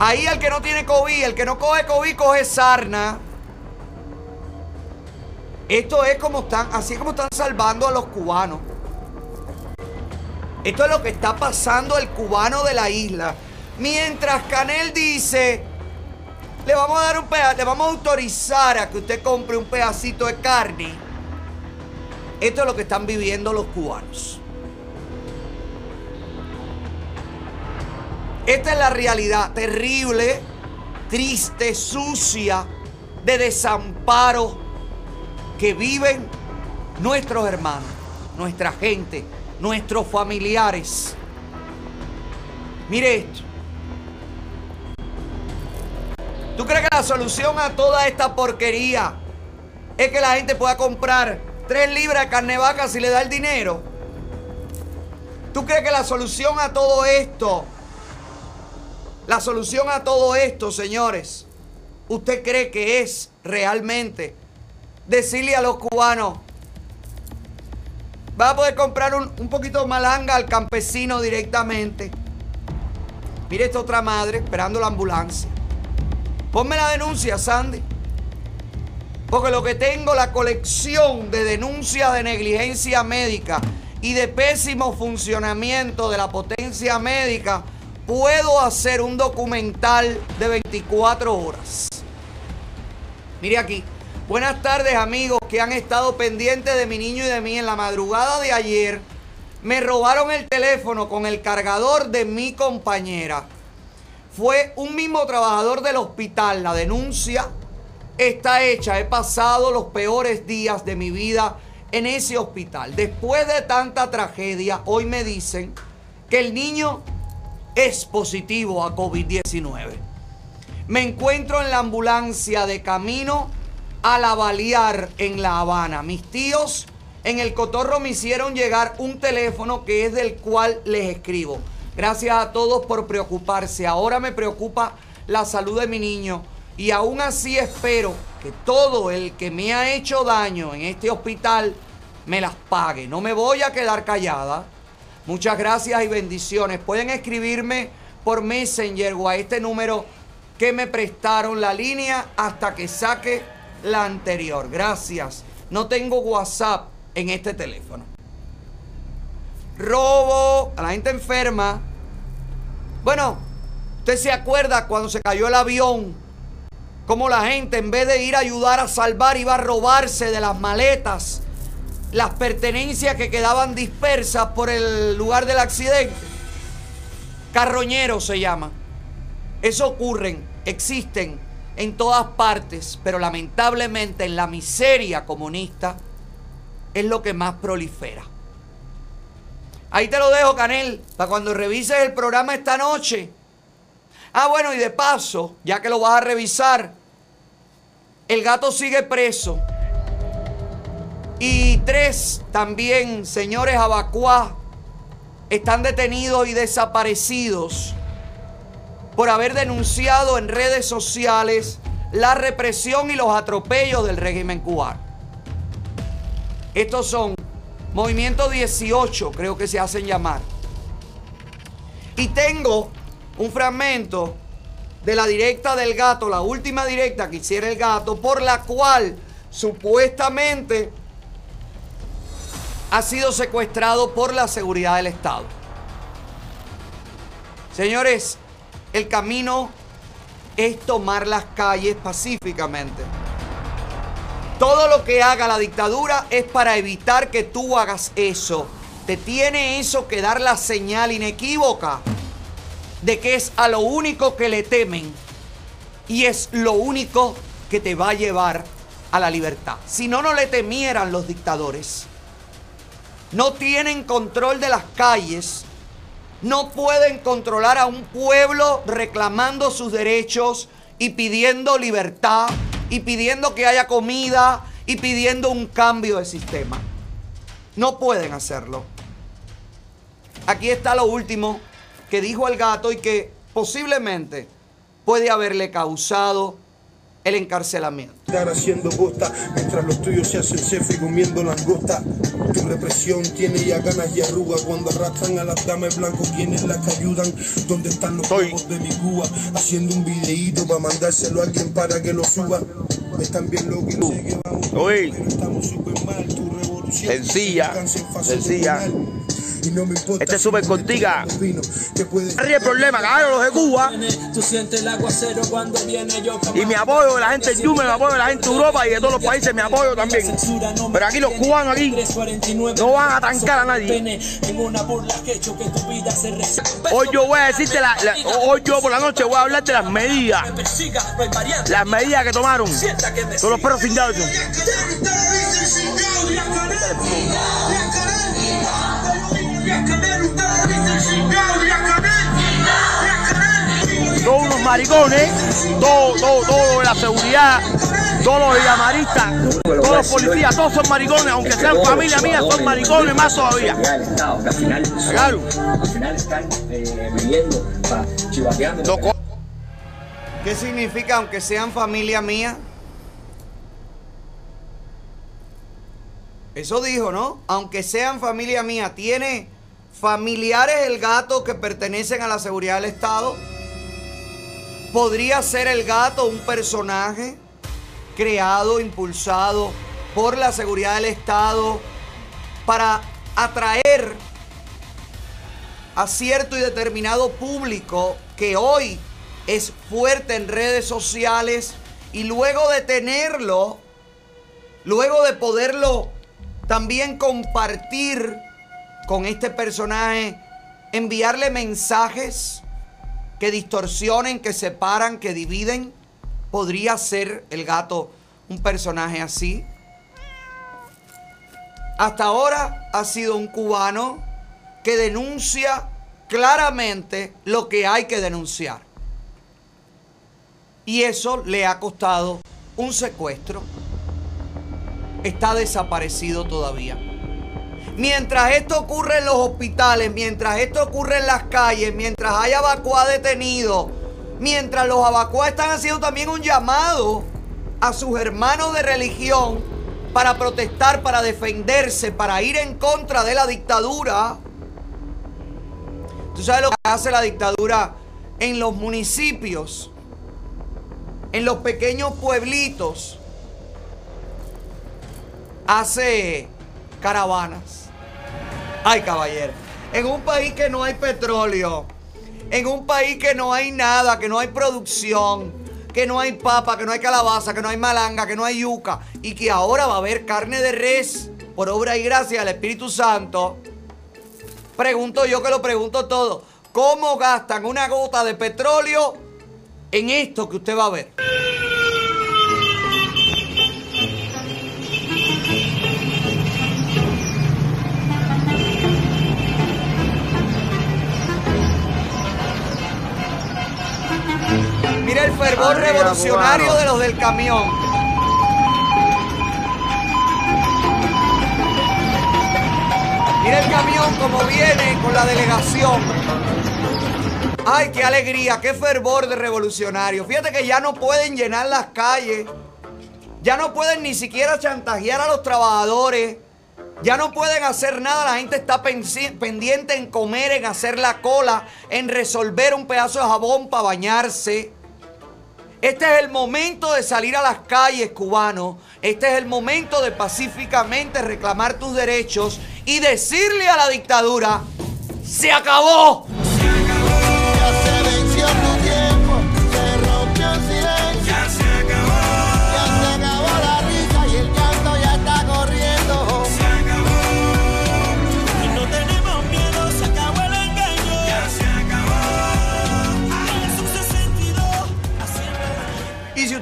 Ahí el que no tiene COVID, el que no coge COVID, coge sarna. Esto es como están, así es como están salvando a los cubanos. Esto es lo que está pasando al cubano de la isla. Mientras Canel dice, le vamos a dar un pedazo, le vamos a autorizar a que usted compre un pedacito de carne. Esto es lo que están viviendo los cubanos. Esta es la realidad terrible, triste, sucia, de desamparo que viven nuestros hermanos, nuestra gente, nuestros familiares. Mire esto. ¿Tú crees que la solución a toda esta porquería es que la gente pueda comprar tres libras de carne vaca si le da el dinero? ¿Tú crees que la solución a todo esto, la solución a todo esto, señores, usted cree que es realmente decirle a los cubanos, va a poder comprar un, un poquito de malanga al campesino directamente? Mire esta otra madre esperando la ambulancia. Ponme la denuncia, Sandy. Porque lo que tengo, la colección de denuncias de negligencia médica y de pésimo funcionamiento de la potencia médica, puedo hacer un documental de 24 horas. Mire aquí. Buenas tardes amigos que han estado pendientes de mi niño y de mí en la madrugada de ayer. Me robaron el teléfono con el cargador de mi compañera. Fue un mismo trabajador del hospital. La denuncia está hecha. He pasado los peores días de mi vida en ese hospital. Después de tanta tragedia, hoy me dicen que el niño es positivo a COVID-19. Me encuentro en la ambulancia de camino a la Balear en La Habana. Mis tíos en el Cotorro me hicieron llegar un teléfono que es del cual les escribo. Gracias a todos por preocuparse. Ahora me preocupa la salud de mi niño y aún así espero que todo el que me ha hecho daño en este hospital me las pague. No me voy a quedar callada. Muchas gracias y bendiciones. Pueden escribirme por Messenger o a este número que me prestaron la línea hasta que saque la anterior. Gracias. No tengo WhatsApp en este teléfono. robo, a la gente enferma. Bueno, usted se acuerda cuando se cayó el avión, cómo la gente en vez de ir a ayudar a salvar iba a robarse de las maletas las pertenencias que quedaban dispersas por el lugar del accidente. Carroñero se llama. Eso ocurren, existen en todas partes, pero lamentablemente en la miseria comunista es lo que más prolifera. Ahí te lo dejo, Canel, para cuando revises el programa esta noche. Ah, bueno, y de paso, ya que lo vas a revisar, el gato sigue preso. Y tres también, señores Abacuá, están detenidos y desaparecidos por haber denunciado en redes sociales la represión y los atropellos del régimen cubano. Estos son Movimiento 18, creo que se hacen llamar. Y tengo un fragmento de la directa del gato, la última directa que hiciera el gato, por la cual supuestamente ha sido secuestrado por la seguridad del Estado. Señores, el camino es tomar las calles pacíficamente. Todo lo que haga la dictadura es para evitar que tú hagas eso. Te tiene eso que dar la señal inequívoca de que es a lo único que le temen y es lo único que te va a llevar a la libertad. Si no, no le temieran los dictadores. No tienen control de las calles. No pueden controlar a un pueblo reclamando sus derechos y pidiendo libertad y pidiendo que haya comida y pidiendo un cambio de sistema. No pueden hacerlo. Aquí está lo último que dijo el gato y que posiblemente puede haberle causado el encarcelamiento. Estar haciendo bosta mientras los tuyos se hacen cefe y comiendo langosta. Tu represión tiene ya ganas y arruga cuando arrastran a las damas blancos quienes las que ayudan. ¿Dónde están los juegos de mi Cuba? Haciendo un videíto para mandárselo a alguien para que lo suba. Están bien locos y sé que vamos Oye. estamos súper mal. Tu revolución Sencilla, sencilla. final. Y no me importa Este es súper cortica. que puede Arriba el problema, los de Cuba. Tú sientes el aguacero cuando viene yo Y mi apoyo de la gente de Yume, mi apoyo de la gente de Europa y de todos los países, mi apoyo también. Pero aquí los cubanos aquí no van a trancar a nadie. Hoy yo voy a decirte, la, la- hoy yo por la noche voy a hablar de las medidas, las medidas que tomaron con los perros cingados. Todos maricones, todo, todo, todo de la seguridad, todos los villamaristas, todos los policías, todos son maricones, aunque sean familia mía, son maricones más todavía. Claro. Al final están chivateando. ¿Qué significa aunque sean familia mía? Eso dijo, ¿no? Aunque sean familia mía, ¿tiene familiares el gato que pertenecen a la seguridad del Estado? ¿Podría ser el gato un personaje creado, impulsado por la seguridad del Estado para atraer a cierto y determinado público que hoy es fuerte en redes sociales y luego de tenerlo, luego de poderlo también compartir con este personaje, enviarle mensajes que distorsionen, que separan, que dividen, podría ser el gato un personaje así. Hasta ahora ha sido un cubano que denuncia claramente lo que hay que denunciar. Y eso le ha costado un secuestro. Está desaparecido todavía. Mientras esto ocurre en los hospitales, mientras esto ocurre en las calles, mientras hay abacuá detenidos, mientras los abacuá están haciendo también un llamado a sus hermanos de religión para protestar, para defenderse, para ir en contra de la dictadura. ¿Tú sabes lo que hace la dictadura en los municipios? En los pequeños pueblitos. Hace caravanas. Ay, caballero. En un país que no hay petróleo. En un país que no hay nada, que no hay producción, que no hay papa, que no hay calabaza, que no hay malanga, que no hay yuca. Y que ahora va a haber carne de res por obra y gracia del Espíritu Santo. Pregunto yo que lo pregunto todo. ¿Cómo gastan una gota de petróleo en esto que usted va a ver? Mira el fervor Arriba, revolucionario cubano. de los del camión. Mira el camión como viene con la delegación. Ay, qué alegría, qué fervor de revolucionario. Fíjate que ya no pueden llenar las calles. Ya no pueden ni siquiera chantajear a los trabajadores. Ya no pueden hacer nada. La gente está pendiente en comer, en hacer la cola, en resolver un pedazo de jabón para bañarse. Este es el momento de salir a las calles, cubanos. Este es el momento de pacíficamente reclamar tus derechos y decirle a la dictadura, se acabó.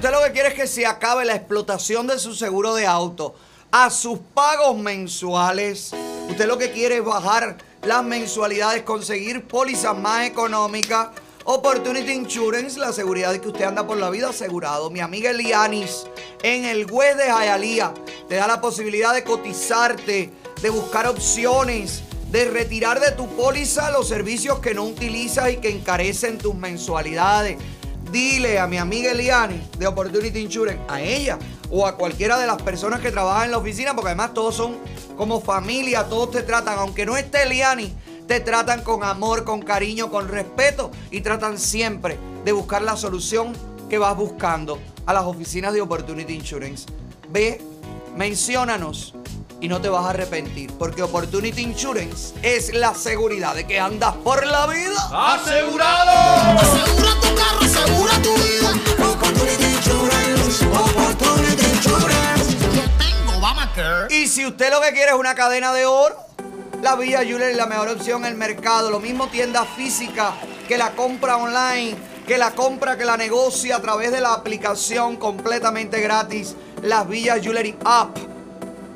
Usted lo que quiere es que se acabe la explotación de su seguro de auto a sus pagos mensuales, usted lo que quiere es bajar las mensualidades, conseguir pólizas más económicas. Opportunity Insurance, la seguridad de que usted anda por la vida asegurado. Mi amiga Elianis, en el web de Hialeah, te da la posibilidad de cotizarte, de buscar opciones, de retirar de tu póliza los servicios que no utilizas y que encarecen tus mensualidades. Dile a mi amiga Eliani de Opportunity Insurance, a ella o a cualquiera de las personas que trabajan en la oficina, porque además todos son como familia, todos te tratan, aunque no esté Eliani, te tratan con amor, con cariño, con respeto y tratan siempre de buscar la solución que vas buscando a las oficinas de Opportunity Insurance. Ve, menciónanos y no te vas a arrepentir, porque Opportunity Insurance es la seguridad de que andas por la vida ¡Asegurado! Asegura tu carro, asegura tu vida. Opportunity Insurance, Opportunity Insurance. Yo tengo Obamacare. Y si usted lo que quiere es una cadena de oro, la Villa Jeweler es la mejor opción en el mercado. Lo mismo tienda física que la compra online, que la compra que la negocia a través de la aplicación completamente gratis, las Villa Jewelry App.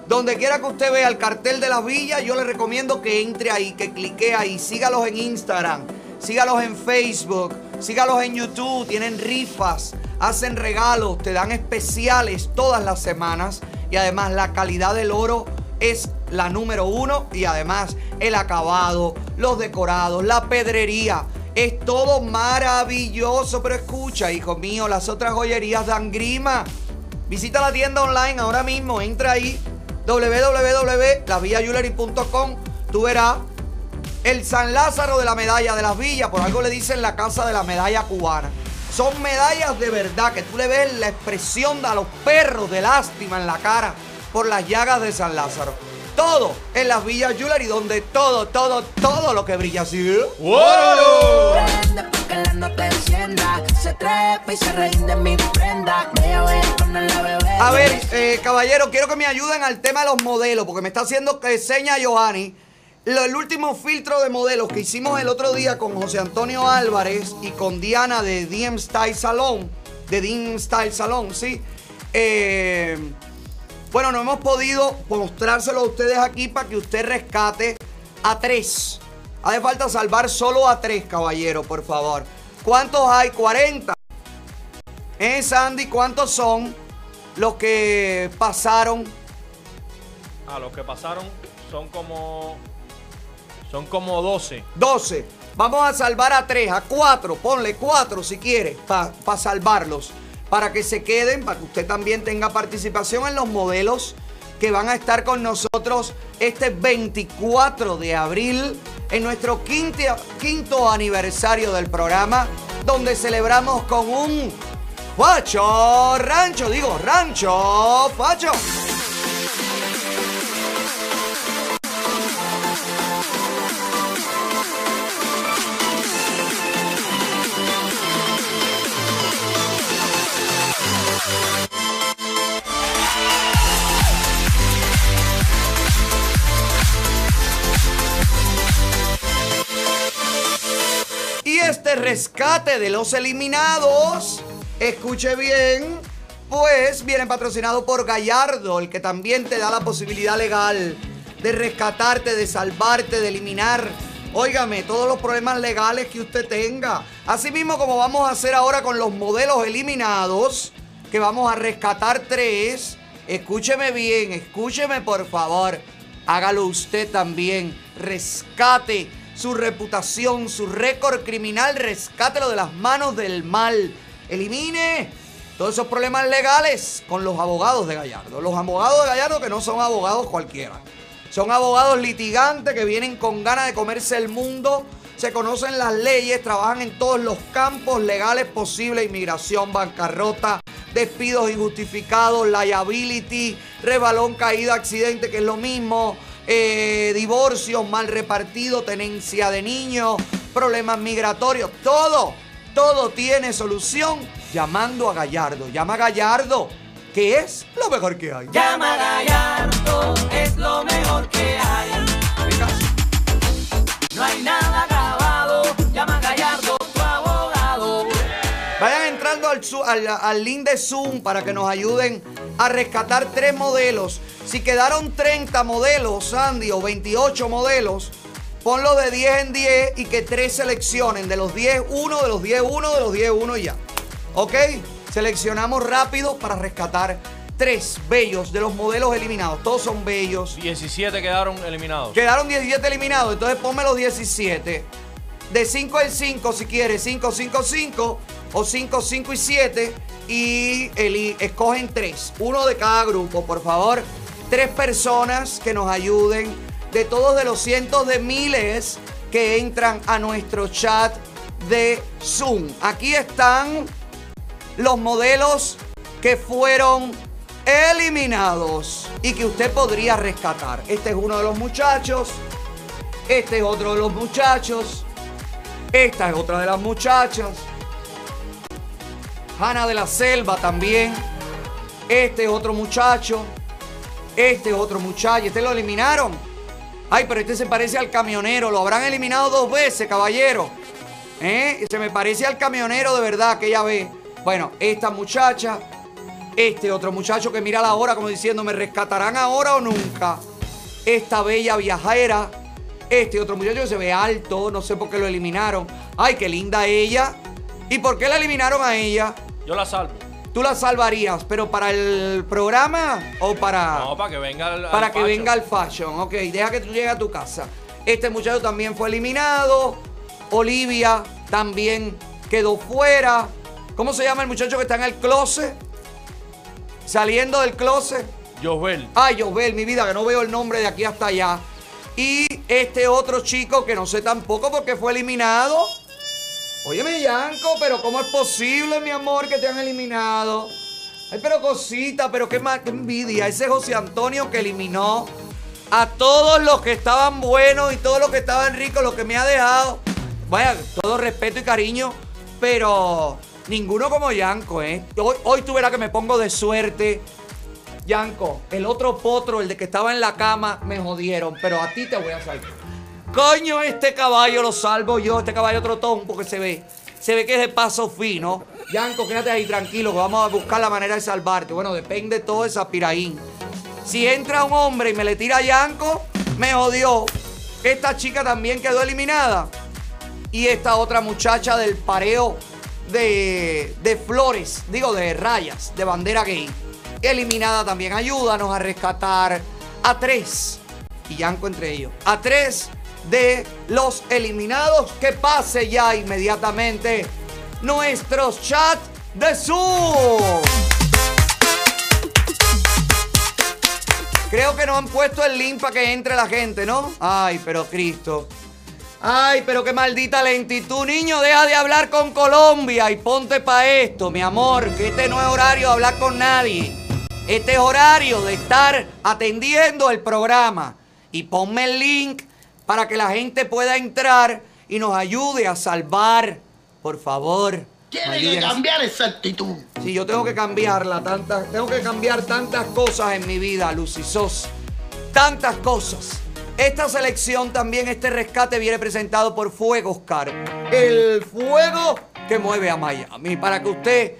Donde quiera que usted vea el cartel de las villas, yo le recomiendo que entre ahí, que clique ahí. Sígalos en Instagram, sígalos en Facebook, sígalos en YouTube. Tienen rifas, hacen regalos, te dan especiales todas las semanas. Y además la calidad del oro es la número uno. Y además el acabado, los decorados, la pedrería. Es todo maravilloso. Pero escucha, hijo mío, las otras joyerías dan grima. Visita la tienda online ahora mismo, entra ahí www.lasvillajewelry.com. Tú verás el San Lázaro de la medalla de las villas, por algo le dicen la casa de la medalla cubana. Son medallas de verdad que tú le ves la expresión a los perros de lástima en la cara por las llagas de San Lázaro. Todo en las villas Jewelry, donde todo, todo, todo lo que brilla así. voy a ver, eh, caballero, quiero que me ayuden al tema de los modelos, porque me está haciendo que seña Johanny. Lo- el último filtro de modelos que hicimos el otro día con José Antonio Álvarez y con Diana de DM Style Salon, de DM Style Salon, sí. Eh, bueno, no hemos podido mostrárselo a ustedes aquí para que usted rescate a tres. Hace falta salvar solo a tres, caballero, por favor. ¿Cuántos hay? 40. ¿Eh, Sandy? ¿Cuántos son los que pasaron? Ah, los que pasaron son como. Son como 12. 12. Vamos a salvar a 3, a 4. Ponle 4 si quieres, para salvarlos. Para que se queden, para que usted también tenga participación en los modelos que van a estar con nosotros este 24 de abril en nuestro quinto, quinto aniversario del programa, donde celebramos con un Facho Rancho, digo, Rancho Facho. Rescate de los eliminados, escuche bien, pues viene patrocinado por Gallardo, el que también te da la posibilidad legal de rescatarte, de salvarte, de eliminar, óigame, todos los problemas legales que usted tenga. Asimismo como vamos a hacer ahora con los modelos eliminados, que vamos a rescatar tres, escúcheme bien, escúcheme por favor, hágalo usted también, rescate su reputación, su récord criminal, rescátelo de las manos del mal. Elimine todos esos problemas legales con los abogados de Gallardo. Los abogados de Gallardo que no son abogados cualquiera. Son abogados litigantes que vienen con ganas de comerse el mundo, se conocen las leyes, trabajan en todos los campos legales posibles, inmigración, bancarrota, despidos injustificados, liability, rebalón, caída, accidente, que es lo mismo, eh, divorcios mal repartido, tenencia de niños, problemas migratorios, todo, todo tiene solución llamando a Gallardo. Llama a Gallardo, que es lo mejor que hay. Llama a Gallardo, es lo mejor que hay. No hay nada al, al- link de Zoom para que nos ayuden a rescatar tres modelos. Si quedaron 30 modelos, Sandy, o 28 modelos, ponlo de 10 en 10 y que tres seleccionen. De los 10, uno, de los 10, uno, de los 10, uno y ya. ¿Ok? Seleccionamos rápido para rescatar tres bellos de los modelos eliminados. Todos son bellos. 17 quedaron eliminados. Quedaron 17 eliminados, entonces ponme los 17. De 5 en 5 si quieres, 5, 5, 5 o 5, 5 y 7 y eli- escogen 3, uno de cada grupo, por favor. Tres personas que nos ayuden de todos de los cientos de miles que entran a nuestro chat de Zoom. Aquí están los modelos que fueron eliminados y que usted podría rescatar. Este es uno de los muchachos. Este es otro de los muchachos. Esta es otra de las muchachas. Hanna de la Selva también. Este es otro muchacho. Este es otro muchacho. Este lo eliminaron. Ay, pero este se parece al camionero. Lo habrán eliminado dos veces, caballero. ¿Eh? Se me parece al camionero de verdad que ella ve. Bueno, esta muchacha. Este otro muchacho que mira la hora como diciendo, ¿me rescatarán ahora o nunca? Esta bella viajera. Este otro muchacho que se ve alto, no sé por qué lo eliminaron. Ay, qué linda ella. ¿Y por qué la eliminaron a ella? Yo la salvo. Tú la salvarías, pero para el programa o para... No, para que venga el. para que facho. venga el fashion. Ok, deja que tú llegues a tu casa. Este muchacho también fue eliminado. Olivia también quedó fuera. ¿Cómo se llama el muchacho que está en el closet? Saliendo del closet. Josbel. Ay, Josbel, mi vida, que no veo el nombre de aquí hasta allá. Y este otro chico que no sé tampoco porque fue eliminado. Óyeme, Yanko, pero ¿cómo es posible, mi amor, que te han eliminado? Ay, pero cosita, pero qué, ma- qué envidia. Ese José Antonio que eliminó a todos los que estaban buenos y todos los que estaban ricos, lo que me ha dejado. Vaya, todo respeto y cariño, pero ninguno como Yanko, ¿eh? Hoy, hoy tú verás que me pongo de suerte. Yanko, el otro potro, el de que estaba en la cama, me jodieron, pero a ti te voy a salvar. Coño, este caballo lo salvo yo, este caballo trotón, porque se ve, se ve que es de paso fino. Yanko, quédate ahí tranquilo, que vamos a buscar la manera de salvarte. Bueno, depende todo de esa piraín. Si entra un hombre y me le tira a Yanko, me jodió. Esta chica también quedó eliminada. Y esta otra muchacha del pareo de, de flores, digo de rayas, de bandera gay. Eliminada también. Ayúdanos a rescatar a tres. Y Yanko entre ellos. A tres de los eliminados. Que pase ya inmediatamente nuestros chat de Zoom. Creo que no han puesto el link para que entre la gente, ¿no? Ay, pero Cristo. Ay, pero qué maldita lentitud, niño. Deja de hablar con Colombia y ponte para esto, mi amor. Que este no es horario de hablar con nadie. Este es horario de estar atendiendo el programa. Y ponme el link para que la gente pueda entrar y nos ayude a salvar. Por favor. Tiene que cambiar esa actitud. Sí, yo tengo que cambiarla, tantas, tengo que cambiar tantas cosas en mi vida, Lucy Sos. Tantas cosas. Esta selección también, este rescate viene presentado por Fuego Oscar. El fuego que mueve a Miami. Para que usted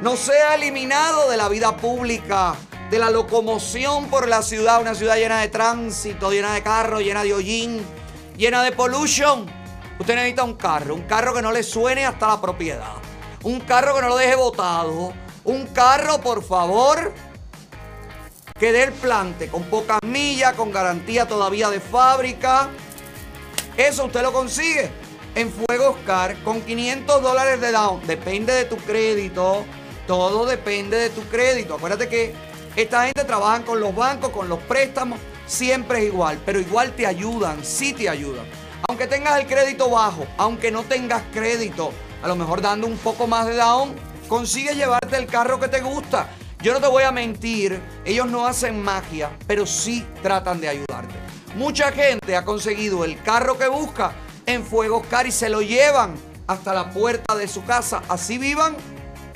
no sea eliminado de la vida pública, de la locomoción por la ciudad, una ciudad llena de tránsito, llena de carros, llena de hollín, llena de pollution. Usted necesita un carro, un carro que no le suene hasta la propiedad, un carro que no lo deje botado, un carro, por favor, que dé el plante con pocas millas, con garantía todavía de fábrica. Eso usted lo consigue en Fuego Oscar con 500 dólares de down. Depende de tu crédito. Todo depende de tu crédito. Acuérdate que esta gente trabaja con los bancos, con los préstamos. Siempre es igual, pero igual te ayudan, sí te ayudan. Aunque tengas el crédito bajo, aunque no tengas crédito, a lo mejor dando un poco más de down, consigues llevarte el carro que te gusta. Yo no te voy a mentir, ellos no hacen magia, pero sí tratan de ayudarte. Mucha gente ha conseguido el carro que busca en Fuego Oscar y se lo llevan hasta la puerta de su casa. Así vivan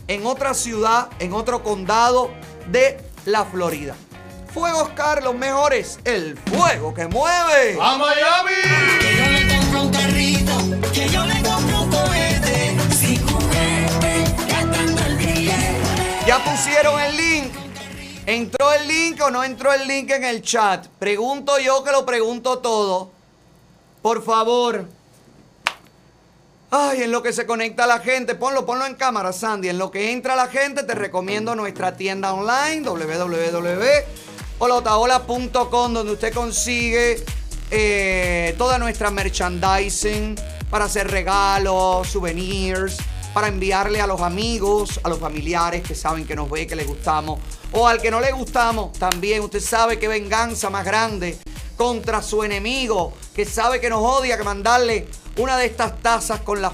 en otra ciudad, en otro condado de la Florida. Fuego Oscar, los mejores, el fuego que mueve. ¡A Miami! Que yo le compro un carrito, que yo le compro un cohete, sin juguete, gastando el billete. Ya pusieron el link. ¿Entró el link o no entró el link en el chat? Pregunto yo que lo pregunto todo. Por favor. Ay, en lo que se conecta la gente, ponlo, ponlo en cámara, Sandy. En lo que entra la gente, te recomiendo nuestra tienda online, www.olotaola.com, donde usted consigue eh, toda nuestra merchandising para hacer regalos, souvenirs, para enviarle a los amigos, a los familiares que saben que nos ve, que les gustamos, o al que no le gustamos, también usted sabe qué venganza más grande contra su enemigo, que sabe que nos odia, que mandarle una de estas tazas con las,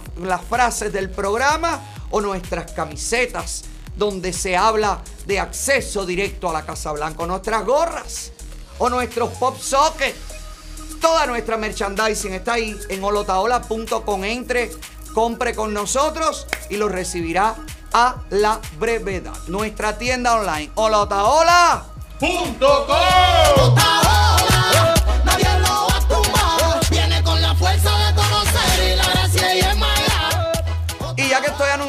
frases del programa o nuestras camisetas donde se habla de acceso directo a la Casa Blanca, o nuestras gorras o nuestros pop sockets. Toda nuestra merchandising está ahí en holotaola.com. Entre, compre con nosotros y lo recibirá a la brevedad. Nuestra tienda online, holotaola.com.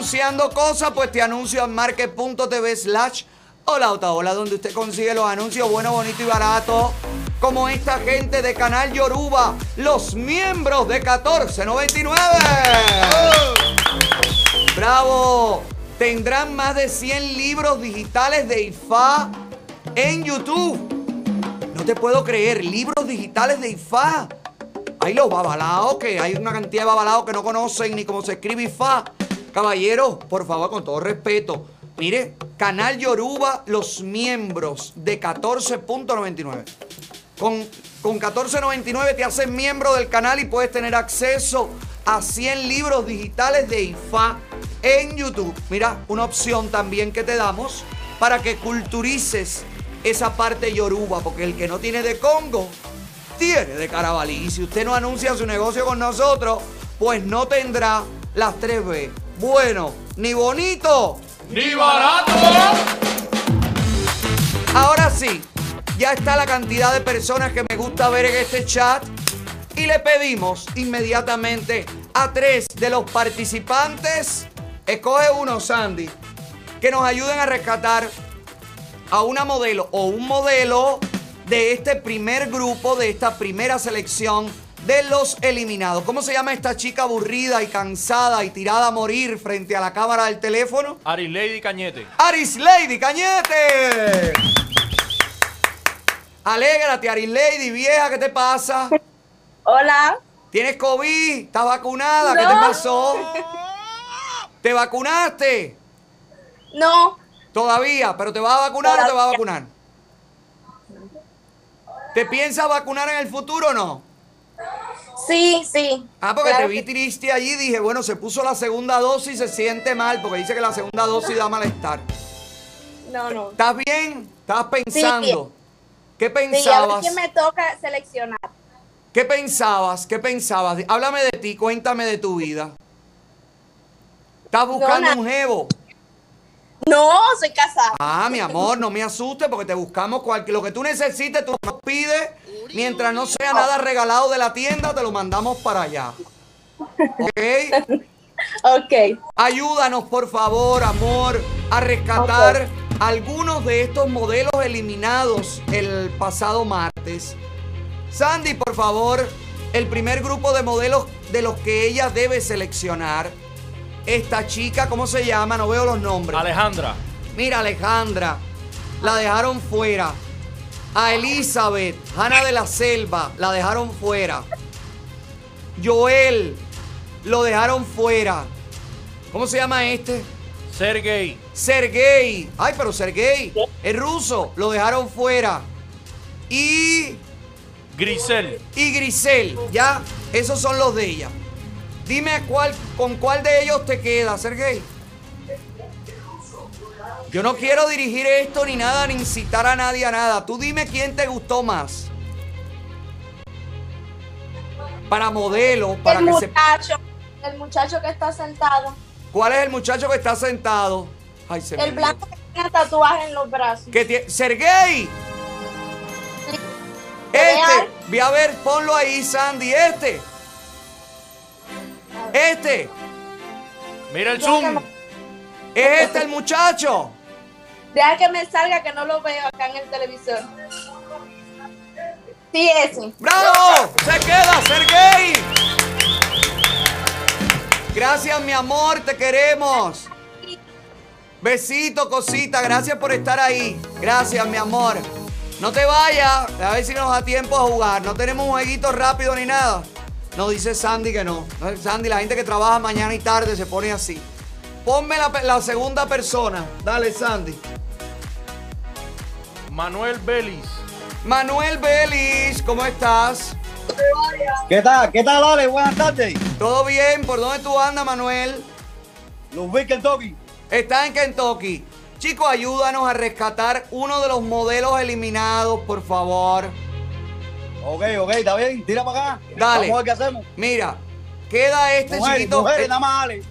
anunciando cosas, pues te anuncio en market.tv slash hola hola, donde usted consigue los anuncios buenos, bonitos y baratos. Como esta gente de Canal Yoruba, los miembros de 1499. ¡Bravo! Tendrán más de 100 libros digitales de IFA en YouTube. No te puedo creer, libros digitales de IFA. Hay los babalaos, que hay una cantidad de babalaos que no conocen ni cómo se escribe IFA. Caballero, por favor, con todo respeto. Mire, Canal Yoruba, los miembros de 14.99. Con, con 14.99 te haces miembro del canal y puedes tener acceso a 100 libros digitales de IFA en YouTube. Mira, una opción también que te damos para que culturices esa parte yoruba, porque el que no tiene de Congo, tiene de Carabalí. Y si usted no anuncia su negocio con nosotros, pues no tendrá las 3B. Bueno, ni bonito, ¡Ni barato! Ahora sí, ya está la cantidad de personas que me gusta ver en este chat y le pedimos inmediatamente a tres de los participantes, escoge uno Sandy, que nos ayuden a rescatar a una modelo o un modelo de este primer grupo, de esta primera selección de los eliminados. ¿Cómo se llama esta chica aburrida y cansada y tirada a morir frente a la cámara del teléfono? Aris Lady Cañete. Aris Lady Cañete. Alégrate, Aris Lady, vieja, ¿qué te pasa? Hola. ¿Tienes COVID? ¿Estás vacunada? ¿Qué te No. pasó? ¿Te vacunaste? No. Todavía, pero ¿te vas a vacunar o te vas a vacunar? ¿Te piensas vacunar en el futuro o no? Sí, sí. Ah, porque Claro te vi que- triste allí, dije, bueno, se puso la segunda dosis y se siente mal, porque dice que la segunda dosis da malestar. No, no. ¿Estás bien? ¿Estabas pensando? ¿Qué Sí, pensabas? quién me toca seleccionar. ¿Qué pensabas? ¿Qué pensabas? Háblame de ti, cuéntame de tu vida. ¿Estás buscando un jevo? No, soy casada. Ah, mi amor, no me asustes porque te buscamos cualquier, lo que tú necesites, tú nos pides. Mientras no sea nada regalado de la tienda, te lo mandamos para allá. ¿Ok? Ok. Ayúdanos, por favor, amor, a rescatar algunos de estos modelos eliminados el pasado martes. Sandy, por favor, el primer grupo de modelos de los que ella debe seleccionar. Esta chica, ¿cómo se llama? No veo los nombres. Alejandra. Mira, Alejandra, la dejaron fuera. A Elizabeth, Hanna de la Selva, la dejaron fuera. Joel, lo dejaron fuera. ¿Cómo se llama este? Sergey. Sergey. Ay, pero Sergey, el ruso, lo dejaron fuera. Y. Grisel. Y Grisel, ya. Esos son los de ella. Dime cuál, con cuál de ellos te queda, Sergey. Yo no quiero dirigir esto ni nada, ni incitar a nadie a nada. Tú dime quién te gustó más. Para modelo, para el que se... muchacho, el muchacho que está sentado. ¿Cuál es el muchacho que está sentado? Ay, se me El blanco que tiene tatuaje en los brazos. que tiene. ¡Sergey! Este, voy a ver, ponlo ahí, Sandy. Este. Este. Mira el zoom. Es este el muchacho. Deja que me salga que no lo veo acá en el televisor. Sí, ese. ¡Bravo! ¡Se queda, Sergey! Gracias, mi amor, te queremos. Besito, cosita, gracias por estar ahí. Gracias, mi amor. No te vayas, a ver si nos da tiempo a jugar. No tenemos un jueguito rápido ni nada. No dice Sandy que. No, Sandy, la gente que trabaja mañana y tarde se pone así. Ponme la, segunda persona. Dale, Sandy. Manuel Belis. Manuel Belis, ¿cómo estás? ¿Qué tal? ¿Qué tal, Ale? Buenas tardes. ¿Todo bien? ¿Por dónde tú andas, Manuel? Los vi Kentucky. Está en Kentucky. Chicos, ayúdanos a rescatar uno de los modelos eliminados, por favor. Ok, ok, está bien. Tira para acá. Dale. Vamos a ver qué hacemos. Mira, queda este Mujeres, chiquito. mujeres, eh, nada más, Ale.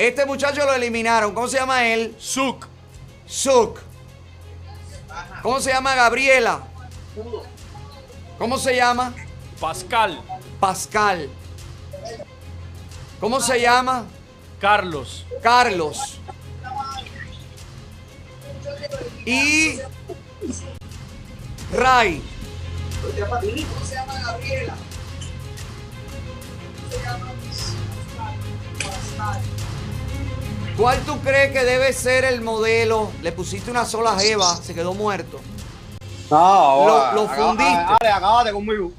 Este muchacho lo eliminaron. ¿Cómo se llama él? Suk. Suk. ¿Cómo se llama Gabriela? ¿Cómo se llama? Pascal. Pascal. ¿Cómo se llama? Carlos. Carlos. Y Ray. ¿Cuál tú crees que debe ser el modelo? Le pusiste una sola jeva, se quedó muerto. No, Lo- lo fundiste. Ale, acabate conmigo.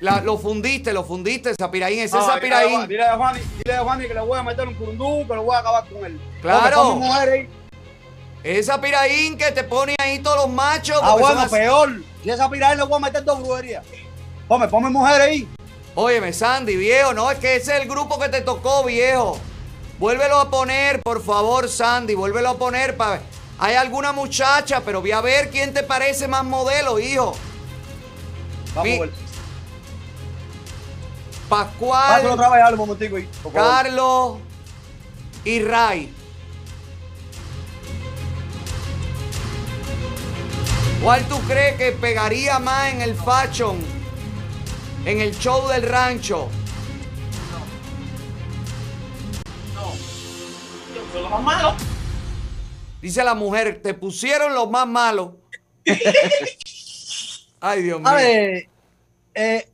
La- lo fundiste, lo fundiste, Zapiraín. Ese No, Zapiraín. Dile a Juani, dile a Juani que le voy a meter un curundú, que lo voy a acabar con él. Claro. Esa piraín que te pone ahí todos los machos. Ah, bueno, así. peor. Si esa piraín le voy a meter dos brujerías. Ponme, ponme mujeres ahí. Óyeme, Sandy, viejo, no, es que ese es el grupo que te tocó, viejo. Vuélvelo a poner, por favor, Sandy, vuélvelo a poner para ver. Hay alguna muchacha, pero voy a ver quién te parece más modelo, hijo. Vamos Mi-. Pascual, otra vez, momentico. Carlos y Ray. ¿Cuál tú crees que pegaría más en el fashion? En el show del rancho. Son los más malos. Dice la mujer, te pusieron los más malos. Ay, Dios mío. A ver, eh,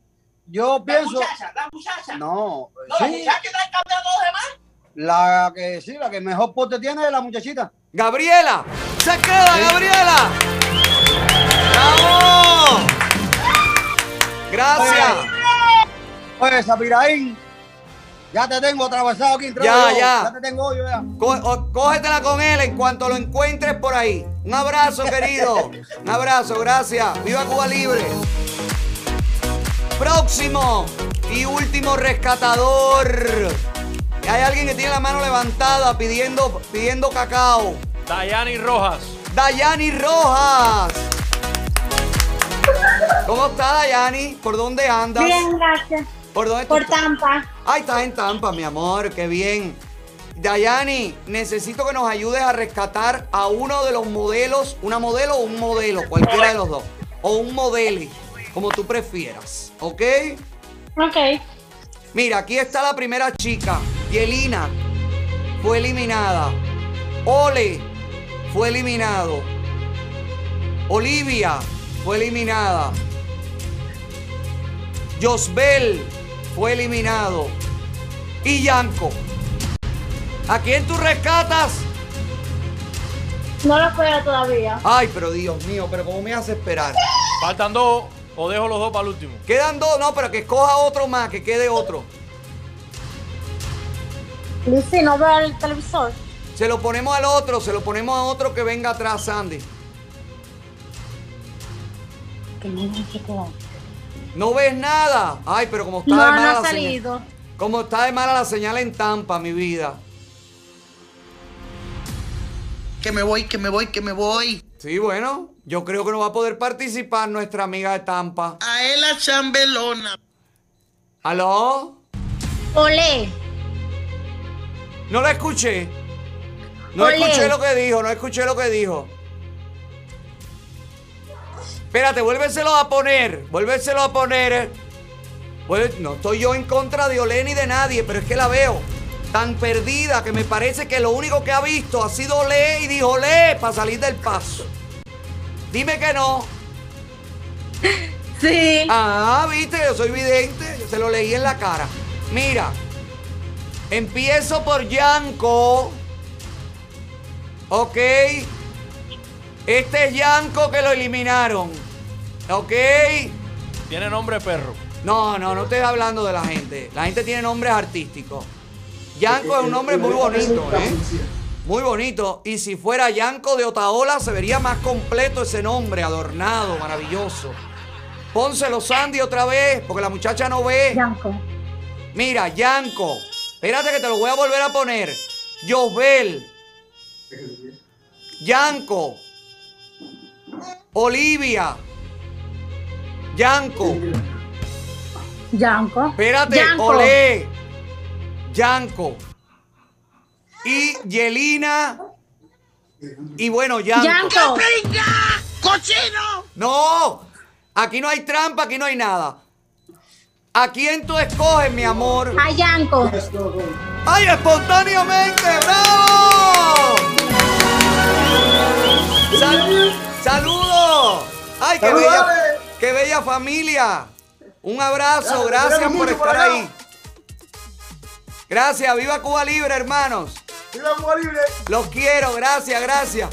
yo La pienso. muchacha, la muchacha. No, No, la sí, muchacha que está cambiando a los demás. la que sí, la que mejor porte tiene es la muchachita. Gabriela, se queda Gabriela. ¡Bravo! Gracias. Oye, Zapiraín, ya te tengo atravesado aquí. Ya, yo. ya. Ya te tengo yo ya. Cógetela con él en cuanto lo encuentres por ahí. Un abrazo, querido. Un abrazo, gracias. Viva Cuba Libre. Próximo y último rescatador. Hay alguien que tiene la mano levantada pidiendo, pidiendo cacao. Dayani Rojas. Dayani Rojas. ¿Cómo está Dayani? ¿Por dónde andas? Bien, gracias. ¿Por dónde Por Tampa. Ay, estás en Tampa, mi amor, qué bien. Dayani, necesito que nos ayudes a rescatar a uno de los modelos, una modelo o un modelo, cualquiera de los dos. O un modelo, como tú prefieras. ¿Ok? Ok. Mira, aquí está la primera chica. Yelina fue eliminada. Ole fue eliminado. Olivia fue eliminada. Josbel fue eliminado. Y Yanko. ¿A quién tú rescatas? No lo puedo todavía. Ay, pero Dios mío, pero ¿cómo me hace esperar? Faltan dos o dejo los dos para el último. Quedan dos, no, pero que escoja otro más, que quede otro. Lizzy, no veo el televisor. Se lo ponemos al otro, se lo ponemos a otro que venga atrás, Sandy. Que no me. No ves nada. Ay, pero como está No, de no mala ha la señal. salido. Como está de mala la señal en Tampa, mi vida. Que me voy, que me voy, que me voy. Sí, bueno, yo creo que no va a poder participar nuestra amiga de Tampa. A él la chambelona. ¿Aló? Olé. No la escuché. No Olé. escuché lo que dijo, no escuché lo que dijo. Espérate, vuélveselo a poner. Vuélveselo a poner. Vuelve- No estoy yo en contra de Olé ni de nadie, pero es que la veo tan perdida que me parece que lo único que ha visto ha sido Olé y dijo Olé para salir del paso. Dime que no. Sí. Ah, viste, yo soy vidente, yo se lo leí en la cara. Mira, empiezo por Yanko. Ok. Este es Yanko que lo eliminaron. Ok. Tiene nombre perro. No, no, no estoy hablando de la gente. La gente tiene nombres artísticos. Yanko es un nombre muy bonito, ¿eh? Muy bonito. Y si fuera Yanko de Otaola, se vería más completo ese nombre, adornado, maravilloso. Pónselo Sandy otra vez, porque la muchacha no ve. Yanko. Mira, Yanko. Espérate que te lo voy a volver a poner. Josbel. Yanko. Olivia. Yanko. Yanko. Espérate, Yanko. Olé. Yanko. Y Yelina. Y bueno, Yanko. Yanko. ¡Cochino! No, aquí no hay trampa, aquí no hay nada. ¿A quién tú escoges, mi amor? A Yanko. ¡Ay, espontáneamente! ¡Bravo! Sal- ¡Saludos! ¡Ay, qué Saludos, bella. Qué bella familia! Un abrazo, Gracias, por estar ahí. Gracias, viva Cuba Libre, hermanos. ¡Viva Cuba Libre! Los quiero, gracias, gracias.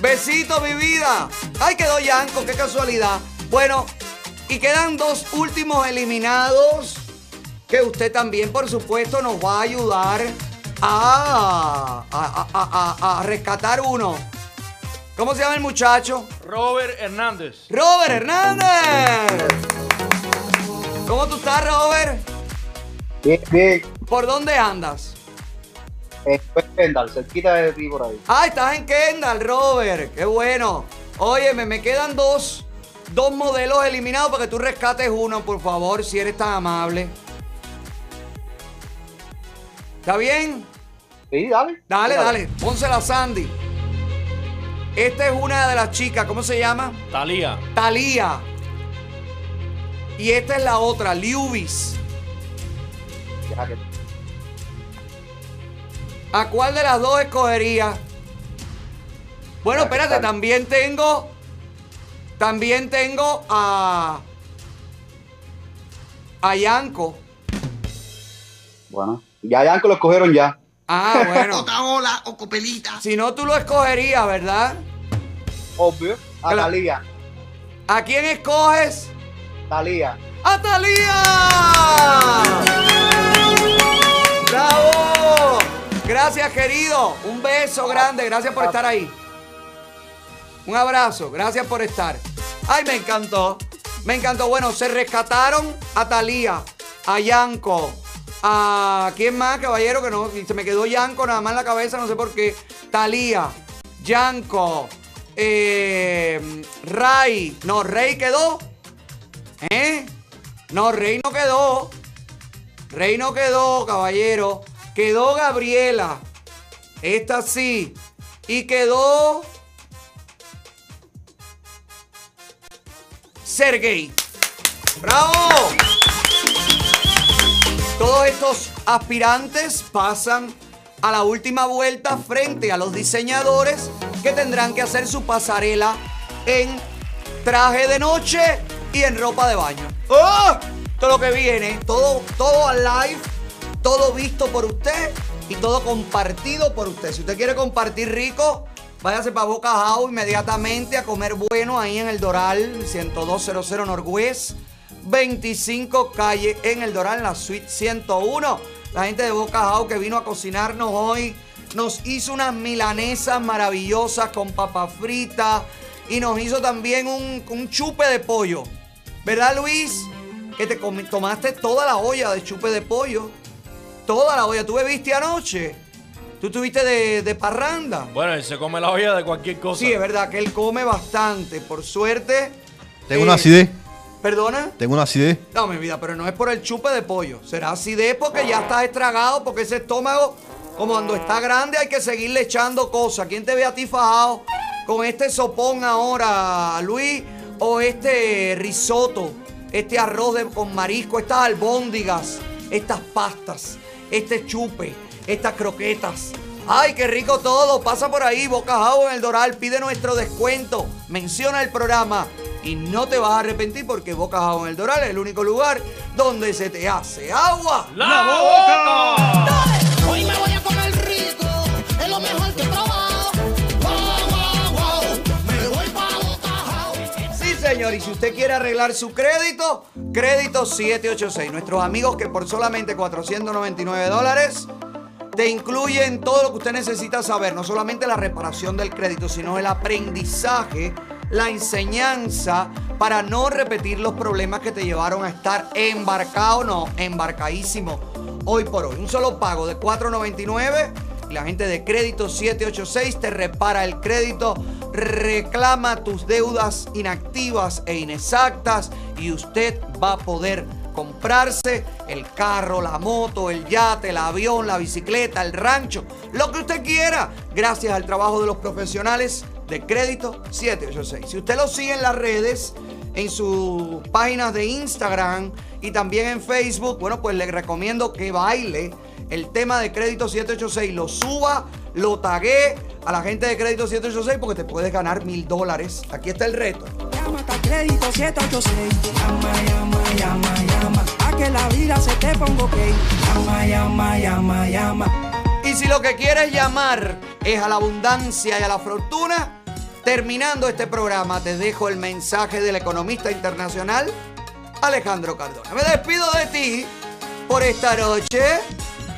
Besito, mi vida. Ay, quedó Yanko, qué casualidad. Bueno, y quedan dos últimos eliminados que usted también, por supuesto, nos va a ayudar a- a- a- a rescatar uno. ¿Cómo se llama el muchacho? Robert Hernández. Robert Hernández. ¿Cómo tú estás, Robert? Bien, bien. ¿Por dónde andas? Estoy en Kendall, cerquita de ti por ahí. Ah, estás en Kendall, Robert. Qué bueno. Óyeme, me quedan dos, dos modelos eliminados para que tú rescates uno, por favor, si eres tan amable. ¿Está bien? Sí, dale. Dale, Dale. dale. Pónsela a Sandy. Esta es una de las chicas. ¿Cómo se llama? Talía. Talía. Y esta es la otra, Liubis. ¿A cuál de las dos escogería? Bueno, espérate, también tengo. También tengo a. A Yanko. Bueno, ya Yanko lo escogieron ya. Ah, bueno. Otaola o Copelita. si no, tú lo escogerías, ¿verdad? Obvio. A Claro. Talía. ¿A quién escoges? Talía. ¡A Talía! ¡Bravo! Gracias, querido. Un beso grande. Gracias por estar ahí. Un abrazo. Gracias por estar. Ay, me encantó. Me encantó. Bueno, se rescataron a Talía, a Yanko, a. ¿Quién más, caballero? Que no. Se me quedó Yanko nada más en la cabeza, no sé por qué. Talía, Yanko, eh, Ray. No, Rey quedó. ¿Eh? No, Rey no quedó. Rey no quedó, caballero. Quedó Gabriela. Esta sí. Y quedó. Sergey. ¡Bravo! Todos estos aspirantes pasan a la última vuelta frente a los diseñadores que tendrán que hacer su pasarela en traje de noche y en ropa de baño. ¡Oh! Todo lo que viene, todo, todo al live, todo visto por usted y todo compartido por usted. Si usted quiere compartir rico, váyase para Boca House inmediatamente a comer bueno ahí en el Doral, 10200 Northwest, 25 calle en el Doral, en la suite 101. La gente de Boca House que vino a cocinarnos hoy nos hizo unas milanesas maravillosas con papa frita y nos hizo también un, un chupe de pollo. ¿Verdad, Luis? Que te tomaste toda la olla de chupe de pollo. Toda la olla. ¿Tú bebiste anoche? ¿Tú tuviste de, de parranda? Bueno, él se come la olla de cualquier cosa. Sí, es verdad que él come bastante. Por suerte. Tengo eh, una acidez. ¿Perdona? Tengo una acidez. No, mi vida, pero no es por el chupe de pollo. Será acidez porque ya estás estragado, porque ese estómago, como cuando está grande, hay que seguirle echando cosas. ¿Quién te ve a ti fajado con este sopón ahora, Luis? O este risotto, este arroz de- con marisco, estas albóndigas, estas pastas, este chupe, estas croquetas. ¡Ay, qué rico todo! Pasa por ahí, Boca House en el Doral, pide nuestro descuento, menciona el programa y no te vas a arrepentir porque Boca House en el Doral es el único lugar donde se te hace agua. Hoy me voy a comer rico, es lo mejor que he probado. Wow, wow, wow, me voy pa' Boca. Sí, señor, y si usted quiere arreglar su crédito, crédito 786. Nuestros amigos que por solamente 499 dólares te incluyen todo lo que usted necesita saber, no solamente la reparación del crédito, sino el aprendizaje, la enseñanza para no repetir los problemas que te llevaron a estar embarcado, no, embarcadísimo hoy por hoy. Un solo pago de 499 y la gente de crédito 786 te repara el crédito, reclama tus deudas inactivas e inexactas y usted va a poder comprarse el carro, la moto, el yate, el avión, la bicicleta, el rancho, lo que usted quiera, gracias al trabajo de los profesionales de crédito 786. Si usted lo sigue en las redes, en sus páginas de Instagram y también en Facebook, bueno, pues le recomiendo que baile el tema de crédito 786, lo suba, lo tagué a la gente de crédito 786 porque te puedes ganar mil dólares. Aquí está el reto. Llama a crédito 786. Llama, llama, llama, llama. A que la vida se te ponga ok. Llama, llama, llama, llama. Y si lo que quieres llamar es a la abundancia y a la fortuna, terminando este programa te dejo el mensaje del economista internacional Alejandro Cardona. Me despido de ti por esta noche,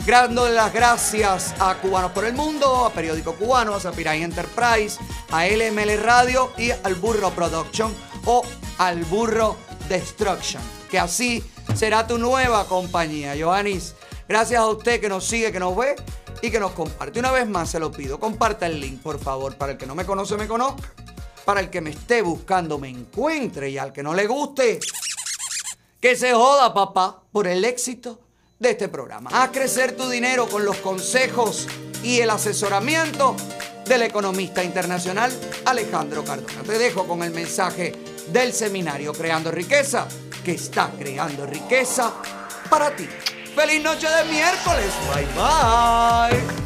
dándole las gracias a Cubanos por el Mundo, a Periódico Cubano, a Zapiray Enterprise, a LML Radio y al Burro Production o al Burro Destruction, que así será tu nueva compañía, Joanis. Gracias a usted que nos sigue, que nos ve y que nos comparte. Una vez más se lo pido, comparta el link, por favor, para el que no me conoce, me conozca. Para el que me esté buscando, me encuentre. Y al que no le guste, que se joda, papá, por el éxito de este programa. Haz crecer tu dinero con los consejos y el asesoramiento del economista internacional Alejandro Cardona. Te dejo con el mensaje del seminario Creando Riqueza, que está creando riqueza para ti. ¡Feliz noche de miércoles! Bye bye.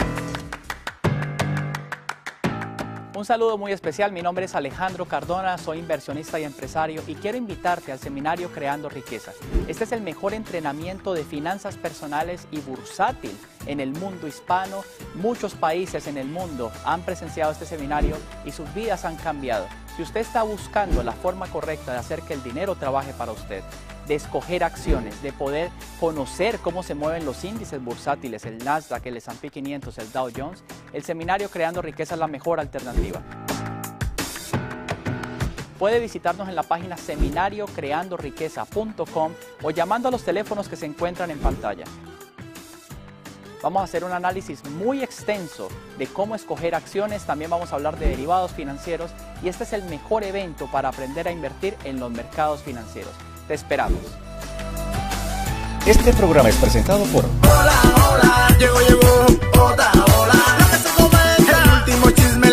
Un saludo muy especial, mi nombre es Alejandro Cardona, soy inversionista y empresario y quiero invitarte al seminario Creando Riquezas. Este es el mejor entrenamiento de finanzas personales y bursátil en el mundo hispano. Muchos países en el mundo han presenciado este seminario y sus vidas han cambiado. Si usted está buscando la forma correcta de hacer que el dinero trabaje para usted, de escoger acciones, de poder conocer cómo se mueven los índices bursátiles, el Nasdaq, el S&P 500, el Dow Jones, el seminario Creando Riqueza es la mejor alternativa. Puede visitarnos en la página seminariocreandoriqueza.com o llamando a los teléfonos que se encuentran en pantalla. Vamos a hacer un análisis muy extenso de cómo escoger acciones, también vamos a hablar de derivados financieros y este es el mejor evento para aprender a invertir en los mercados financieros. Te esperamos. Este programa es presentado por Llegó, llegó, otra ola. La que se comenta. El último chisme